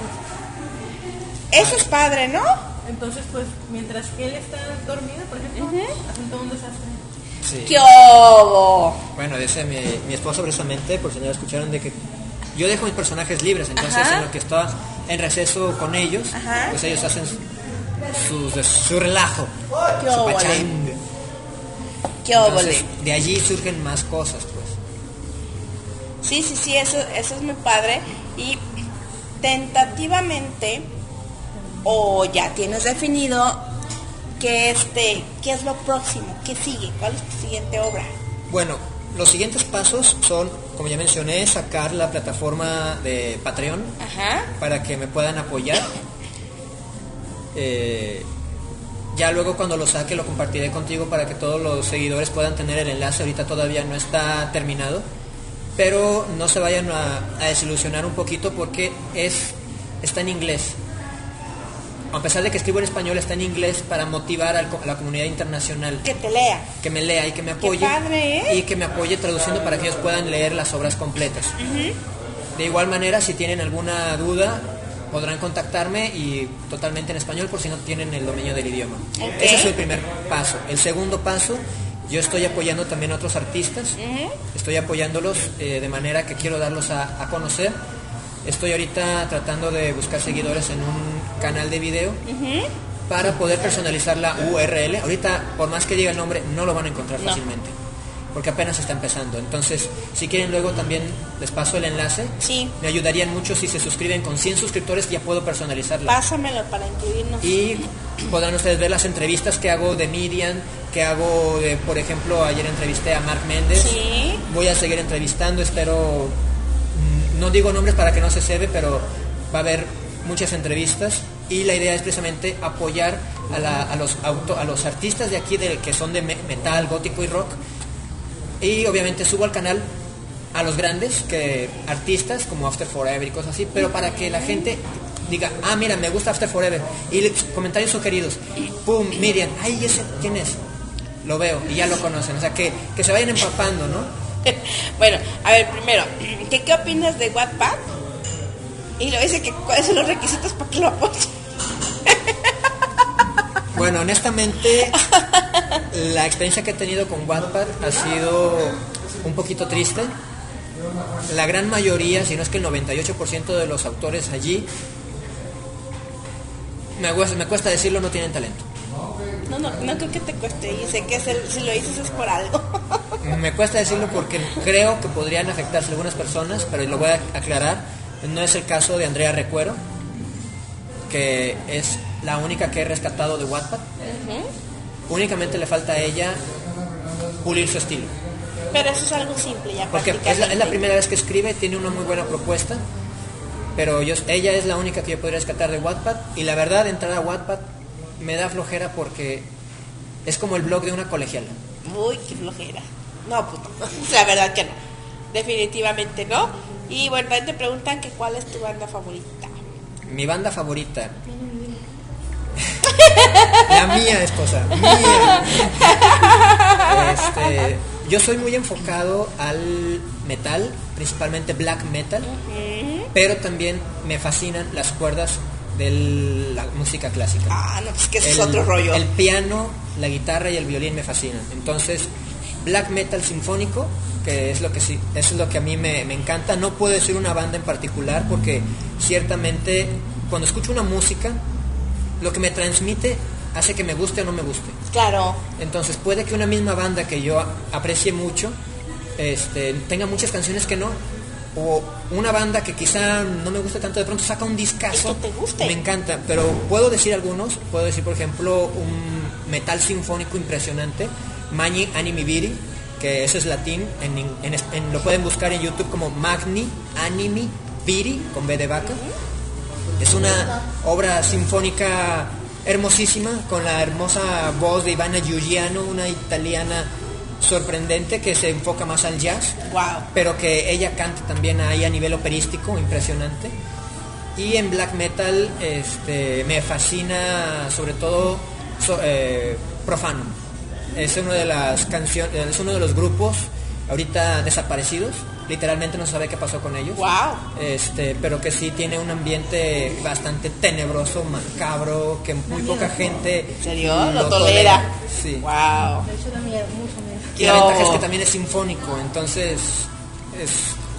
[SPEAKER 2] Eso es padre, ¿no?
[SPEAKER 4] Entonces, pues, mientras él está dormido, por ejemplo, hacen todo un desastre.
[SPEAKER 3] Sí.
[SPEAKER 2] ¡Qué obo!
[SPEAKER 3] Bueno, dice mi, mi esposo precisamente, por si no lo escucharon, de que yo dejo mis personajes libres, entonces
[SPEAKER 2] Ajá.
[SPEAKER 3] en lo que está en receso con ellos,
[SPEAKER 2] Ajá.
[SPEAKER 3] pues ellos hacen su, su relajo,
[SPEAKER 2] ¡Qué
[SPEAKER 3] su pachanga.
[SPEAKER 2] ¡Qué!
[SPEAKER 3] Entonces, de allí surgen más cosas.
[SPEAKER 2] Sí, sí, sí, eso, eso es muy padre. Y tentativamente, o ya tienes definido ¿qué, este, ¿qué es lo próximo? ¿Qué sigue? ¿Cuál es tu siguiente obra?
[SPEAKER 3] Bueno, los siguientes pasos son, como ya mencioné, sacar la plataforma de Patreon
[SPEAKER 2] Ajá.
[SPEAKER 3] para que me puedan apoyar. Eh, ya luego cuando lo saque lo compartiré contigo para que todos los seguidores puedan tener el enlace. Ahorita todavía no está terminado. Pero no se vayan a, a desilusionar un poquito porque es, está en inglés. A pesar de que escribo en español, está en inglés para motivar a la comunidad internacional
[SPEAKER 2] Que te lea.
[SPEAKER 3] que me lea y que me apoye.
[SPEAKER 2] padre, ¿eh?
[SPEAKER 3] Y que me apoye traduciendo para que ellos puedan leer las obras completas. De igual manera, si tienen alguna duda, podrán contactarme y totalmente en español por si no tienen el dominio del idioma. Ese es el primer paso. El segundo paso, yo estoy apoyando también a otros artistas. Estoy apoyándolos eh, de manera que quiero darlos a, a conocer. Estoy ahorita tratando de buscar seguidores en un canal de video para poder personalizar la URL. Ahorita, por más que diga el nombre, no lo van a encontrar
[SPEAKER 2] No.
[SPEAKER 3] fácilmente, porque apenas está empezando. Entonces, si quieren luego también les paso el enlace.
[SPEAKER 2] Sí.
[SPEAKER 3] Me ayudarían mucho si se suscriben con 100 suscriptores, ya puedo personalizarla.
[SPEAKER 2] Pásamelo para incluirnos.
[SPEAKER 3] Y podrán ustedes ver las entrevistas que hago de Miriam, que hago por ejemplo, ayer entrevisté a Mark Méndez.
[SPEAKER 2] Sí.
[SPEAKER 3] Voy a seguir entrevistando, espero, mm, no digo nombres para que no se cebe, pero va a haber muchas entrevistas y la idea es precisamente apoyar a, la- a los, auto- a los artistas de aquí de, que son de me- metal, gótico y rock. Y obviamente subo al canal a los grandes, que artistas como After Forever y cosas así, pero para que la gente diga, ah, mira, me gusta After Forever. Y comentarios sugeridos. Pum, Miriam, ay, ese, ¿quién es? Lo veo y ya lo conocen. O sea, que, que se vayan empapando, ¿no?
[SPEAKER 2] bueno, a ver, primero, ¿qué, qué opinas de Wattpad? Y luego dice que cuáles son los requisitos para que lo apoyen.
[SPEAKER 3] Bueno, honestamente, la experiencia que he tenido con Wattpad ha sido un poquito triste. La gran mayoría, si no es que el 98% de los autores allí, me, cuesta- me cuesta decirlo, no tienen talento.
[SPEAKER 2] No, no, no creo que te cueste. Y sé que el- si lo dices es por algo.
[SPEAKER 3] Me cuesta decirlo porque creo que podrían afectarse algunas personas, pero lo voy a aclarar. No es el caso de Andrea Recuero, que es la única que he rescatado de Wattpad. Únicamente le falta a ella pulir su estilo.
[SPEAKER 2] Pero eso es algo simple ya
[SPEAKER 3] Porque es la, es la primera vez que escribe, tiene una muy buena propuesta, pero yo, ella es la única que yo podría rescatar de Wattpad. Y la verdad, entrar a Wattpad me da flojera porque es como el blog de una colegiala.
[SPEAKER 2] Uy, qué flojera. No, no. La verdad que no. Definitivamente no. Y bueno, también te preguntan que cuál es tu banda favorita.
[SPEAKER 3] Mi banda favorita. La mía, esposa. Mía. Este, yo soy muy enfocado al metal, principalmente black metal, pero también me fascinan las cuerdas de la música clásica.
[SPEAKER 2] Ah, no, pues que ese es
[SPEAKER 3] El-
[SPEAKER 2] otro rollo.
[SPEAKER 3] El piano, la guitarra y el violín me fascinan. Entonces, black metal sinfónico, que es lo que sí, es lo que a mí me, me encanta. No puedo decir una banda en particular porque ciertamente cuando escucho una música, lo que me transmite hace que me guste o no me guste.
[SPEAKER 2] Claro.
[SPEAKER 3] Entonces puede que una misma banda que yo aprecie mucho este, tenga muchas canciones que no. O una banda que quizá no me guste tanto, de pronto saca un discazo.
[SPEAKER 2] Que te guste.
[SPEAKER 3] Me encanta, pero puedo decir algunos. Puedo decir, por ejemplo, un metal sinfónico impresionante, Magni Animi Viri, que eso es latín. En, en- en- lo pueden buscar en YouTube como Magni Animi Viri, con B de vaca. Es una obra sinfónica hermosísima, con la hermosa voz de Ivana Giugiano, una italiana sorprendente que se enfoca más al jazz,
[SPEAKER 2] Wow.
[SPEAKER 3] pero que ella canta también ahí a nivel operístico, impresionante. Y en black metal este, me fascina sobre todo so- eh, Profanum. Es uno de las canciones, es uno de los grupos ahorita desaparecidos. Literalmente no sabe qué pasó con ellos
[SPEAKER 2] Wow.
[SPEAKER 3] este, pero que sí tiene un ambiente bastante tenebroso, macabro, que muy poca gente
[SPEAKER 2] ¿En serio? Lo tolera.
[SPEAKER 3] Sí.
[SPEAKER 2] Wow.
[SPEAKER 4] De hecho, da miedo, mucho miedo.
[SPEAKER 3] Y la ventaja es que también es sinfónico, entonces es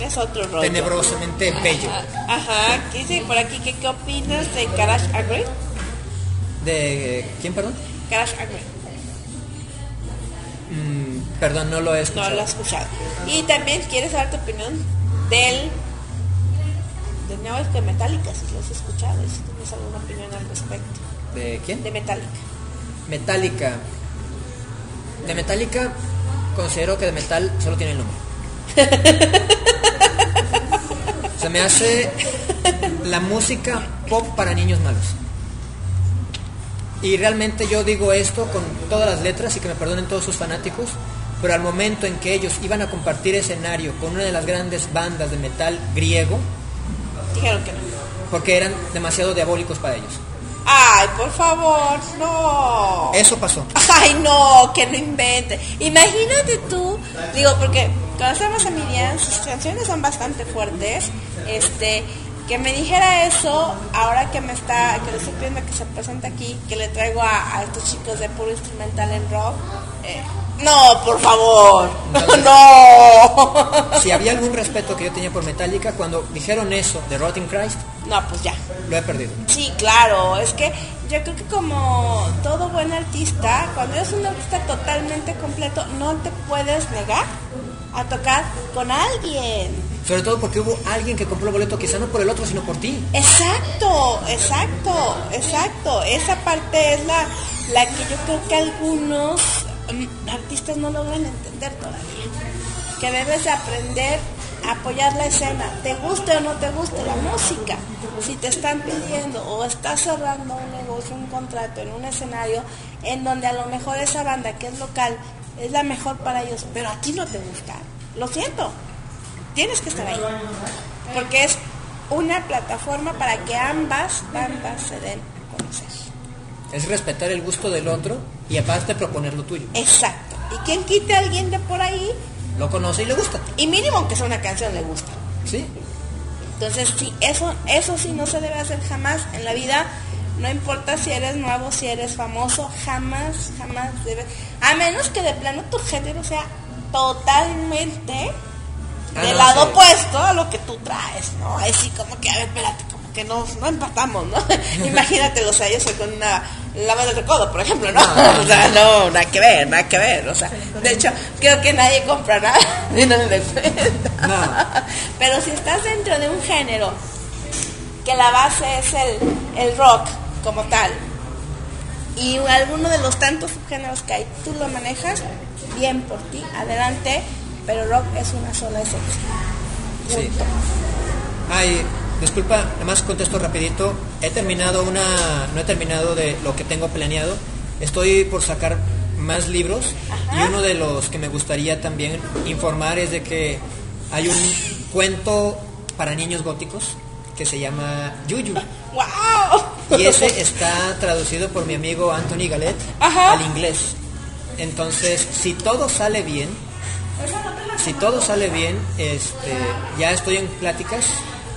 [SPEAKER 2] Es otro rollo.
[SPEAKER 3] tenebrosamente bello.
[SPEAKER 2] Ajá. ¿Qué dice por aquí? ¿Qué, qué opinas de Garage Agree?
[SPEAKER 3] ¿De quién, perdón?
[SPEAKER 2] Garage Agree.
[SPEAKER 3] Mm, perdón, no lo he
[SPEAKER 2] No
[SPEAKER 3] escuchado.
[SPEAKER 2] lo has escuchado. Y también quieres saber tu opinión del del nuevo de Metallica, si lo has escuchado, y si tienes alguna opinión al respecto.
[SPEAKER 3] ¿De quién?
[SPEAKER 2] De Metallica.
[SPEAKER 3] Metallica. De Metallica considero que de metal solo tiene el nombre. Se me hace la música pop para niños malos. Y realmente yo digo esto con todas las letras y que me perdonen todos sus fanáticos, pero al momento en que ellos iban a compartir escenario con una de las grandes bandas de metal griego,
[SPEAKER 2] Dijeron que no.
[SPEAKER 3] porque eran demasiado diabólicos para ellos.
[SPEAKER 2] Ay, por favor, no.
[SPEAKER 3] Eso pasó.
[SPEAKER 2] Ay, no, que no invente. Imagínate tú, digo, porque conocemos a Miriam, sus canciones son bastante fuertes. Este, que me dijera eso, ahora que me está, que le estoy pidiendo que se presente aquí, que le traigo a, a estos chicos de puro instrumental en rock. eh, no, por favor, no.
[SPEAKER 3] Si había algún respeto que yo tenía por Metallica, cuando dijeron eso de Rotting Christ,
[SPEAKER 2] No, pues ya.
[SPEAKER 3] lo he perdido.
[SPEAKER 2] Sí, claro, es que yo creo que como todo buen artista, cuando eres un artista totalmente completo, no te puedes negar a tocar con alguien.
[SPEAKER 3] Sobre todo porque hubo alguien que compró el boleto, quizá no por el otro, sino por ti.
[SPEAKER 2] Exacto, exacto, exacto. Esa parte es la, la que yo creo que algunos artistas no logran entender todavía. Que debes de aprender a apoyar la escena, te guste o no te guste la música. Si te están pidiendo o estás cerrando un negocio, un contrato en un escenario en donde a lo mejor esa banda que es local es la mejor para ellos, pero a ti no te gusta, lo siento, tienes que estar ahí. Porque es una plataforma para que ambas bandas se den a conocer.
[SPEAKER 3] Es respetar el gusto del otro y aparte proponer lo tuyo.
[SPEAKER 2] Exacto. Y quien quite a alguien de por ahí,
[SPEAKER 3] Lo conoce y le gusta.
[SPEAKER 2] y mínimo que sea una canción le gusta.
[SPEAKER 3] ¿Sí?
[SPEAKER 2] Entonces, sí, eso, eso sí no se debe hacer jamás en la vida. No importa si eres nuevo, si eres famoso, jamás, jamás debe. A menos que de plano tu género sea totalmente
[SPEAKER 3] Ah,
[SPEAKER 2] del
[SPEAKER 3] no,
[SPEAKER 2] lado
[SPEAKER 3] sí.
[SPEAKER 2] opuesto a lo que tú traes, ¿no? Ahí sí, como que, a ver, espérate, que no, no empatamos, ¿no? Imagínate, o sea, yo soy con una lava del recodo, por ejemplo, ¿no? O sea, no, nada que ver, nada que ver, o sea, de hecho, creo que nadie compra nada y no le cuenta.
[SPEAKER 3] No.
[SPEAKER 2] Pero si estás dentro de un género que la base es el, el rock como tal, y alguno de los tantos subgéneros que hay, tú lo manejas, bien por ti, adelante, pero rock es una sola esencia.
[SPEAKER 3] Sí.
[SPEAKER 2] Punto.
[SPEAKER 3] Disculpa, nada más contesto rapidito. He terminado una, no he terminado de lo que tengo planeado. Estoy por sacar más libros
[SPEAKER 2] Ajá.
[SPEAKER 3] y uno de los que me gustaría también informar es de que hay un cuento para niños góticos que se llama Yuyu.
[SPEAKER 2] ¡Wow!
[SPEAKER 3] Y ese está traducido por mi amigo Anthony Galet
[SPEAKER 2] Ajá.
[SPEAKER 3] al inglés. Entonces, si todo sale bien, si todo sale bien, este, ya estoy en pláticas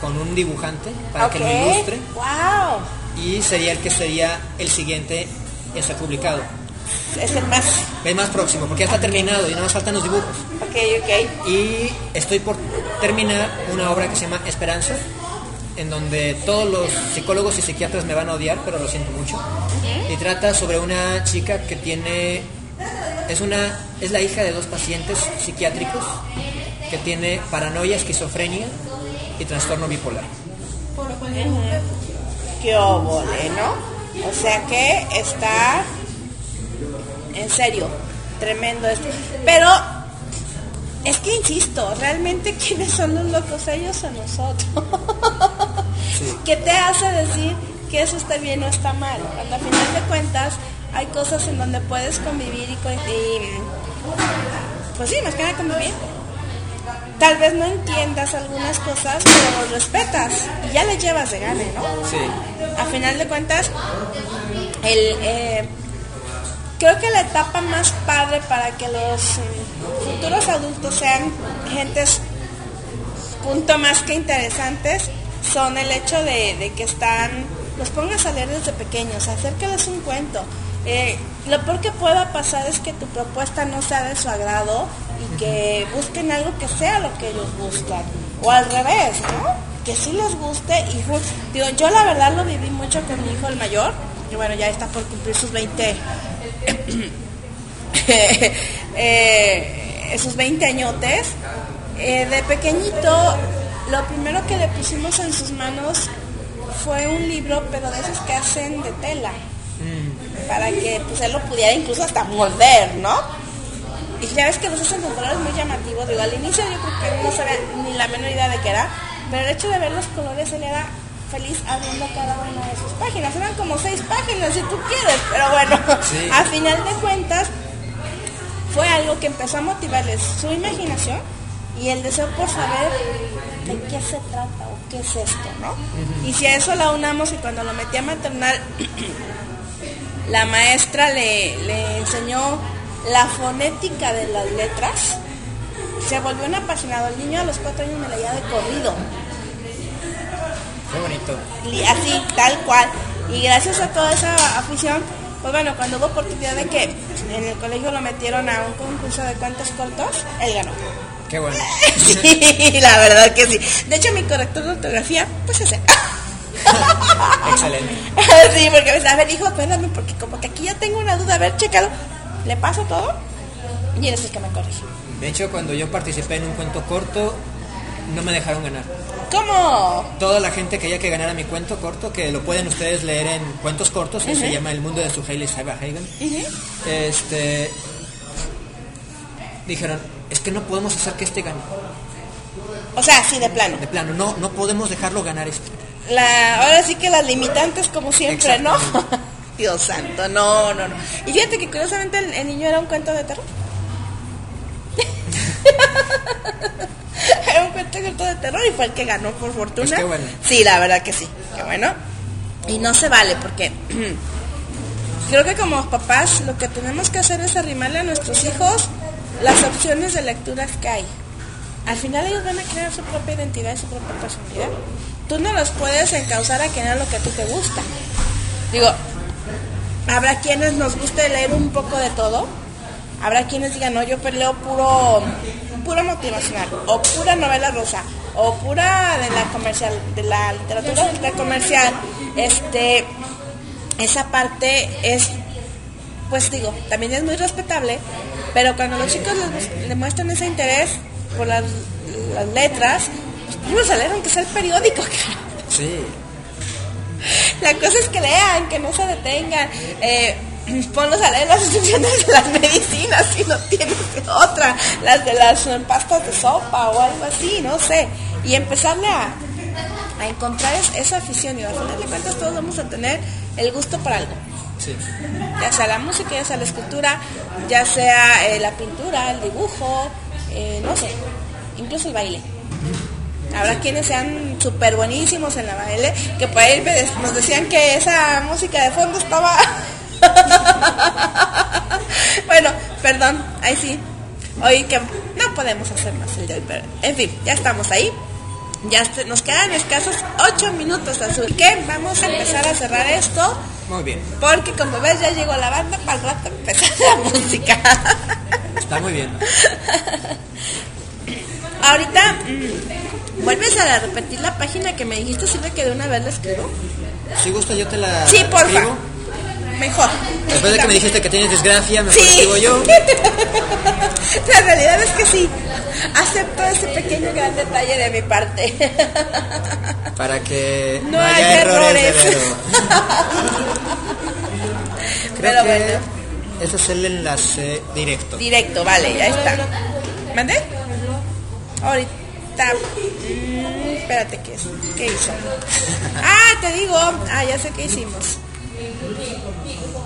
[SPEAKER 3] con un dibujante para que lo ilustre
[SPEAKER 2] ¡Wow!
[SPEAKER 3] y sería el que sería el siguiente en ser publicado.
[SPEAKER 2] Es el más.
[SPEAKER 3] El más próximo, porque ya está terminado y nada más faltan los dibujos.
[SPEAKER 2] Ok, ok.
[SPEAKER 3] Y estoy por terminar una obra que se llama Esperanza, en donde todos los psicólogos y psiquiatras me van a odiar, pero lo siento mucho. Y trata sobre una chica que tiene es una es la hija de dos pacientes psiquiátricos que tiene paranoia, esquizofrenia y trastorno bipolar.
[SPEAKER 2] Qué óvole, ¿no? O sea que está en serio, tremendo esto. Pero es que insisto, realmente quiénes son los locos ellos o nosotros.
[SPEAKER 3] Sí.
[SPEAKER 2] ¿Qué te hace decir que eso está bien o está mal? Cuando a final de cuentas hay cosas en donde puedes convivir y, y, pues sí, más que nada convivir. Tal vez no entiendas algunas cosas, pero los respetas y ya le llevas de gane, ¿no?
[SPEAKER 3] Sí.
[SPEAKER 2] a final de cuentas, el, eh, creo que la etapa más padre para que los mm, futuros adultos sean gentes punto más que interesantes son el hecho de, de que están, los pongas a leer desde pequeños, acércales un cuento. Eh, lo peor que pueda pasar es que tu propuesta no sea de su agrado y que busquen algo que sea lo que ellos buscan. O al revés, ¿no? Que sí les guste y digo, yo la verdad lo viví mucho con mi hijo el mayor, que bueno, ya está por cumplir sus 20 eh, sus 20 añotes. Eh, de pequeñito, lo primero que le pusimos en sus manos fue un libro, pero de esos que hacen de tela. Para que pues él lo pudiera incluso hasta molder, ¿no? Y ya ves que los hacen con colores muy llamativos, digo, al inicio yo creo que no sabía ni la menor idea de qué era, pero el hecho de ver los colores él era feliz abriendo cada una de sus páginas, eran como seis páginas si tú quieres, pero bueno,
[SPEAKER 3] Sí.
[SPEAKER 2] a final de cuentas fue algo que empezó a motivarles su imaginación y el deseo por saber de qué se trata o qué es esto, ¿no? Y si a eso la unamos y cuando lo metí a maternal, la maestra le, le enseñó la fonética de las letras, se volvió un apasionado. El niño a los cuatro años me leía de corrido.
[SPEAKER 3] Qué bonito.
[SPEAKER 2] Li- así, tal cual. Y gracias a toda esa afición, pues bueno, cuando hubo oportunidad de que en el colegio lo metieron a un concurso de cuentos cortos, él ganó.
[SPEAKER 3] Qué bueno.
[SPEAKER 2] Sí, la verdad que sí. De hecho, mi corrector de ortografía, pues ese.
[SPEAKER 3] Excelente.
[SPEAKER 2] Sí, porque me ver, hijo, espérame, porque como que aquí ya tengo una duda, a ver, chécalo. Le paso todo y eres el que me corrige.
[SPEAKER 3] De hecho, cuando yo participé en un cuento corto, no me dejaron ganar.
[SPEAKER 2] ¿Cómo?
[SPEAKER 3] Toda la gente quería que ganara mi cuento corto, que lo pueden ustedes leer en cuentos cortos, que se llama El mundo de Suheil y Saiba Hagen. Este dijeron, es que no podemos hacer que este gane.
[SPEAKER 2] O sea, sí, de plano.
[SPEAKER 3] De plano, no, no podemos dejarlo ganar este.
[SPEAKER 2] La, ahora sí que las limitantes como siempre, ¿no? Dios santo, no, no, no. Y fíjate que curiosamente el, el niño era un cuento de terror. era un cuento de terror y fue el que ganó por fortuna.
[SPEAKER 3] Pues qué bueno.
[SPEAKER 2] Sí, la verdad que sí, qué bueno. Y no se vale porque creo que como papás lo que tenemos que hacer es arrimarle a nuestros hijos las opciones de lecturas que hay. Al final ellos van a crear su propia identidad y su propia personalidad. Tú no los puedes encauzar a que hagan lo que a ti te gusta. Digo, habrá quienes nos guste leer un poco de todo. Habrá quienes digan, no, yo leo puro, puro motivacional, o pura novela rosa, o pura de la comercial, de la literatura de comercial. Este, esa parte es pues digo, también es muy respetable, pero cuando los chicos les, les muestran ese interés por las, las letras, pónganlos a leer aunque sea el periódico. cara.
[SPEAKER 3] Sí.
[SPEAKER 2] La cosa es que lean, que no se detengan. Eh, ponlos a leer las instrucciones de las medicinas si no tienes otra, las de las pastas de sopa o algo así, no sé. Y empezarle a, a encontrar es- esa afición y al final de cuentas todos vamos a tener el gusto por algo
[SPEAKER 3] Sí.
[SPEAKER 2] ya sea la música, ya sea la escultura, ya sea eh, la pintura, el dibujo, eh, no sé, incluso el baile. Habrá quienes sean súper buenísimos en la baile, que por ahí nos decían que esa música de fondo estaba... bueno, perdón, ahí sí. Hoy que no podemos hacer más el hoy, pero en fin, ya estamos ahí. Ya nos quedan escasos 8 minutos azul. Que vamos a empezar a cerrar esto.
[SPEAKER 3] Muy bien.
[SPEAKER 2] Porque como ves ya llegó la banda para el rato empezar la música.
[SPEAKER 3] Está muy bien.
[SPEAKER 2] Ahorita, mm, ¿vuelves a repetir la página que me dijiste si que de una vez la escribo?
[SPEAKER 3] Si gusta yo te la
[SPEAKER 2] Sí, porfa.
[SPEAKER 3] escribo.
[SPEAKER 2] Mejor.
[SPEAKER 3] Después de que me dijiste que tienes desgracia, me
[SPEAKER 2] Sí.
[SPEAKER 3] yo.
[SPEAKER 2] La realidad es que sí. Acepto ese pequeño gran detalle de mi parte.
[SPEAKER 3] Para que
[SPEAKER 2] No haya
[SPEAKER 3] de
[SPEAKER 2] errores.
[SPEAKER 3] Creo
[SPEAKER 2] Pero
[SPEAKER 3] que
[SPEAKER 2] bueno.
[SPEAKER 3] ese es el enlace directo.
[SPEAKER 2] Directo, vale, ya está. ¿Mandé? Ahorita. mm, espérate, ¿qué, es? ¿qué hizo? Ah, te digo. Ah, ya sé qué hicimos.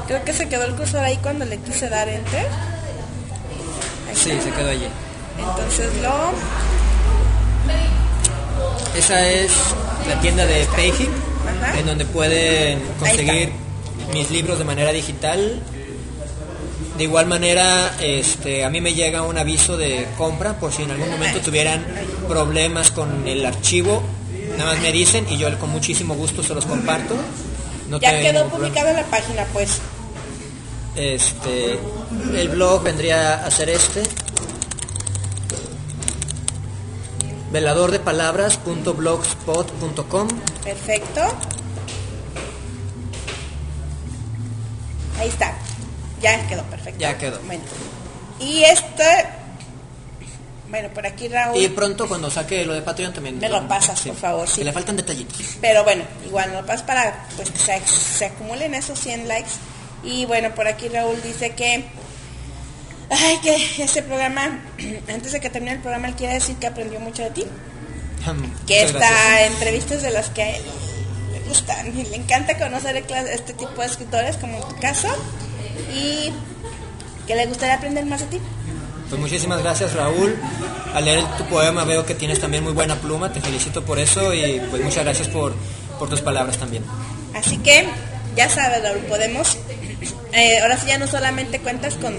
[SPEAKER 2] Creo que se quedó el cursor ahí cuando le quise dar enter. Ahí
[SPEAKER 3] Sí,
[SPEAKER 2] está.
[SPEAKER 3] se quedó allí.
[SPEAKER 2] Entonces lo.
[SPEAKER 3] Esa es la tienda de Payhip,
[SPEAKER 2] Ajá.
[SPEAKER 3] en donde pueden conseguir mis libros de manera digital. De igual manera, este, a mí me llega un aviso de compra por si en algún momento tuvieran problemas con el archivo. Nada más me dicen y yo con muchísimo gusto se los comparto. No
[SPEAKER 2] Ya quedó en la página, pues.
[SPEAKER 3] Este, el blog vendría a ser este. veladordepalabras.blogspot.com
[SPEAKER 2] Perfecto. Ahí está. Ya quedó perfecto.
[SPEAKER 3] Ya quedó.
[SPEAKER 2] Bueno. Y este. Bueno, por aquí Raúl.
[SPEAKER 3] Y pronto cuando saque lo de Patreon también.
[SPEAKER 2] Me lo pasas, por favor, sí.
[SPEAKER 3] Que le faltan detallitos.
[SPEAKER 2] Pero bueno, igual no pasa para pues que se, se acumulen esos 100 likes Y bueno, por aquí Raúl dice que, ay, que este programa, antes de que termine el programa, él quiere decir que aprendió mucho de ti. Que
[SPEAKER 3] Muchas
[SPEAKER 2] esta
[SPEAKER 3] gracias.
[SPEAKER 2] entrevista es de las que a él le gustan y le encanta conocer este tipo de escritores, como en tu caso, y que le gustaría aprender más de ti.
[SPEAKER 3] Pues muchísimas gracias Raúl. Al leer tu poema veo que tienes también muy buena pluma, te felicito por eso y pues muchas gracias por, por tus palabras también.
[SPEAKER 2] Así que, ya sabes, Raúl, podemos. eh, ahora sí ya no solamente cuentas con,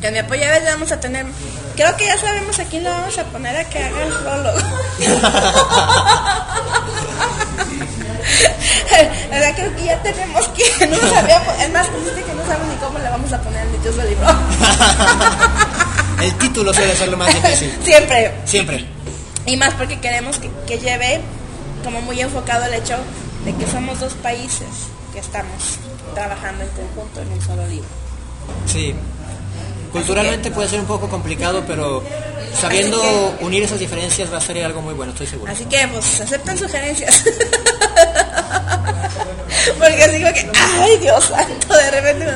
[SPEAKER 2] con mi apoyo, a veces vamos a tener. Creo que ya sabemos a quién lo vamos a poner a que haga el prólogo. Creo que ya tenemos que. No sabíamos, es más, dijiste que no sabemos ni cómo le vamos a poner al dichoso libro.
[SPEAKER 3] El título suele ser lo más difícil.
[SPEAKER 2] Siempre.
[SPEAKER 3] Siempre.
[SPEAKER 2] Y más porque queremos que, que lleve como muy enfocado el hecho de que somos dos países que estamos trabajando en conjunto en un solo libro.
[SPEAKER 3] Sí. Culturalmente puede ser un poco complicado, pero sabiendo
[SPEAKER 2] que-
[SPEAKER 3] unir esas diferencias va a ser algo muy bueno, estoy seguro.
[SPEAKER 2] Así que pues aceptan sugerencias. Porque así como que, ay Dios santo, de repente.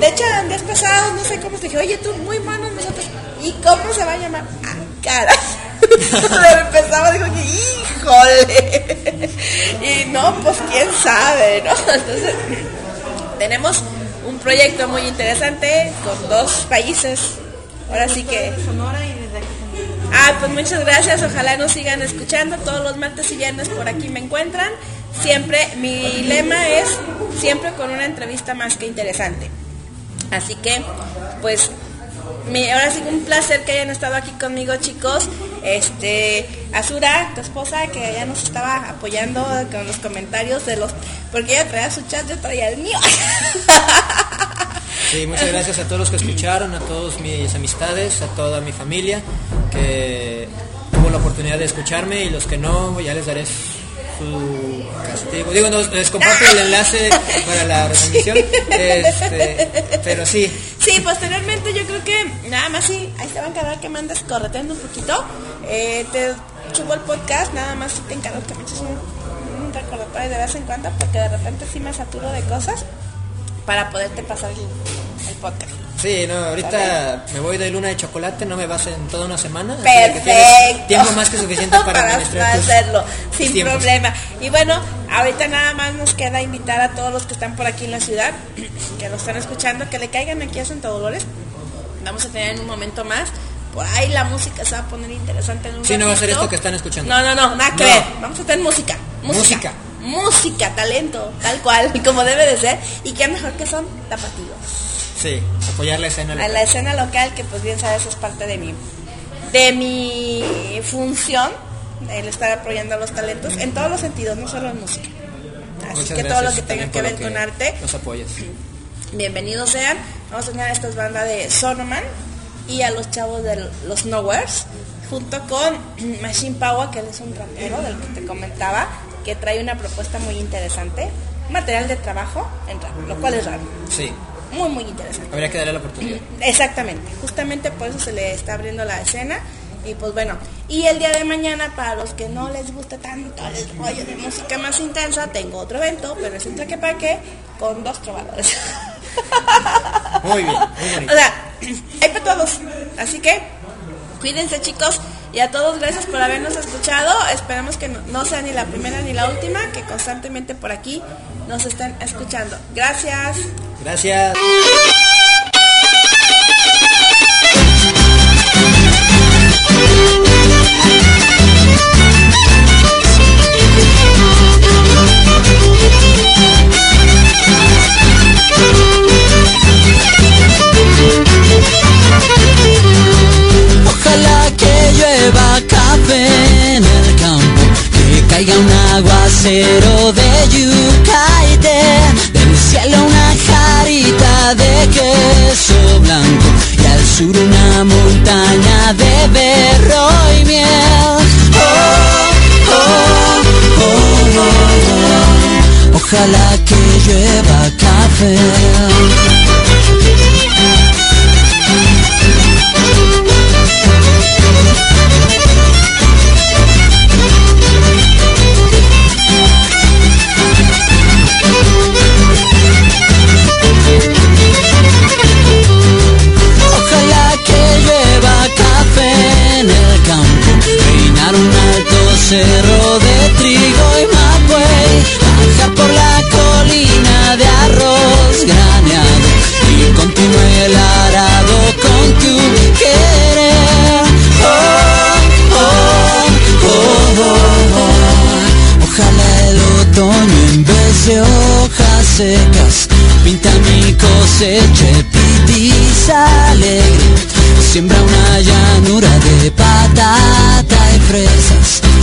[SPEAKER 2] De hecho, en días pasados, no sé cómo te dije, oye tú, muy bueno nosotros. ¿Y cómo se va a llamar? Ah, cara. Empezaba, digo que, híjole. Y no, pues quién sabe, ¿no? Entonces, tenemos un proyecto muy interesante con dos países. Ahora sí que. Ah, pues muchas gracias. Ojalá nos sigan escuchando. Todos los martes y viernes por aquí me encuentran. Siempre, mi lema es siempre con una entrevista más que interesante. Así que, pues, mi- ahora sí un placer que hayan estado aquí conmigo, chicos. Este, Azura, tu esposa, que ya nos estaba apoyando con los comentarios de los, porque ella traía su chat, yo traía el mío.
[SPEAKER 3] Sí, muchas gracias a todos los que escucharon, a todos mis amistades, a toda mi familia que tuvo la oportunidad de escucharme y los que no, ya les daré su castigo. Digo, no, les comparto el enlace para la retransmisión, este, pero sí,
[SPEAKER 2] Sí, posteriormente yo creo que nada más sí, ahí te va a encargar que me andes correteando un poquito. Eh, te subo el podcast, nada más sí te encargo que me eches un, un recordatorio de vez en cuando, porque de repente sí me saturo de cosas para poderte pasar el, el podcast.
[SPEAKER 3] Sí, no, ahorita me voy de luna de chocolate, no me vas en toda una semana.
[SPEAKER 2] Perfecto.
[SPEAKER 3] Tiempo más que suficiente para,
[SPEAKER 2] hacerlo
[SPEAKER 3] tus
[SPEAKER 2] sin problema. Y bueno, ahorita nada más nos queda invitar a todos los que están por aquí en la ciudad, que nos están escuchando, que le caigan aquí a Santa Dolores. Vamos a tener en un momento más. Por ahí la música se va a poner interesante en un
[SPEAKER 3] Sí, no va a ser
[SPEAKER 2] ratito.
[SPEAKER 3] esto que están escuchando.
[SPEAKER 2] No, no, no, nada que
[SPEAKER 3] No.
[SPEAKER 2] ver. Vamos a tener música. Música. Música, talento, tal cual, como debe de ser. Y qué mejor que son tapatíos
[SPEAKER 3] Sí, apoyar la escena.
[SPEAKER 2] a
[SPEAKER 3] local.
[SPEAKER 2] la escena local que pues bien sabes es parte de mi de mi función el estar apoyando a los talentos en todos los sentidos no solo en música así
[SPEAKER 3] Muchas
[SPEAKER 2] que todo lo que tenga que ver con arte
[SPEAKER 3] Los apoyas.
[SPEAKER 2] bienvenidos sean vamos a tener a estas bandas de Sonoman y a los chavos de los Nowheres junto con Machine Power que él es un rapero del que te comentaba que trae una propuesta muy interesante material de trabajo en rap lo cual es raro
[SPEAKER 3] Sí,
[SPEAKER 2] muy muy interesante
[SPEAKER 3] habría que darle la oportunidad.
[SPEAKER 2] Exactamente, justamente por eso se le está abriendo la escena. Y pues bueno, y el día de mañana, para los que no les guste tanto el rollo de música más intensa, tengo otro evento, pero es un traquepaque con dos trovadores.
[SPEAKER 3] Muy bien, muy bonito.
[SPEAKER 2] o sea, hay para todos. Así que, cuídense chicos. Y a todos gracias por habernos escuchado. Esperamos que no, no sea ni la primera ni la última, que constantemente por aquí nos estén escuchando. Gracias.
[SPEAKER 3] Gracias.
[SPEAKER 1] Ojalá que llueva café en el campo, que caiga un aguacero de yuca y té, del cielo una jarita de queso blanco y al sur una montaña de berro y miel. Oh, oh, oh, oh, oh. Ojalá que llueva café. Trigo y mapuey, bajar por la colina de arroz graneado y continúe el arado con tu querer. Oh, oh, oh, oh. Ojalá el otoño en vez de hojas secas pinta mi cosecha pitiza alegre. Siembra una llanura de patata y fresas.